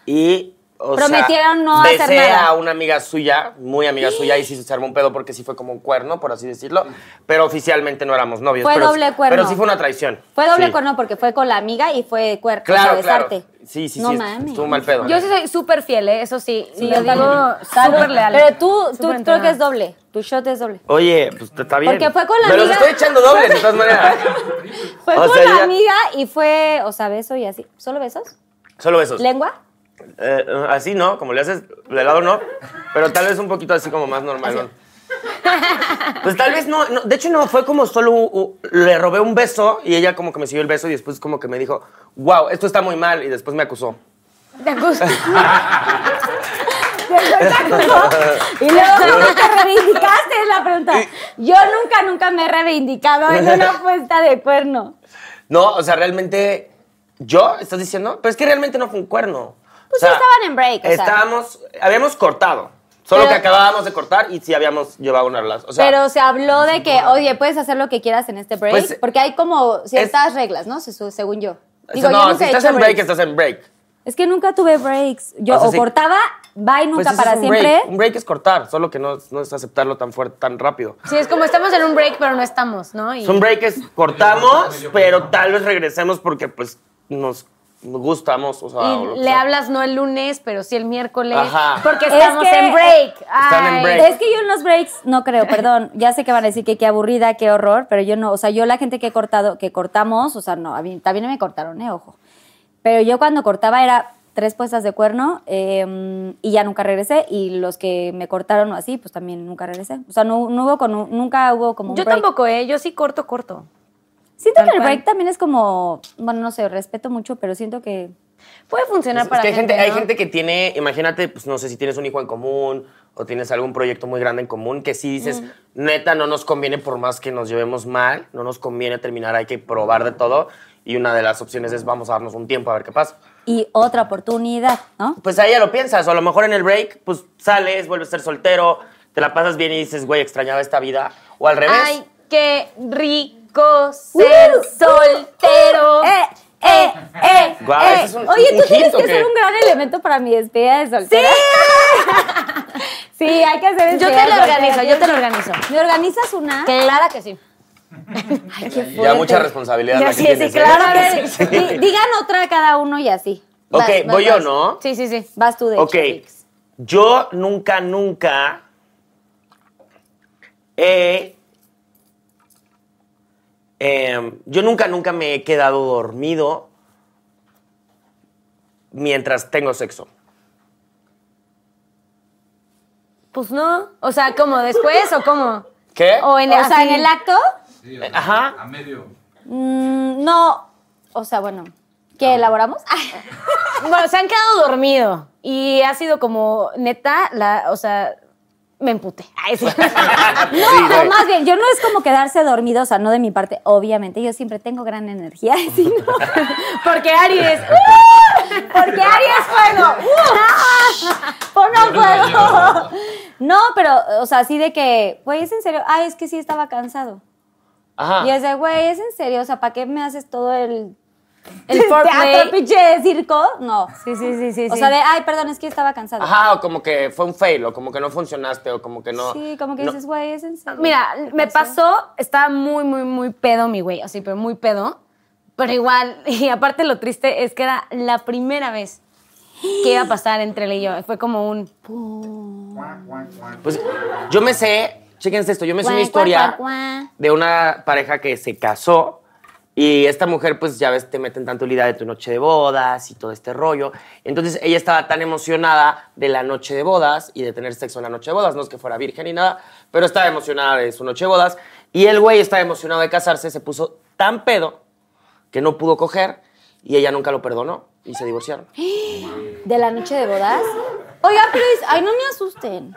y. O Prometieron sea, no besé hacer nada. a una amiga suya, muy amiga suya, y sí se armó un pedo porque sí fue como un cuerno, por así decirlo. Pero oficialmente no éramos novios. Fue pero, doble cuerno. Pero sí fue una traición. Fue doble Sí. cuerno porque fue con la amiga y fue cuerno. Claro, o sea, claro. besarte. Sí, sí, no sí. mames. Estuvo mal pedo. Yo sí soy súper fiel, ¿eh? eso sí. Sí, lo yo digo súper leal. Pero tú, tú creo que es doble. Tu shot es doble. Oye, pues está bien. Porque fue con la Me los amiga- estoy echando dobles, de todas maneras. <laughs> Fue O con sea, la ya- amiga y fue, o sea, beso y así. ¿Solo besos? Solo besos. ¿Lengua? Eh, así no, como le haces de lado no, pero tal vez un poquito así como más normal. ¿no? Pues tal vez no, no, de hecho no, fue como solo, u- u- le robé un beso y ella como que me siguió el beso y después como que me dijo, wow, esto está muy mal y después me acusó. ¿Te gusta? <laughs> Y luego, ¿cómo te reivindicaste? Es la pregunta. Yo nunca, nunca me he reivindicado en una <laughs> puesta de cuerno. No, o sea, realmente, ¿yo? ¿Estás diciendo? Pero es que realmente no fue un cuerno. Pues O sí estaban en break, o sea. Estábamos, habíamos cortado. Solo Pero- que acabábamos de cortar y sí habíamos llevado una relación. O sea, Pero se habló de que, oye, puedes hacer lo que quieras en este break. Pues, porque hay como ciertas reglas, ¿no? Se- Según yo. Digo, no, yo nunca si estás en break, breaks. estás en break. Es que nunca tuve breaks. Yo O sea, o sí. cortaba, bye, nunca Pues eso para es un siempre. break. Un break es cortar, solo que no, no es aceptarlo tan fuerte, tan rápido. Sí, es como estamos en un break, pero no estamos, ¿no? Y- Es un break es cortamos, pero tal vez regresemos porque pues nos gustamos. O sea, Y le sea. hablas no el lunes, pero sí el miércoles. Ajá. Porque Es estamos que- en break. Están en break. Es que yo en los breaks no creo, perdón. <laughs> Ya sé que van a decir que qué aburrida, qué horror, pero yo no. O sea, yo la gente que he cortado, que cortamos, o sea, no, a mí también me cortaron, eh, ojo. Pero yo cuando cortaba era tres puestas de cuerno eh, y ya nunca regresé. Y los que me cortaron o así, pues también nunca regresé. O sea, no, no hubo con un- nunca hubo como un Yo break. tampoco, ¿eh? Yo sí corto, corto. Siento Tal que el cual. break también es como, bueno, no sé, respeto mucho, pero siento que... Puede funcionar Es para que hay gente, gente, hay ¿no? gente que tiene, imagínate, pues no sé si tienes un hijo en común o tienes algún proyecto muy grande en común que sí dices, neta, no nos conviene por más que nos llevemos mal, no nos conviene terminar, hay que probar de todo. Y una de las opciones es vamos a darnos un tiempo a ver qué pasa. Y otra oportunidad, ¿no? Pues ahí ya lo piensas, o a lo mejor en el break, pues sales, vuelves a ser soltero, te la pasas bien y dices, güey, extrañaba esta vida. O al revés. Ay, qué rico ser Uh, soltero. ¡Eh, eh, eh! Guau, eh. es un- Oye, un tú tienes hit, ¿o que ser un gran elemento para mi despedida de soltera. Sí, <laughs> hay que hacer Yo despedida te lo organizo, yo te lo organizo. ¿Me organizas una? Claro que sí. <laughs> Ay, qué ya fuerte. mucha responsabilidad Ya sí, sí, tienes, ¿eh? claro. A ver, di- digan otra cada uno y así. Ok, Vas, vas, voy yo. ¿no? Sí, sí, sí. Vas tú, de Ok, hecho, yo nunca, nunca he... em, yo nunca, nunca me he quedado dormido mientras tengo sexo. Pues no. O sea, ¿cómo? ¿Después o cómo? ¿Qué? O en, O sea, en el acto, Sí, Ajá. a medio. mm, no. O sea, bueno, ¿qué elaboramos? Ay, <laughs> Bueno, se han quedado dormidos. Y ha sido como, neta, la, o sea, me emputé. Ay, sí. <laughs> No, Sí, o güey. más bien, yo no es como quedarse dormido, o sea, no de mi parte, obviamente, yo siempre tengo gran energía, <laughs> sí, no. Porque Aries. porque Aries fuego, ¡Uh! no fuego. No, pero, o sea, así de que, güey, es en serio, ay, es que sí estaba cansado. Ajá. Y es de, güey, es en serio, o sea, ¿para qué me haces todo el El teatro, pinche circo? No. Sí, sí, sí, sí. O sí. sea, de, ay, perdón, es que estaba cansado. Ajá, o como que fue un fail, o como que no funcionaste, o como que no... Sí, como que no- dices, güey, es en serio. Mira, me pasó, estaba muy, muy, muy pedo mi güey, así, pero muy pedo. Pero igual, <laughs> y aparte lo triste es que era la primera vez que iba a pasar entre él y yo. Fue como un... Pues yo me sé, chéquense esto, yo me sé una historia cuá, cuá, cuá. de una pareja que se casó y esta mujer, pues ya ves, te meten tanto la idea de tu noche de bodas y todo este rollo. Entonces ella estaba tan emocionada de la noche de bodas y de tener sexo en la noche de bodas, no es que fuera virgen ni nada, pero estaba emocionada de su noche de bodas. Y el güey estaba emocionado de casarse, se puso tan pedo que no pudo coger y ella nunca lo perdonó y se divorciaron. <gasps> ¿De la noche de bodas? Oiga, pero es- ay, no me asusten.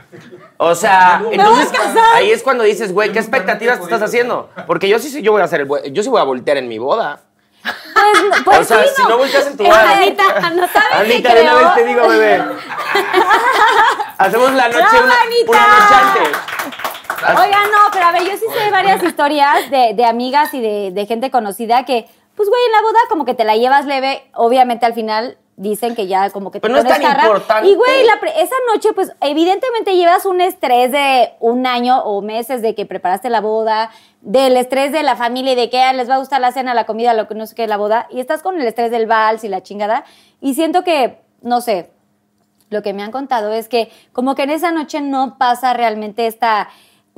O sea, entonces ahí es cuando dices, güey, ¿qué expectativas te estás haciendo? Porque yo sí, sí, yo voy a hacer el yo sí voy a voltear en mi boda. Pues, pues o sea, sí, si no volteas en tu Eh, boda. Anita, no sabes Anita, qué de una vez te digo, bebé. <laughs> Hacemos la noche ¡Bravo, una, Anita! una noche antes. Oiga, no, pero a ver, yo sí sé varias historias de, de amigas y de, de gente conocida que, pues, güey, en la boda como que te la llevas leve, obviamente al final dicen que ya como que te Pero no es tan importante. Y, güey, la pre- esa noche, pues, evidentemente llevas un estrés de un año o meses de que preparaste la boda, del estrés de la familia y de que ah, les va a gustar la cena, la comida, lo que no sé qué, la boda, y estás con el estrés del vals y la chingada, y siento que, no sé, lo que me han contado es que como que en esa noche no pasa realmente esta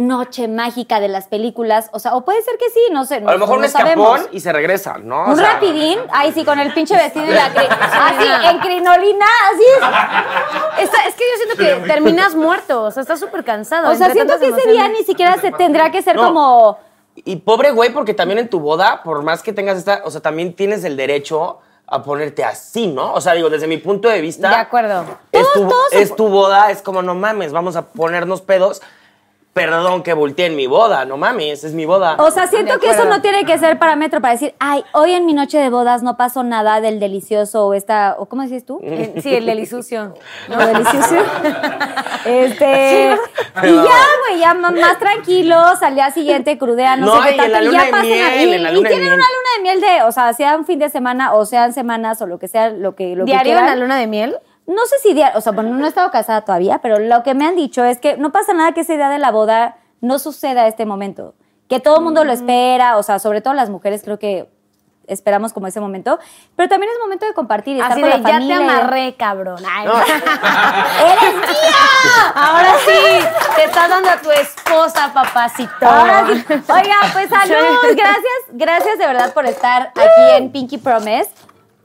noche mágica de las películas. O sea, o puede ser que sí, no sé. A lo mejor un no escapón sabemos. y se regresan, ¿no? O Un sea, rapidín, ahí sí, con el pinche vestido y la cri- así, en crinolina, así es. Está- es que yo siento que terminas muerto, o sea, estás súper cansado. O sea, siento que ese día ni siquiera se tendrá que ser No. como. Y pobre güey, porque también en tu boda, por más que tengas esta, o sea, también tienes el derecho a ponerte así, ¿no? O sea, digo, desde mi punto de vista. De acuerdo. Es, Todos- tu, todos se es tu boda, es como, no mames, vamos a ponernos pedos. Perdón que volteé en mi boda, no mames, es mi boda. O sea, siento que eso no tiene que ser parámetro para decir, ay, hoy en mi noche de bodas no pasó nada del delicioso o esta, o ¿cómo dices tú? Eh, Sí, el delisucio. <laughs> No, delicioso. <laughs> este. Y ya, güey, ya más tranquilos, al día siguiente crudean, no, No, sé y qué en tanto, y ya pasan miel, en la y de tienen miel. una luna de miel de, o sea, sea un fin de semana o sean semanas o lo que sea, lo que, lo que ¿Diario en quieran. la luna de miel? No sé si o sea, bueno, no he estado casada todavía, pero lo que me han dicho es que no pasa nada que ese día de la boda no suceda este momento. Que todo el mundo lo espera, o sea, sobre todo las mujeres creo que esperamos como ese momento, pero también es momento de compartir y estar Así con de, la ya te familia. amarré, cabrón. Ay, <laughs> ¡Eres mía! Ahora sí, te estás dando a tu esposa, papacito. Ahora sí. Oiga, pues <laughs> salud. Gracias, gracias de verdad por estar aquí en Pinky Promise.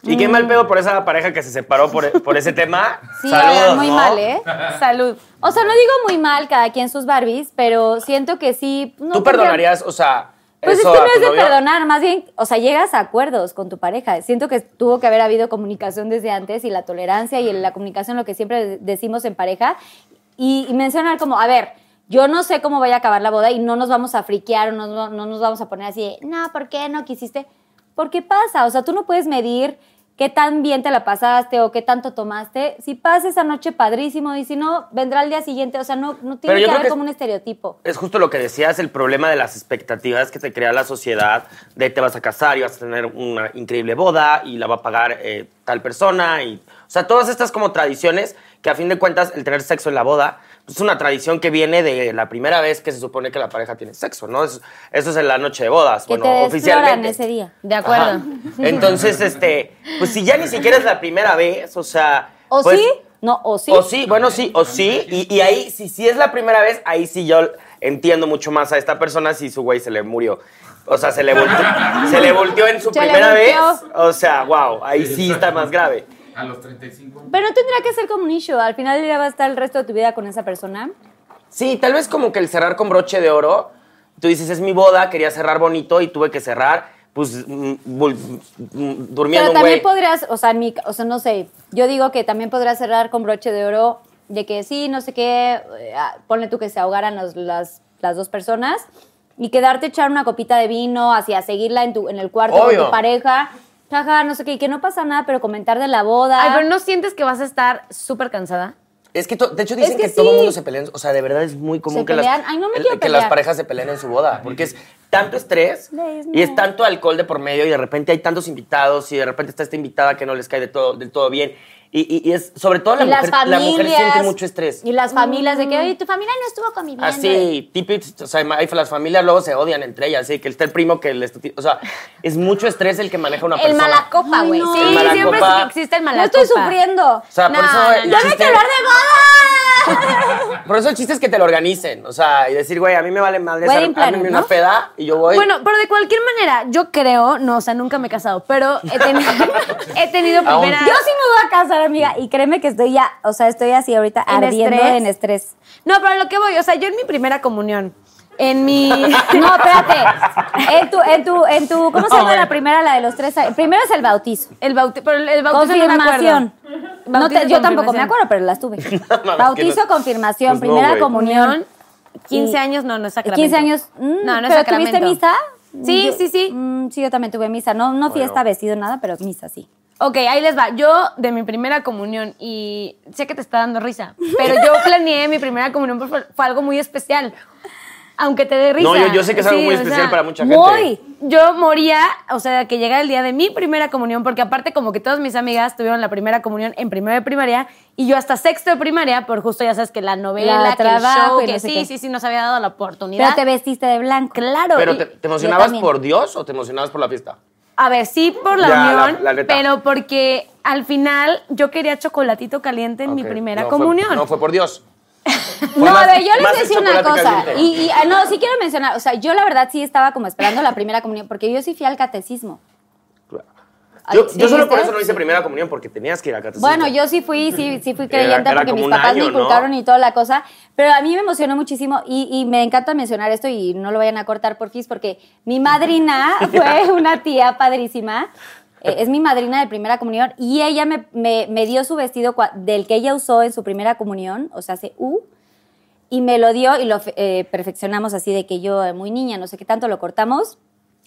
Y qué mal pedo por esa pareja que se separó por, por ese tema. <laughs> Sí, Saludos, muy ¿no? mal, ¿eh? <laughs> Salud. O sea, no digo muy mal cada quien sus Barbies, pero siento que sí. no ¿Tú tendría- perdonarías, o sea, Pues eso es que no es de novio? perdonar, más bien, o sea, llegas a acuerdos con tu pareja. Siento que tuvo que haber habido comunicación desde antes y la tolerancia y la comunicación, lo que siempre decimos en pareja. Y, y mencionar como, a ver, yo no sé cómo vaya a acabar la boda y no nos vamos a friquear o no, no- no nos vamos a poner así de, no, ¿por qué no quisiste? Porque pasa, o sea, tú no puedes medir qué tan bien te la pasaste o qué tanto tomaste. Si pasa esa noche padrísimo y si no, vendrá al día siguiente. O sea, no, no tiene que haber que como un estereotipo. Es justo lo que decías, el problema de las expectativas que te crea la sociedad, de te vas a casar y vas a tener una increíble boda y la va a pagar eh, tal persona. Y, o sea, todas estas como tradiciones que a fin de cuentas el tener sexo en la boda es una tradición que viene de la primera vez que se supone que la pareja tiene sexo, ¿no? Eso, eso es en la noche de bodas, Que bueno, te oficialmente. ese día. De acuerdo. Ajá. Entonces, este, pues si ya ni siquiera es la primera vez, o sea... ¿O pues, sí? No, o sí. O sí, bueno, sí, o sí. Y, y ahí, si, si es la primera vez, ahí sí yo entiendo mucho más a esta persona si su güey se le murió. O sea, se le volteó, se le volteó en su Se primera vez. O sea, wow, ahí sí está más grave. A los 35 años. Pero no tendría que ser como un issue. Al final del día va a estar el resto de tu vida con esa persona. Sí, tal vez como que el cerrar con broche de oro. Tú dices, es mi boda, quería cerrar bonito y tuve que cerrar, pues, mm, bul- mm, durmiendo Pero un también güey. podrías, o sea, mi, o sea, no sé, yo digo que también podrías cerrar con broche de oro de que sí, no sé qué, eh, ah, ponle tú que se ahogaran los- las, las dos personas y quedarte a echar una copita de vino, hacia seguirla en, tu, en el cuarto con Obvio. tu pareja, jaja, no sé qué, y que no pasa nada, pero comentar de la boda. Ay, pero ¿no sientes que vas a estar súper cansada? Es que, to- de hecho, dicen que que, todo el sí. mundo se pelea. en- O sea, de verdad es muy común Se que, las, pelean. Ay, no me el- quiero que las pelear. parejas se peleen en su boda. Porque es tanto estrés Dios y es tanto alcohol de por medio y de repente hay tantos invitados y de repente está esta invitada que no les cae de todo, del todo bien. Y, y- y es, sobre todo la y mujer, las la mujer familias. siente mucho estrés. Y las familias de que, oye, tu familia no estuvo conviviendo. Así, típico, o sea, hay- las familias luego se odian entre ellas, así que está el primo que les, o sea, es mucho estrés el que maneja una El persona. malacopa, Ay, güey. no. Sí, El malacopa. siempre sí existe el No malacopa. estoy sufriendo. O sea, por No, eso no, no. ¡Ya chiste- que hablar de boda! <laughs> Por eso el chiste es que te lo organicen, o sea, y decir, güey, a mí me vale madre, Wedding planner, ¿no? una peda y yo voy. Bueno, pero de cualquier manera, yo creo, no, o sea, nunca me he casado, pero he tenido, <laughs> he tenido Aún. primera... Yo sí me voy a casar, amiga, y créeme que estoy ya, o sea, estoy así ahorita ¿En ardiendo estrés? en estrés. No, pero a lo que voy, o sea, yo en mi primera comunión, en mi... No, espérate. En tu, en tu, en tu, ¿cómo se llama la primera, la de los tres años? Primero es el bautizo. El bauti pero el bautizo no me Confirmación. acuerdo. No Bautizo, te- yo tampoco me acuerdo, pero las tuve. <laughs> Bautizo, que confirmación, Pues primera comunión. 15 Y- años, no, no es sacramento. 15 años. mm, no, no es ¿Pero sacramento. tuviste misa? Sí, Yo- sí, sí. mm, sí, yo también tuve misa. No, no fiesta, Bueno. vestido, nada, pero misa, sí. Ok, ahí les va. Yo, de mi primera comunión, y sé que te está dando risa, pero yo <laughs> planeé mi primera comunión porque fue algo muy especial. Aunque te dé risa. No, yo, yo sé que es algo Sí, muy o especial sea, para mucha gente. Muy. Yo moría, o sea, que llegara el día de mi primera comunión, porque aparte como que todas mis amigas tuvieron la primera comunión en primero de primaria y yo hasta sexto de primaria, por justo ya sabes que la novela, La que el show, que no sé sí, qué. sí, sí, nos había dado la oportunidad. Pero te vestiste de blanco. Claro. ¿Pero y- te, te emocionabas por Dios o te emocionabas por la fiesta? A ver, sí por la Ya, la- unión, la neta. pero porque al final yo quería chocolatito caliente en mi primera no fue- comunión. no fue por Dios. <laughs> No, más- a ver, yo les más voy a el decir una cosa. Y, y, ah, no, sí quiero mencionar, o sea, yo la verdad sí estaba como esperando la primera comunión, porque yo sí fui al catecismo. Yo, ¿Sí yo solo por eso no hice primera comunión, porque tenías que ir a catecismo. Bueno, yo sí fui, sí, sí fui creyente era porque mis papás año, me ¿no? inculcaron y toda la cosa. Pero a mí me emocionó muchísimo y, y me encanta mencionar esto y no lo vayan a cortar por fis porque mi madrina <laughs> fue una tía padrísima. Eh, es mi madrina de primera comunión y ella me, me- me dio su vestido cua- del que ella usó en su primera comunión, o sea, hace U, y me lo dio y lo eh, perfeccionamos así de que yo, eh, muy niña, no sé qué tanto, lo cortamos.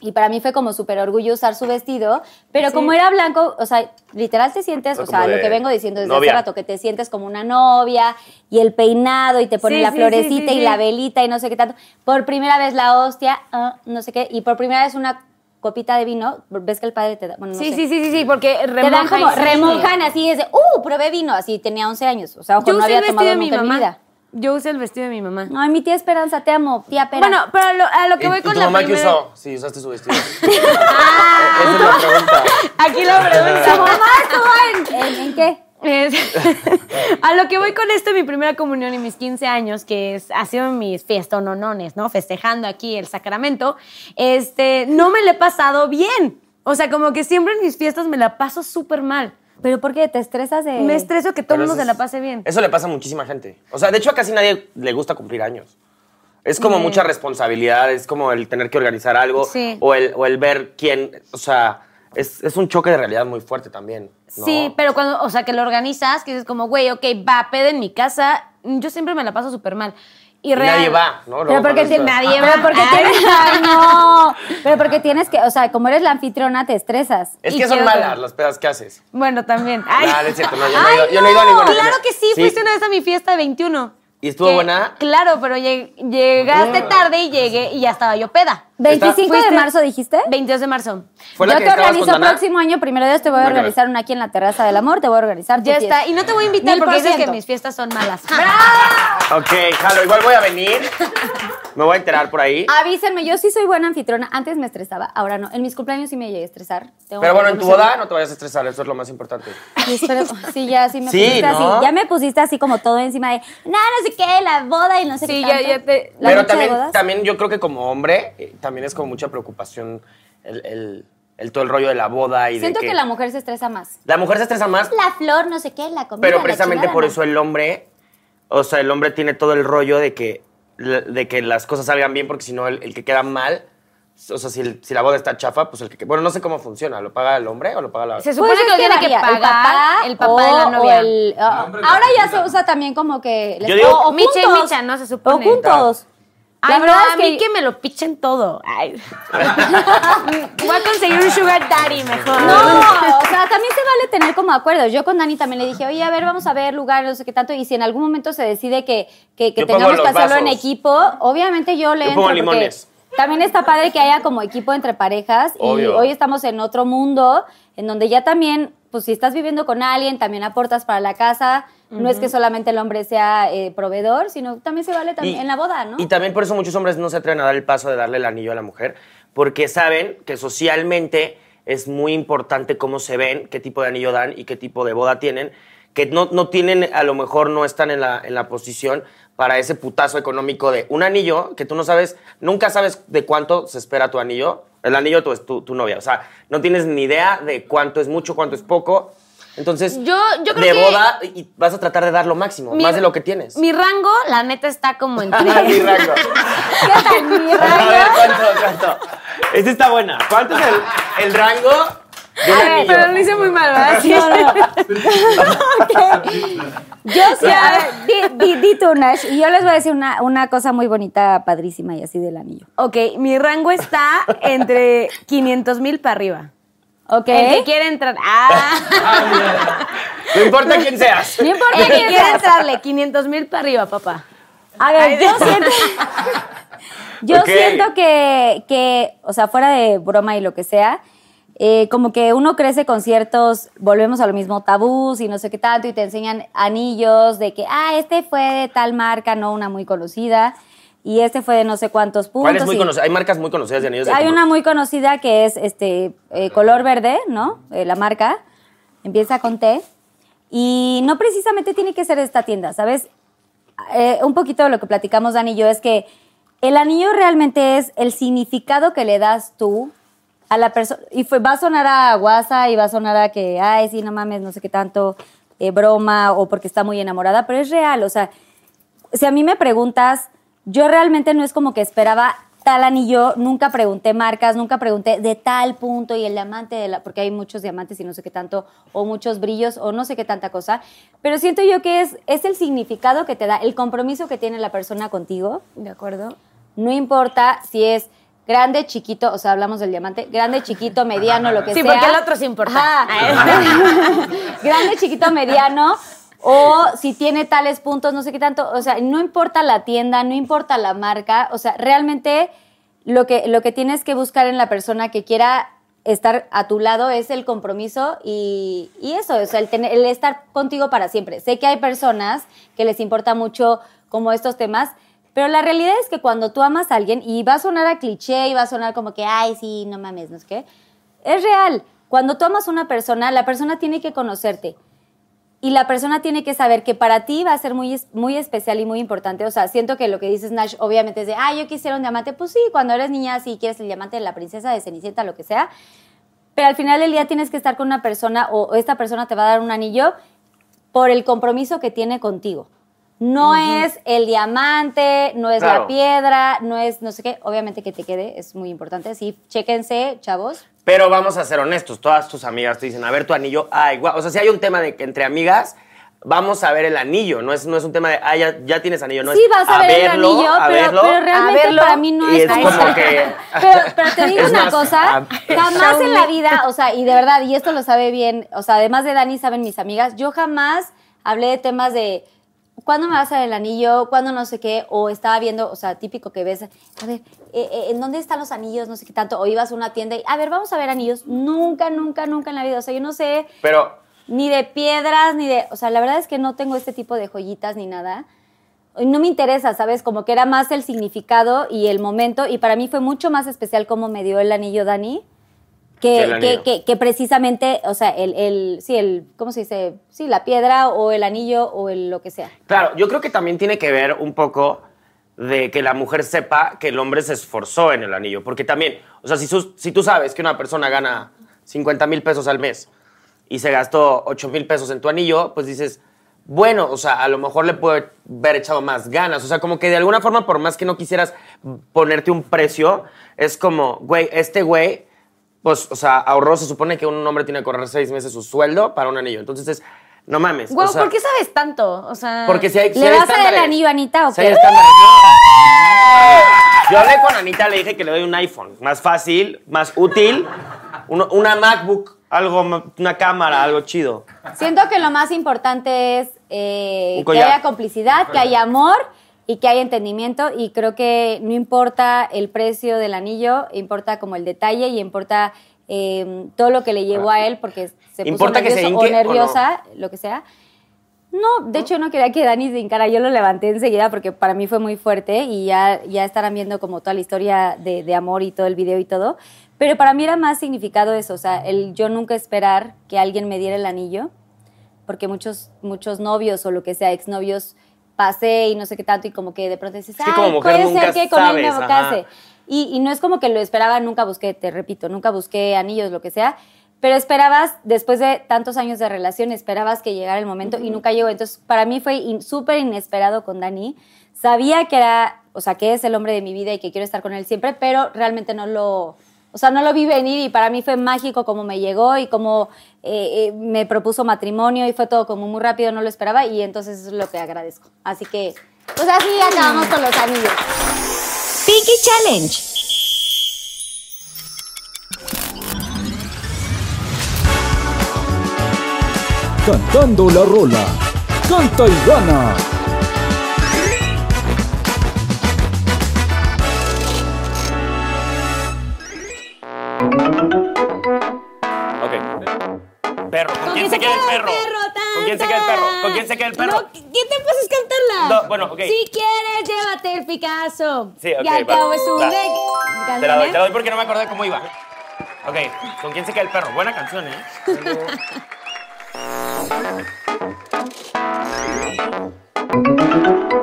Y para mí fue como súper orgullo usar su vestido, pero como era blanco, o sea, literal te sientes, o sea, lo que vengo diciendo desde novia. hace rato, que te sientes como una novia y el peinado y te ponen Sí, la sí, florecita sí, sí, y sí. la velita y no sé qué tanto. Por primera vez la hostia, ah, no sé qué, y por primera vez una copita de vino, ves que el padre te da, bueno, no Sí, sé. sí, sí, sí, sí, porque Te dan como, y remojan así, es de, uh, probé vino, así tenía 11 años, o sea, ojo, no había tomado de mi nunca en mi mamá. vida. Yo usé el vestido de mi mamá. Ay, mi tía Esperanza, te amo, tía Pera. Bueno, pero a lo, a lo que ¿Y, voy y con tu la mamá qué primera... usó? Sí, usaste su vestido. <laughs> Esa es la pregunta. <laughs> Aquí la ¿Tu pregunta. <laughs> mamá estuvo en, en, en qué? Es- <laughs> a lo que voy con esto, mi primera comunión y mis 15 años, que es, ha sido mis fiestononones, ¿no? Festejando aquí el sacramento, este, no me le he pasado bien. O sea, como que siempre en mis fiestas me la paso súper mal. ¿Pero por qué? ¿Te estresas de...? Me estreso que todo el mundo se la pase bien. Eso le pasa a muchísima gente. O sea, de hecho a casi nadie le gusta cumplir años. Es como mucha responsabilidad, es como el tener que organizar algo Sí. o, el, o el ver quién, o sea, es, es un choque de realidad muy fuerte también. ¿no? Sí, pero cuando, o sea, que lo organizas, que dices como, güey, ok, va, peda en mi casa, yo siempre me la paso súper mal. Y, Y real- nadie va, ¿no? Pero porque nadie pero va. porque Ay. tienes, ay, no, <laughs> pero porque tienes que, o sea, como eres la anfitriona, te estresas. Es que son malas que- las pedas que haces. Bueno, también. Ay. Nah, no es cierto, no, yo no he Ay, ido- yo no he ido a no, ninguna. Claro que sí, Sí. fuiste una vez a mi fiesta de 21. ¿Y estuvo Que- buena? Claro, pero lleg- llegaste Mm. tarde y llegué y ya estaba yo peda. ¿25 de marzo dijiste? 22 de marzo. ¿Fue la Yo que te estabas con organizo Dana? próximo año, primero de te voy a ver. organizar una aquí en la terraza del amor, te voy a organizar. tu Ya fiesta. está. Y no te voy a invitar Mil porque por dices que ciento. mis fiestas son malas. <laughs> Ok, jalo, igual voy a venir. Me voy a enterar por ahí. Avísenme, yo sí soy buena anfitriona. Antes me estresaba, ahora no. En mis cumpleaños sí me llegué a estresar. Tengo Pero que bueno, en tu boda no te vayas a estresar, eso es lo más importante. Sí, espero- sí, ya sí me Sí, pusiste ¿no? así. Ya me pusiste así como todo encima de, no, no sé qué, la boda y no sé Sí, qué. ya- tanto". ya te- La Pero noche de también, bodas. también yo creo que como hombre, eh, también es como mucha preocupación el, el- el todo el rollo de la boda y Siento de que... la mujer se estresa más. La mujer se estresa más, La flor, no sé qué, la comida. pero precisamente chingada, por no. eso el hombre, o sea, el hombre tiene todo el rollo de que, de que las cosas salgan bien, porque si no, el, el que queda mal, o sea, si, el- si la boda está chafa, pues el que... Bueno, no sé cómo funciona, ¿lo paga el hombre o lo paga la... Se supone Pues es que lo tiene que pagar el papá, o, de la novia. el- ah, ahora ya se usa también como que... Yo digo- o, o Micha y micha, ¿no? Se supone. O juntos. Ay, La no, a mí que... me lo pichen todo. Ay. <laughs> Voy a conseguir un sugar daddy mejor. No, o sea, también se vale tener como acuerdos. Yo con Dani también le dije, oye, a ver, vamos a ver lugares, no sé qué tanto. Y si en algún momento se decide que, que, tengamos que hacerlo en equipo, obviamente yo le Yo entro. pongo limones. También está padre que haya como equipo entre parejas. Obvio. Y hoy estamos en otro mundo en donde ya también, pues si estás viviendo con alguien, también aportas para la casa. No es que solamente el hombre sea eh, proveedor, sino también se vale también Y- en la boda, ¿no? Y también por eso muchos hombres no se atreven a dar el paso de darle el anillo a la mujer, porque saben que socialmente es muy importante cómo se ven, qué tipo de anillo dan y qué tipo de boda tienen, que no, no tienen, a lo mejor no están en la, en la posición para ese putazo económico de un anillo que tú no sabes, nunca sabes de cuánto se espera tu anillo, el anillo tu, tu, tu novia, o sea, no tienes ni idea de cuánto es mucho, cuánto es poco. Entonces, Yo- yo creo de que- boda y vas a tratar de dar lo máximo, Mi- más de lo que tienes. Mi rango, la neta, está como <laughs> entre. Mi rango. <laughs> ¿Qué tal, mi A ver, rango? ¿cuánto, cuánto? Esta está buena. ¿Cuánto es el, el rango de un A ver, anillo? pero lo hice muy mal, ¿verdad? Sí. No, no. Yo sí, a ver, di, di- di tú, Nash, y yo les voy a decir una, una cosa muy bonita, padrísima y así del anillo. Ok, mi rango está entre 500 mil para arriba. ¿Ok? El que quiere entrar. ¡Ah! No importa quién seas. No importa El que quién quiere seas. entrarle, 500 mil para arriba, papá. A ver, yo siento. <laughs> Yo siento que, que, o sea, fuera de broma y lo que sea, eh, como que uno crece con ciertos, volvemos a lo mismo, tabús y no sé qué tanto, y te enseñan anillos de que, ah, este fue de tal marca, no una muy conocida, y este fue de no sé cuántos puntos. ¿Cuál es muy y- conocida? Hay marcas muy conocidas de anillos de Hay una muy conocida que es este eh, color verde, ¿no? Eh, la marca. Empieza con T. Y no precisamente tiene que ser esta tienda, ¿sabes? eh, un poquito de lo que platicamos Dani y yo es que el anillo realmente es el significado que le das tú a la persona. Y fue, va a sonar a guasa y va a sonar a que, ay, sí, no mames, no sé qué tanto, eh, broma o porque está muy enamorada, pero es real. O sea, si a mí me preguntas, yo realmente no es como que esperaba tal anillo, nunca pregunté marcas, nunca pregunté de tal punto y el diamante, de la, porque hay muchos diamantes y no sé qué tanto, o muchos brillos, o no sé qué tanta cosa, pero siento yo que es, es el significado que te da, el compromiso que tiene la persona contigo, ¿De acuerdo? no importa si es grande, chiquito, o sea, hablamos del diamante, grande, chiquito, mediano, lo que Sí, sea. porque el otro sí importa. Ajá. <laughs> grande, chiquito, mediano. O si tiene tales puntos, no sé qué tanto. O sea, no importa la tienda, no importa la marca. O sea, realmente lo que, lo que tienes que buscar en la persona que quiera estar a tu lado es el compromiso y, y eso, o sea, el, tener- el estar contigo para siempre. Sé que hay personas que les importa mucho como estos temas, pero la realidad es que cuando tú amas a alguien, y va a sonar a cliché y va a sonar como que, ay, sí, no mames, no sé qué, es real. Cuando tú amas a una persona, la persona tiene que conocerte. Y la persona tiene que saber que para ti va a ser muy, es- muy especial y muy importante. O sea, siento que lo que dices, Nash, obviamente es de, ah, yo quisiera un diamante. Pues sí, cuando eres niña, sí quieres el diamante de la princesa, de Cenicienta, lo que sea. Pero al final del día tienes que estar con una persona o esta persona te va a dar un anillo por el compromiso que tiene contigo. No es el diamante, no es Claro. la piedra, no es no sé qué. Obviamente que te quede, es muy importante. Sí, chéquense, chavos. Pero vamos a ser honestos, todas tus amigas te dicen, a ver tu anillo, ay, guau. O sea, si hay un tema de que entre amigas, vamos a ver el anillo, no es, no es un tema de, ah, ya, ya tienes anillo, no sí, es vas a, ver verlo, el anillo, a pero, verlo. pero realmente a verlo, para mí no y es, es como <laughs> que- pero, pero te digo <laughs> Es una más, cosa, ah, jamás en la vida, o sea, y de verdad, y esto lo sabe bien, o sea, además de Dani, saben mis amigas, yo jamás hablé de temas de ¿cuándo me vas a dar el anillo? ¿Cuándo no sé qué? O estaba viendo, o sea, típico que ves, a ver, eh, eh, ¿en dónde están los anillos? No sé qué tanto. O ibas a una tienda y, a ver, vamos a ver anillos. Nunca, nunca, nunca en la vida. O sea, yo no sé Pero ni de piedras, ni de... O sea, la verdad es que no tengo este tipo de joyitas ni nada. No me interesa, ¿sabes? Como que era más el significado y el momento. Y para mí fue mucho más especial cómo me dio el anillo Dani. Que Que, que precisamente, o sea, el, el, sí, el, ¿cómo se dice? Sí, la piedra o el anillo o el lo que sea. Claro, yo creo que también tiene que ver un poco de que la mujer sepa que el hombre se esforzó en el anillo. Porque también, o sea, si, sus- si tú sabes que una persona gana 50 mil pesos al mes y se gastó 8 mil pesos en tu anillo, pues dices, bueno, o sea, a lo mejor le puede haber echado más ganas. O sea, como que de alguna forma, por más que no quisieras ponerte un precio, es como, güey, este güey pues, o sea, ahorró, se supone que un hombre tiene que ahorrar seis meses su sueldo para un anillo. Entonces es, no mames. O sea, ¿por qué sabes tanto? O sea. Porque si hay, si ¿Le hay vas a dar el estándares. anillo a Anita o Si hay qué? estándares, no. <laughs> Yo hablé con Anita, le dije que le doy un iPhone, más fácil, más útil, uno- una MacBook, algo, una cámara, algo chido. Siento que lo más importante es eh, que haya complicidad, que haya amor y que haya entendimiento. Y creo que no importa el precio del anillo, importa como el detalle y importa eh, todo lo que le llevó a él porque se puso ¿Importa que se nervioso o hinque o no? nerviosa, lo que sea. No, de hecho no quería que Dani se hincara, yo lo levanté enseguida porque para mí fue muy fuerte y ya, ya estarán viendo como toda la historia de, de amor y todo el video y todo. Pero para mí era más significado eso, o sea, el yo nunca esperar que alguien me diera el anillo, porque muchos, muchos novios o lo que sea, exnovios, pasé y no sé qué tanto y como que de pronto dices, Es que ay, puede ser que con él me sabes, case. ajá. Y, y no es como que lo esperaba, nunca busqué, te repito, nunca busqué anillos, lo que sea, pero esperabas, después de tantos años de relación, esperabas que llegara el momento y nunca llegó. Entonces, para mí fue in- súper inesperado con Dani. Sabía que era, o sea, que es el hombre de mi vida y que quiero estar con él siempre, pero realmente no lo, o sea, no lo vi venir y para mí fue mágico como me llegó y como eh, eh, me propuso matrimonio y fue todo como muy rápido, no lo esperaba y entonces eso es lo que agradezco. Así que, pues así acabamos con los anillos. Pinky Challenge. Cantando la rola. Canta y gana. Ok. Perro. ¿Con, quién se queda el perro? ¿Con quién se queda el perro? ¿Con quién se queda el perro? No, ¿Quién te puedes cantarla? No, bueno, ok. Si quieres, llévate el Picasso. Sí, ok, Y al va, cabo es un. Te la doy, te la doy porque no me acordé cómo iba. Ok, ¿con quién se queda el perro? Buena canción, ¿eh? <laughs>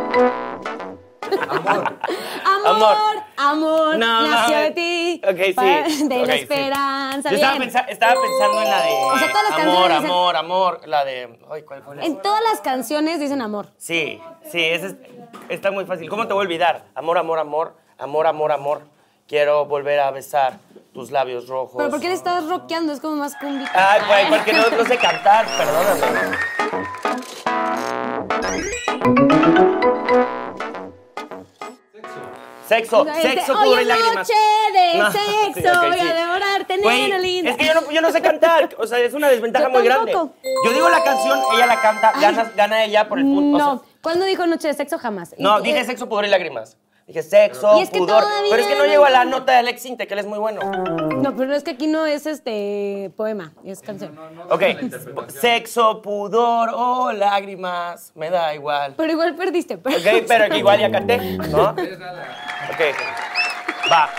Amor, Amor. amor, No, nació no. de ti. Ok, sí. para- De la sí. esperanza. Yo estaba, bien. pensa- estaba pensando en la de. O sea, todas las amor, canciones dicen- amor, amor. La de. Ay, ¿cuál fue la En todas las canciones dicen amor. Sí, sí, ese es- está muy fácil. ¿Cómo te voy a olvidar? Amor, amor, amor. Amor, amor, amor. Quiero volver a besar tus labios rojos. Pero ¿por qué le estás rockeando? Es como más cumbia. Ay, pues, porque no, no sé cantar, perdóname. <laughs> Sexo, Este, sexo, hoy pudor y es lágrimas. noche de No, <laughs> sexo, sí, ok, voy sí. a devorarte, Güey, nena linda. es que yo no, yo no sé cantar, o sea, es una desventaja Yo muy grande. tampoco. Yo digo la canción, ella la canta, gana, gana ella por el punto. o sea, No, ¿cuándo dijo noche de sexo? Jamás. no, Y- dije eh, sexo, pudor y lágrimas. Dije sexo, Y es que pudor. todavía Pero es que no no- llego a la nota de Alex Sinte, que él es muy bueno. No, pero es que aquí no es este poema, es canción. Ok, sexo, pudor o lágrimas, me da igual. Pero igual perdiste. Pero... Ok, pero que igual ya canté, ¿no? Ok, va.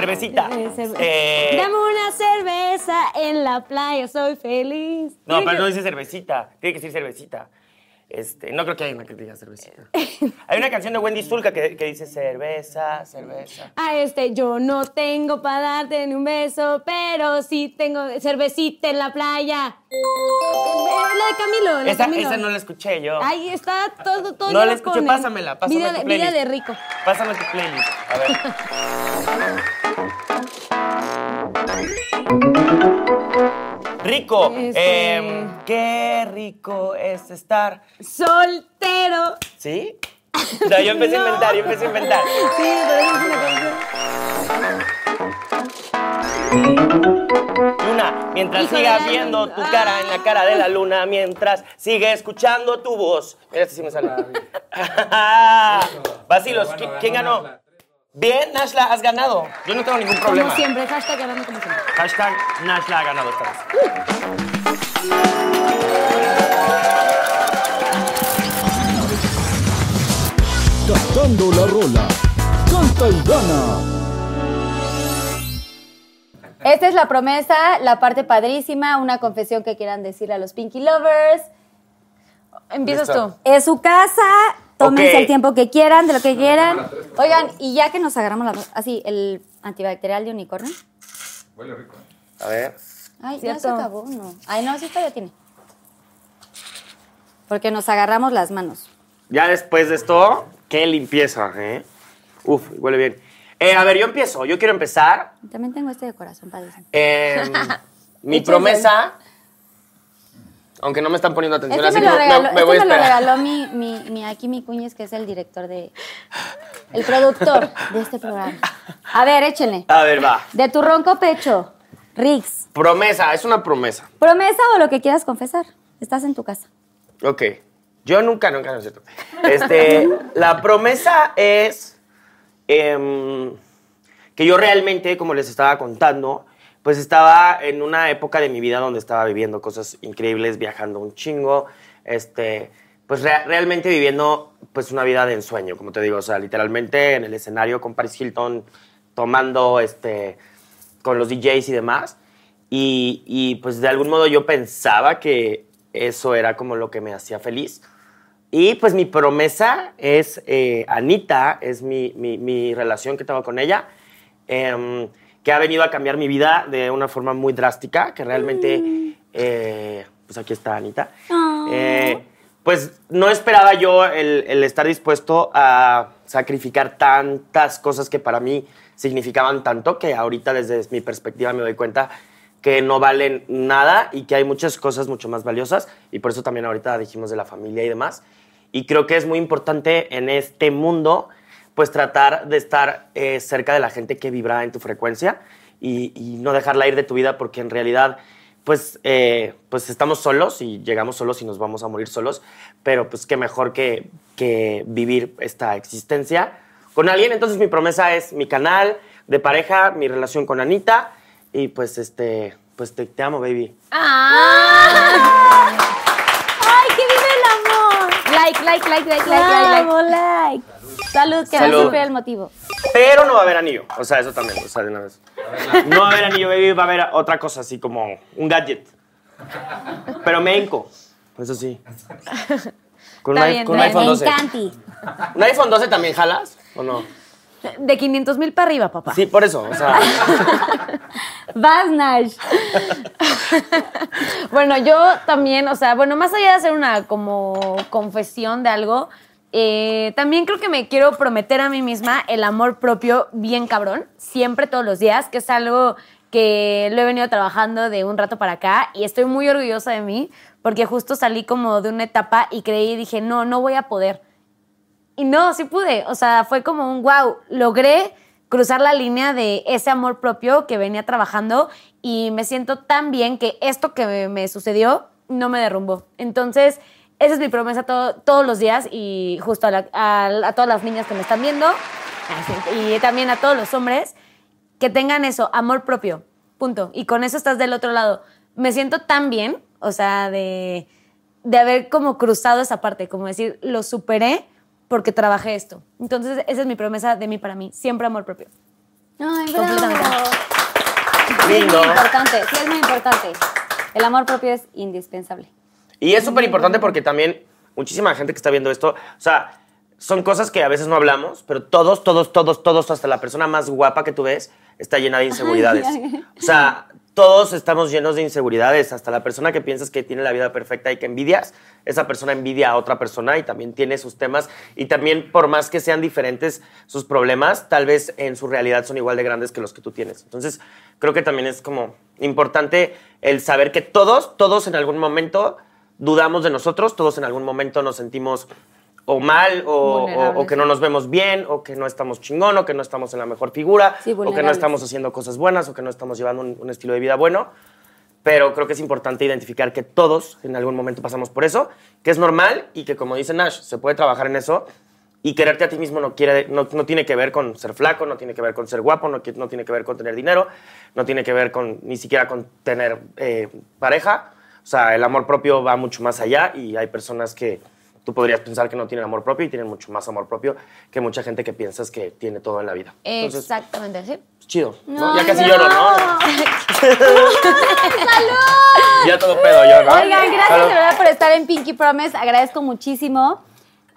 Cervecita. Eh, cerve- Eh, Dame una cerveza en la playa, soy feliz. no, pero no dice cervecita. Tiene que decir cervecita. Este, no creo que haya una que diga cervecita. <laughs> Hay una canción de Wendy Zulka que, que dice cerveza, cerveza. Ah, este, yo no tengo para darte ni un beso, pero sí tengo cervecita en la playa. La de Camilo, la Esa, Camilo. esa no la escuché yo. Ahí está todo, todo. No la escuché, ponen. pásamela, pásame vida, tu de, playlist. vida de rico. Pásame tu playlist. A ver. <laughs> Rico. Este- Em, qué rico es estar. Soltero. ¿Sí? No, yo empecé a <laughs> inventar, yo empecé a inventar. Sí, pero es una canción. Luna, mientras Hijo siga viendo tu cara en la cara de la luna, mientras sigue escuchando tu voz. Mira, este sí me sale. Vacilos, <laughs> ¿qui- ¿quién ganó? Bien, Nashla, has ganado. Yo no tengo ningún problema. Como siempre, hashtag ganando como siempre. Hashtag Nashla ha ganado esta vez. Cantando la rola. Canta y gana. Esta es la promesa, la parte padrísima, una confesión que quieran decirle a los Pinky Lovers. Empiezas Listo. tú. Es su casa, tómense el tiempo que quieran, de lo que quieran. Oigan, y ya que nos agarramos las así, el antibacterial de unicornio. A ver. Ay, ya se acabó, no. Ay, no, sí todavía tiene. Porque nos agarramos las manos. Ya después de esto, qué limpieza, ¿eh? Uf, huele bien. Eh, a ver, yo empiezo. Yo quiero empezar. También tengo este de corazón, padrísimo. Em, <laughs> mi promesa. Aunque no me están poniendo atención, Este así me lo que regaló, me, este voy a me lo regaló mi, mi, mi aquí mi cuñez, que es el director de... El productor de este programa. A ver, échenle. A ver, va. De tu ronco pecho, Rix. Promesa, es una promesa. Promesa o lo que quieras confesar. Estás en tu casa. Ok. Yo nunca, nunca, no es cierto. Este, <laughs> la promesa es em, que yo realmente, como les estaba contando, pues estaba en una época de mi vida donde estaba viviendo cosas increíbles, viajando un chingo, este, pues rea- realmente viviendo pues una vida de ensueño, como te digo, o sea, literalmente en el escenario con Paris Hilton, tomando, este, con los DJs y demás. Y, y, pues de algún modo yo pensaba que eso era como lo que me hacía feliz. Y pues mi promesa es eh, Anita, es mi, mi- mi relación que tengo con ella, em, que ha venido a cambiar mi vida de una forma muy drástica, que realmente, eh, pues aquí está Anita. Eh, pues no esperaba yo el, el estar dispuesto a sacrificar tantas cosas que para mí significaban tanto, que ahorita desde mi perspectiva me doy cuenta que no valen nada y que hay muchas cosas mucho más valiosas y por eso también ahorita dijimos de la familia y demás. Y creo que es muy importante en este mundo pues tratar de estar eh, cerca de la gente que vibra en tu frecuencia y, y no dejarla ir de tu vida porque en realidad pues, eh, pues estamos solos y llegamos solos y nos vamos a morir solos, pero pues qué mejor que, que vivir esta existencia con alguien. Entonces mi promesa es mi canal de pareja, mi relación con Anita y pues este, pues te, te amo, baby. ¡Ay, que vive el amor! Like, like, like, like, like, like, like. like. Salud, que no siempre el motivo. Pero no va a haber anillo. O sea, eso también, o sea, de una vez. No va a haber anillo, baby, va a haber otra cosa así como un gadget. Pero menco. Eso sí. Con Está un, i- bien, con un está iPhone Me 12. encanti. ¿Un iPhone 12 también jalas o no? De 500 mil para arriba, papá. Sí, por eso. O sea, <laughs> Vas, Nash. <laughs> Bueno, yo también, o sea, bueno, más allá de hacer una como confesión de algo, eh, también creo que me quiero prometer a mí misma el amor propio bien cabrón, siempre, todos los días, que es algo que lo he venido trabajando de un rato para acá y estoy muy orgullosa de mí porque justo salí como de una etapa y creí y dije, no, no voy a poder. Y no, sí pude. O sea, fue como un wow. Logré cruzar la línea de ese amor propio que venía trabajando y me siento tan bien que esto que me, sucedió no me derrumbó. Entonces, esa es mi promesa todo- todos los días y justo a, la- a- a todas las niñas que me están viendo y también a todos los hombres que tengan eso, amor propio. Punto. Y con eso estás del otro lado. Me siento tan bien, o sea, de, de haber como cruzado esa parte, como decir, lo superé porque trabajé esto. Entonces, esa es mi promesa de mí para mí. Siempre amor propio. Ay, bravo. Completamente. Es lindo. muy importante, sí es muy importante. El amor propio es indispensable. Y es súper importante porque también muchísima gente que está viendo esto, o sea, son cosas que a veces no hablamos, pero todos, todos, todos, todos, hasta la persona más guapa que tú ves, está llena de inseguridades. O sea, todos estamos llenos de inseguridades, hasta la persona que piensas que tiene la vida perfecta y que envidias, esa persona envidia a otra persona y también tiene sus temas y también por más que sean diferentes sus problemas, tal vez en su realidad son igual de grandes que los que tú tienes. Entonces, creo que también es como importante el saber que todos, todos en algún momento dudamos de nosotros, todos en algún momento nos sentimos o mal, o, o- Vulnerables, o que no nos vemos bien, o que no estamos chingón, o que no estamos en la mejor figura, Sí, o que no estamos haciendo cosas buenas, o que no estamos llevando un, un estilo de vida bueno. Pero creo que es importante identificar que todos en algún momento pasamos por eso, que es normal y que, como dice Nash, se puede trabajar en eso. Y quererte a ti mismo no, quiere, no, no tiene que ver con ser flaco, no tiene que ver con ser guapo, no, no tiene que ver con tener dinero, no tiene que ver con ni siquiera con tener eh, pareja. O sea, el amor propio va mucho más allá y hay personas que tú podrías pensar que no tienen amor propio y tienen mucho más amor propio que mucha gente que piensas que tiene todo en la vida. Entonces, Exactamente, sí. chido. ¿no? Ya casi lloro, ¿no? <laughs> Ya todo pedo yo, ¿no? Oigan, gracias Salud. de verdad por estar en Pinky Promise. Agradezco muchísimo.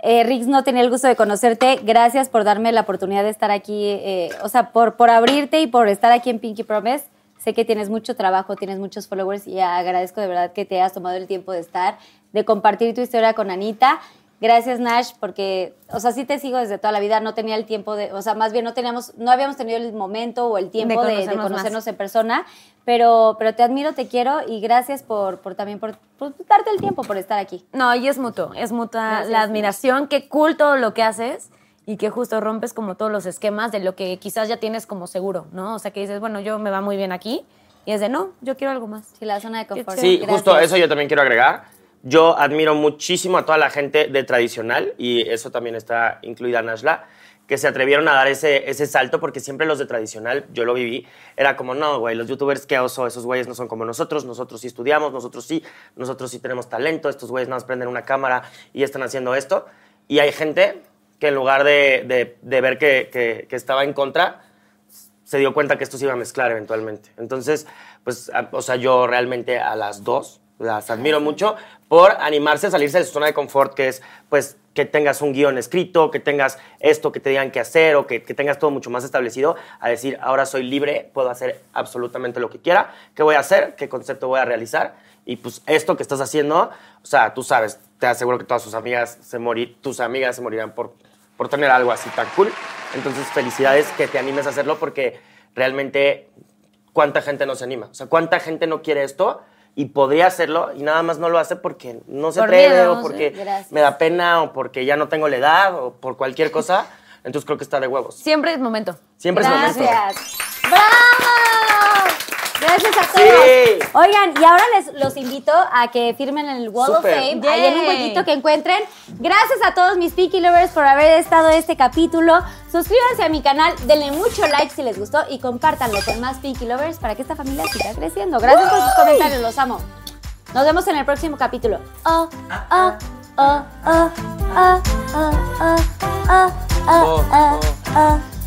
Eh, Rix, no tenía el gusto de conocerte. Gracias por darme la oportunidad de estar aquí, eh, o sea, por, por abrirte y por estar aquí en Pinky Promise. Sé que tienes mucho trabajo, tienes muchos followers y agradezco de verdad que te hayas tomado el tiempo de estar, de compartir tu historia con Anita. Gracias, Nash, porque, o sea, sí te sigo desde toda la vida. No tenía el tiempo de, o sea, más bien no teníamos, no habíamos tenido el momento o el tiempo de, de conocernos más. conocernos en persona, pero, pero te admiro, te quiero y gracias por, por también por, por darte el tiempo por estar aquí. No, y es mutuo, es mutua Gracias. la admiración, qué cool todo lo que haces y que justo rompes como todos los esquemas de lo que quizás ya tienes como seguro, ¿no? O sea, que dices, bueno, yo me va muy bien aquí y es de, no, yo quiero algo más. Sí, la zona de confort. Sí, Gracias. justo eso yo también quiero agregar. Yo admiro muchísimo a toda la gente de tradicional, y eso también está incluida Nashla, que se atrevieron a dar ese, ese salto, porque siempre los de tradicional, yo lo viví, era como, no, güey, los youtubers, qué oso, esos güeyes no son como nosotros, nosotros sí estudiamos, nosotros sí, nosotros sí tenemos talento, estos güeyes nada más prenden una cámara y están haciendo esto. Y hay gente que en lugar de, de- de ver que, que- que estaba en contra, se dio cuenta que esto se iba a mezclar eventualmente. Entonces, pues, a- o sea, yo realmente a las dos las admiro mucho por animarse a salirse de su zona de confort, que es, pues, que tengas un guion escrito, que tengas esto que te digan que hacer o que, que tengas todo mucho más establecido, a decir, ahora soy libre, puedo hacer absolutamente lo que quiera, qué voy a hacer, qué concepto voy a realizar. Y pues esto que estás haciendo, o sea, tú sabes, te aseguro que todas sus amigas se morir, tus amigas se morirán por, por tener algo así tan cool. Entonces, felicidades que te animes a hacerlo porque realmente cuánta gente no se anima. O sea, cuánta gente no quiere esto y podría hacerlo y nada más no lo hace porque no se Por atreve miedo, o porque Gracias. me da pena o porque ya no tengo la edad o por cualquier cosa. Entonces creo que está de huevos. Siempre es momento. Siempre es momento. Gracias. ¡Bravo! Gracias a todos. Sí. Oigan, y ahora les los invito a que firmen en el Wall of Fame, ahí en un huequito que encuentren. Gracias a todos mis Pinky Lovers por haber estado este capítulo. Suscríbanse a mi canal, denle mucho like si les gustó y compártanlo con más Pinky Lovers para que esta familia siga creciendo. Gracias por sus comentarios, los amo. Nos vemos en el próximo capítulo. Oh, oh, oh, oh, oh, oh, oh, oh, oh, Oh, oh, oh. oh.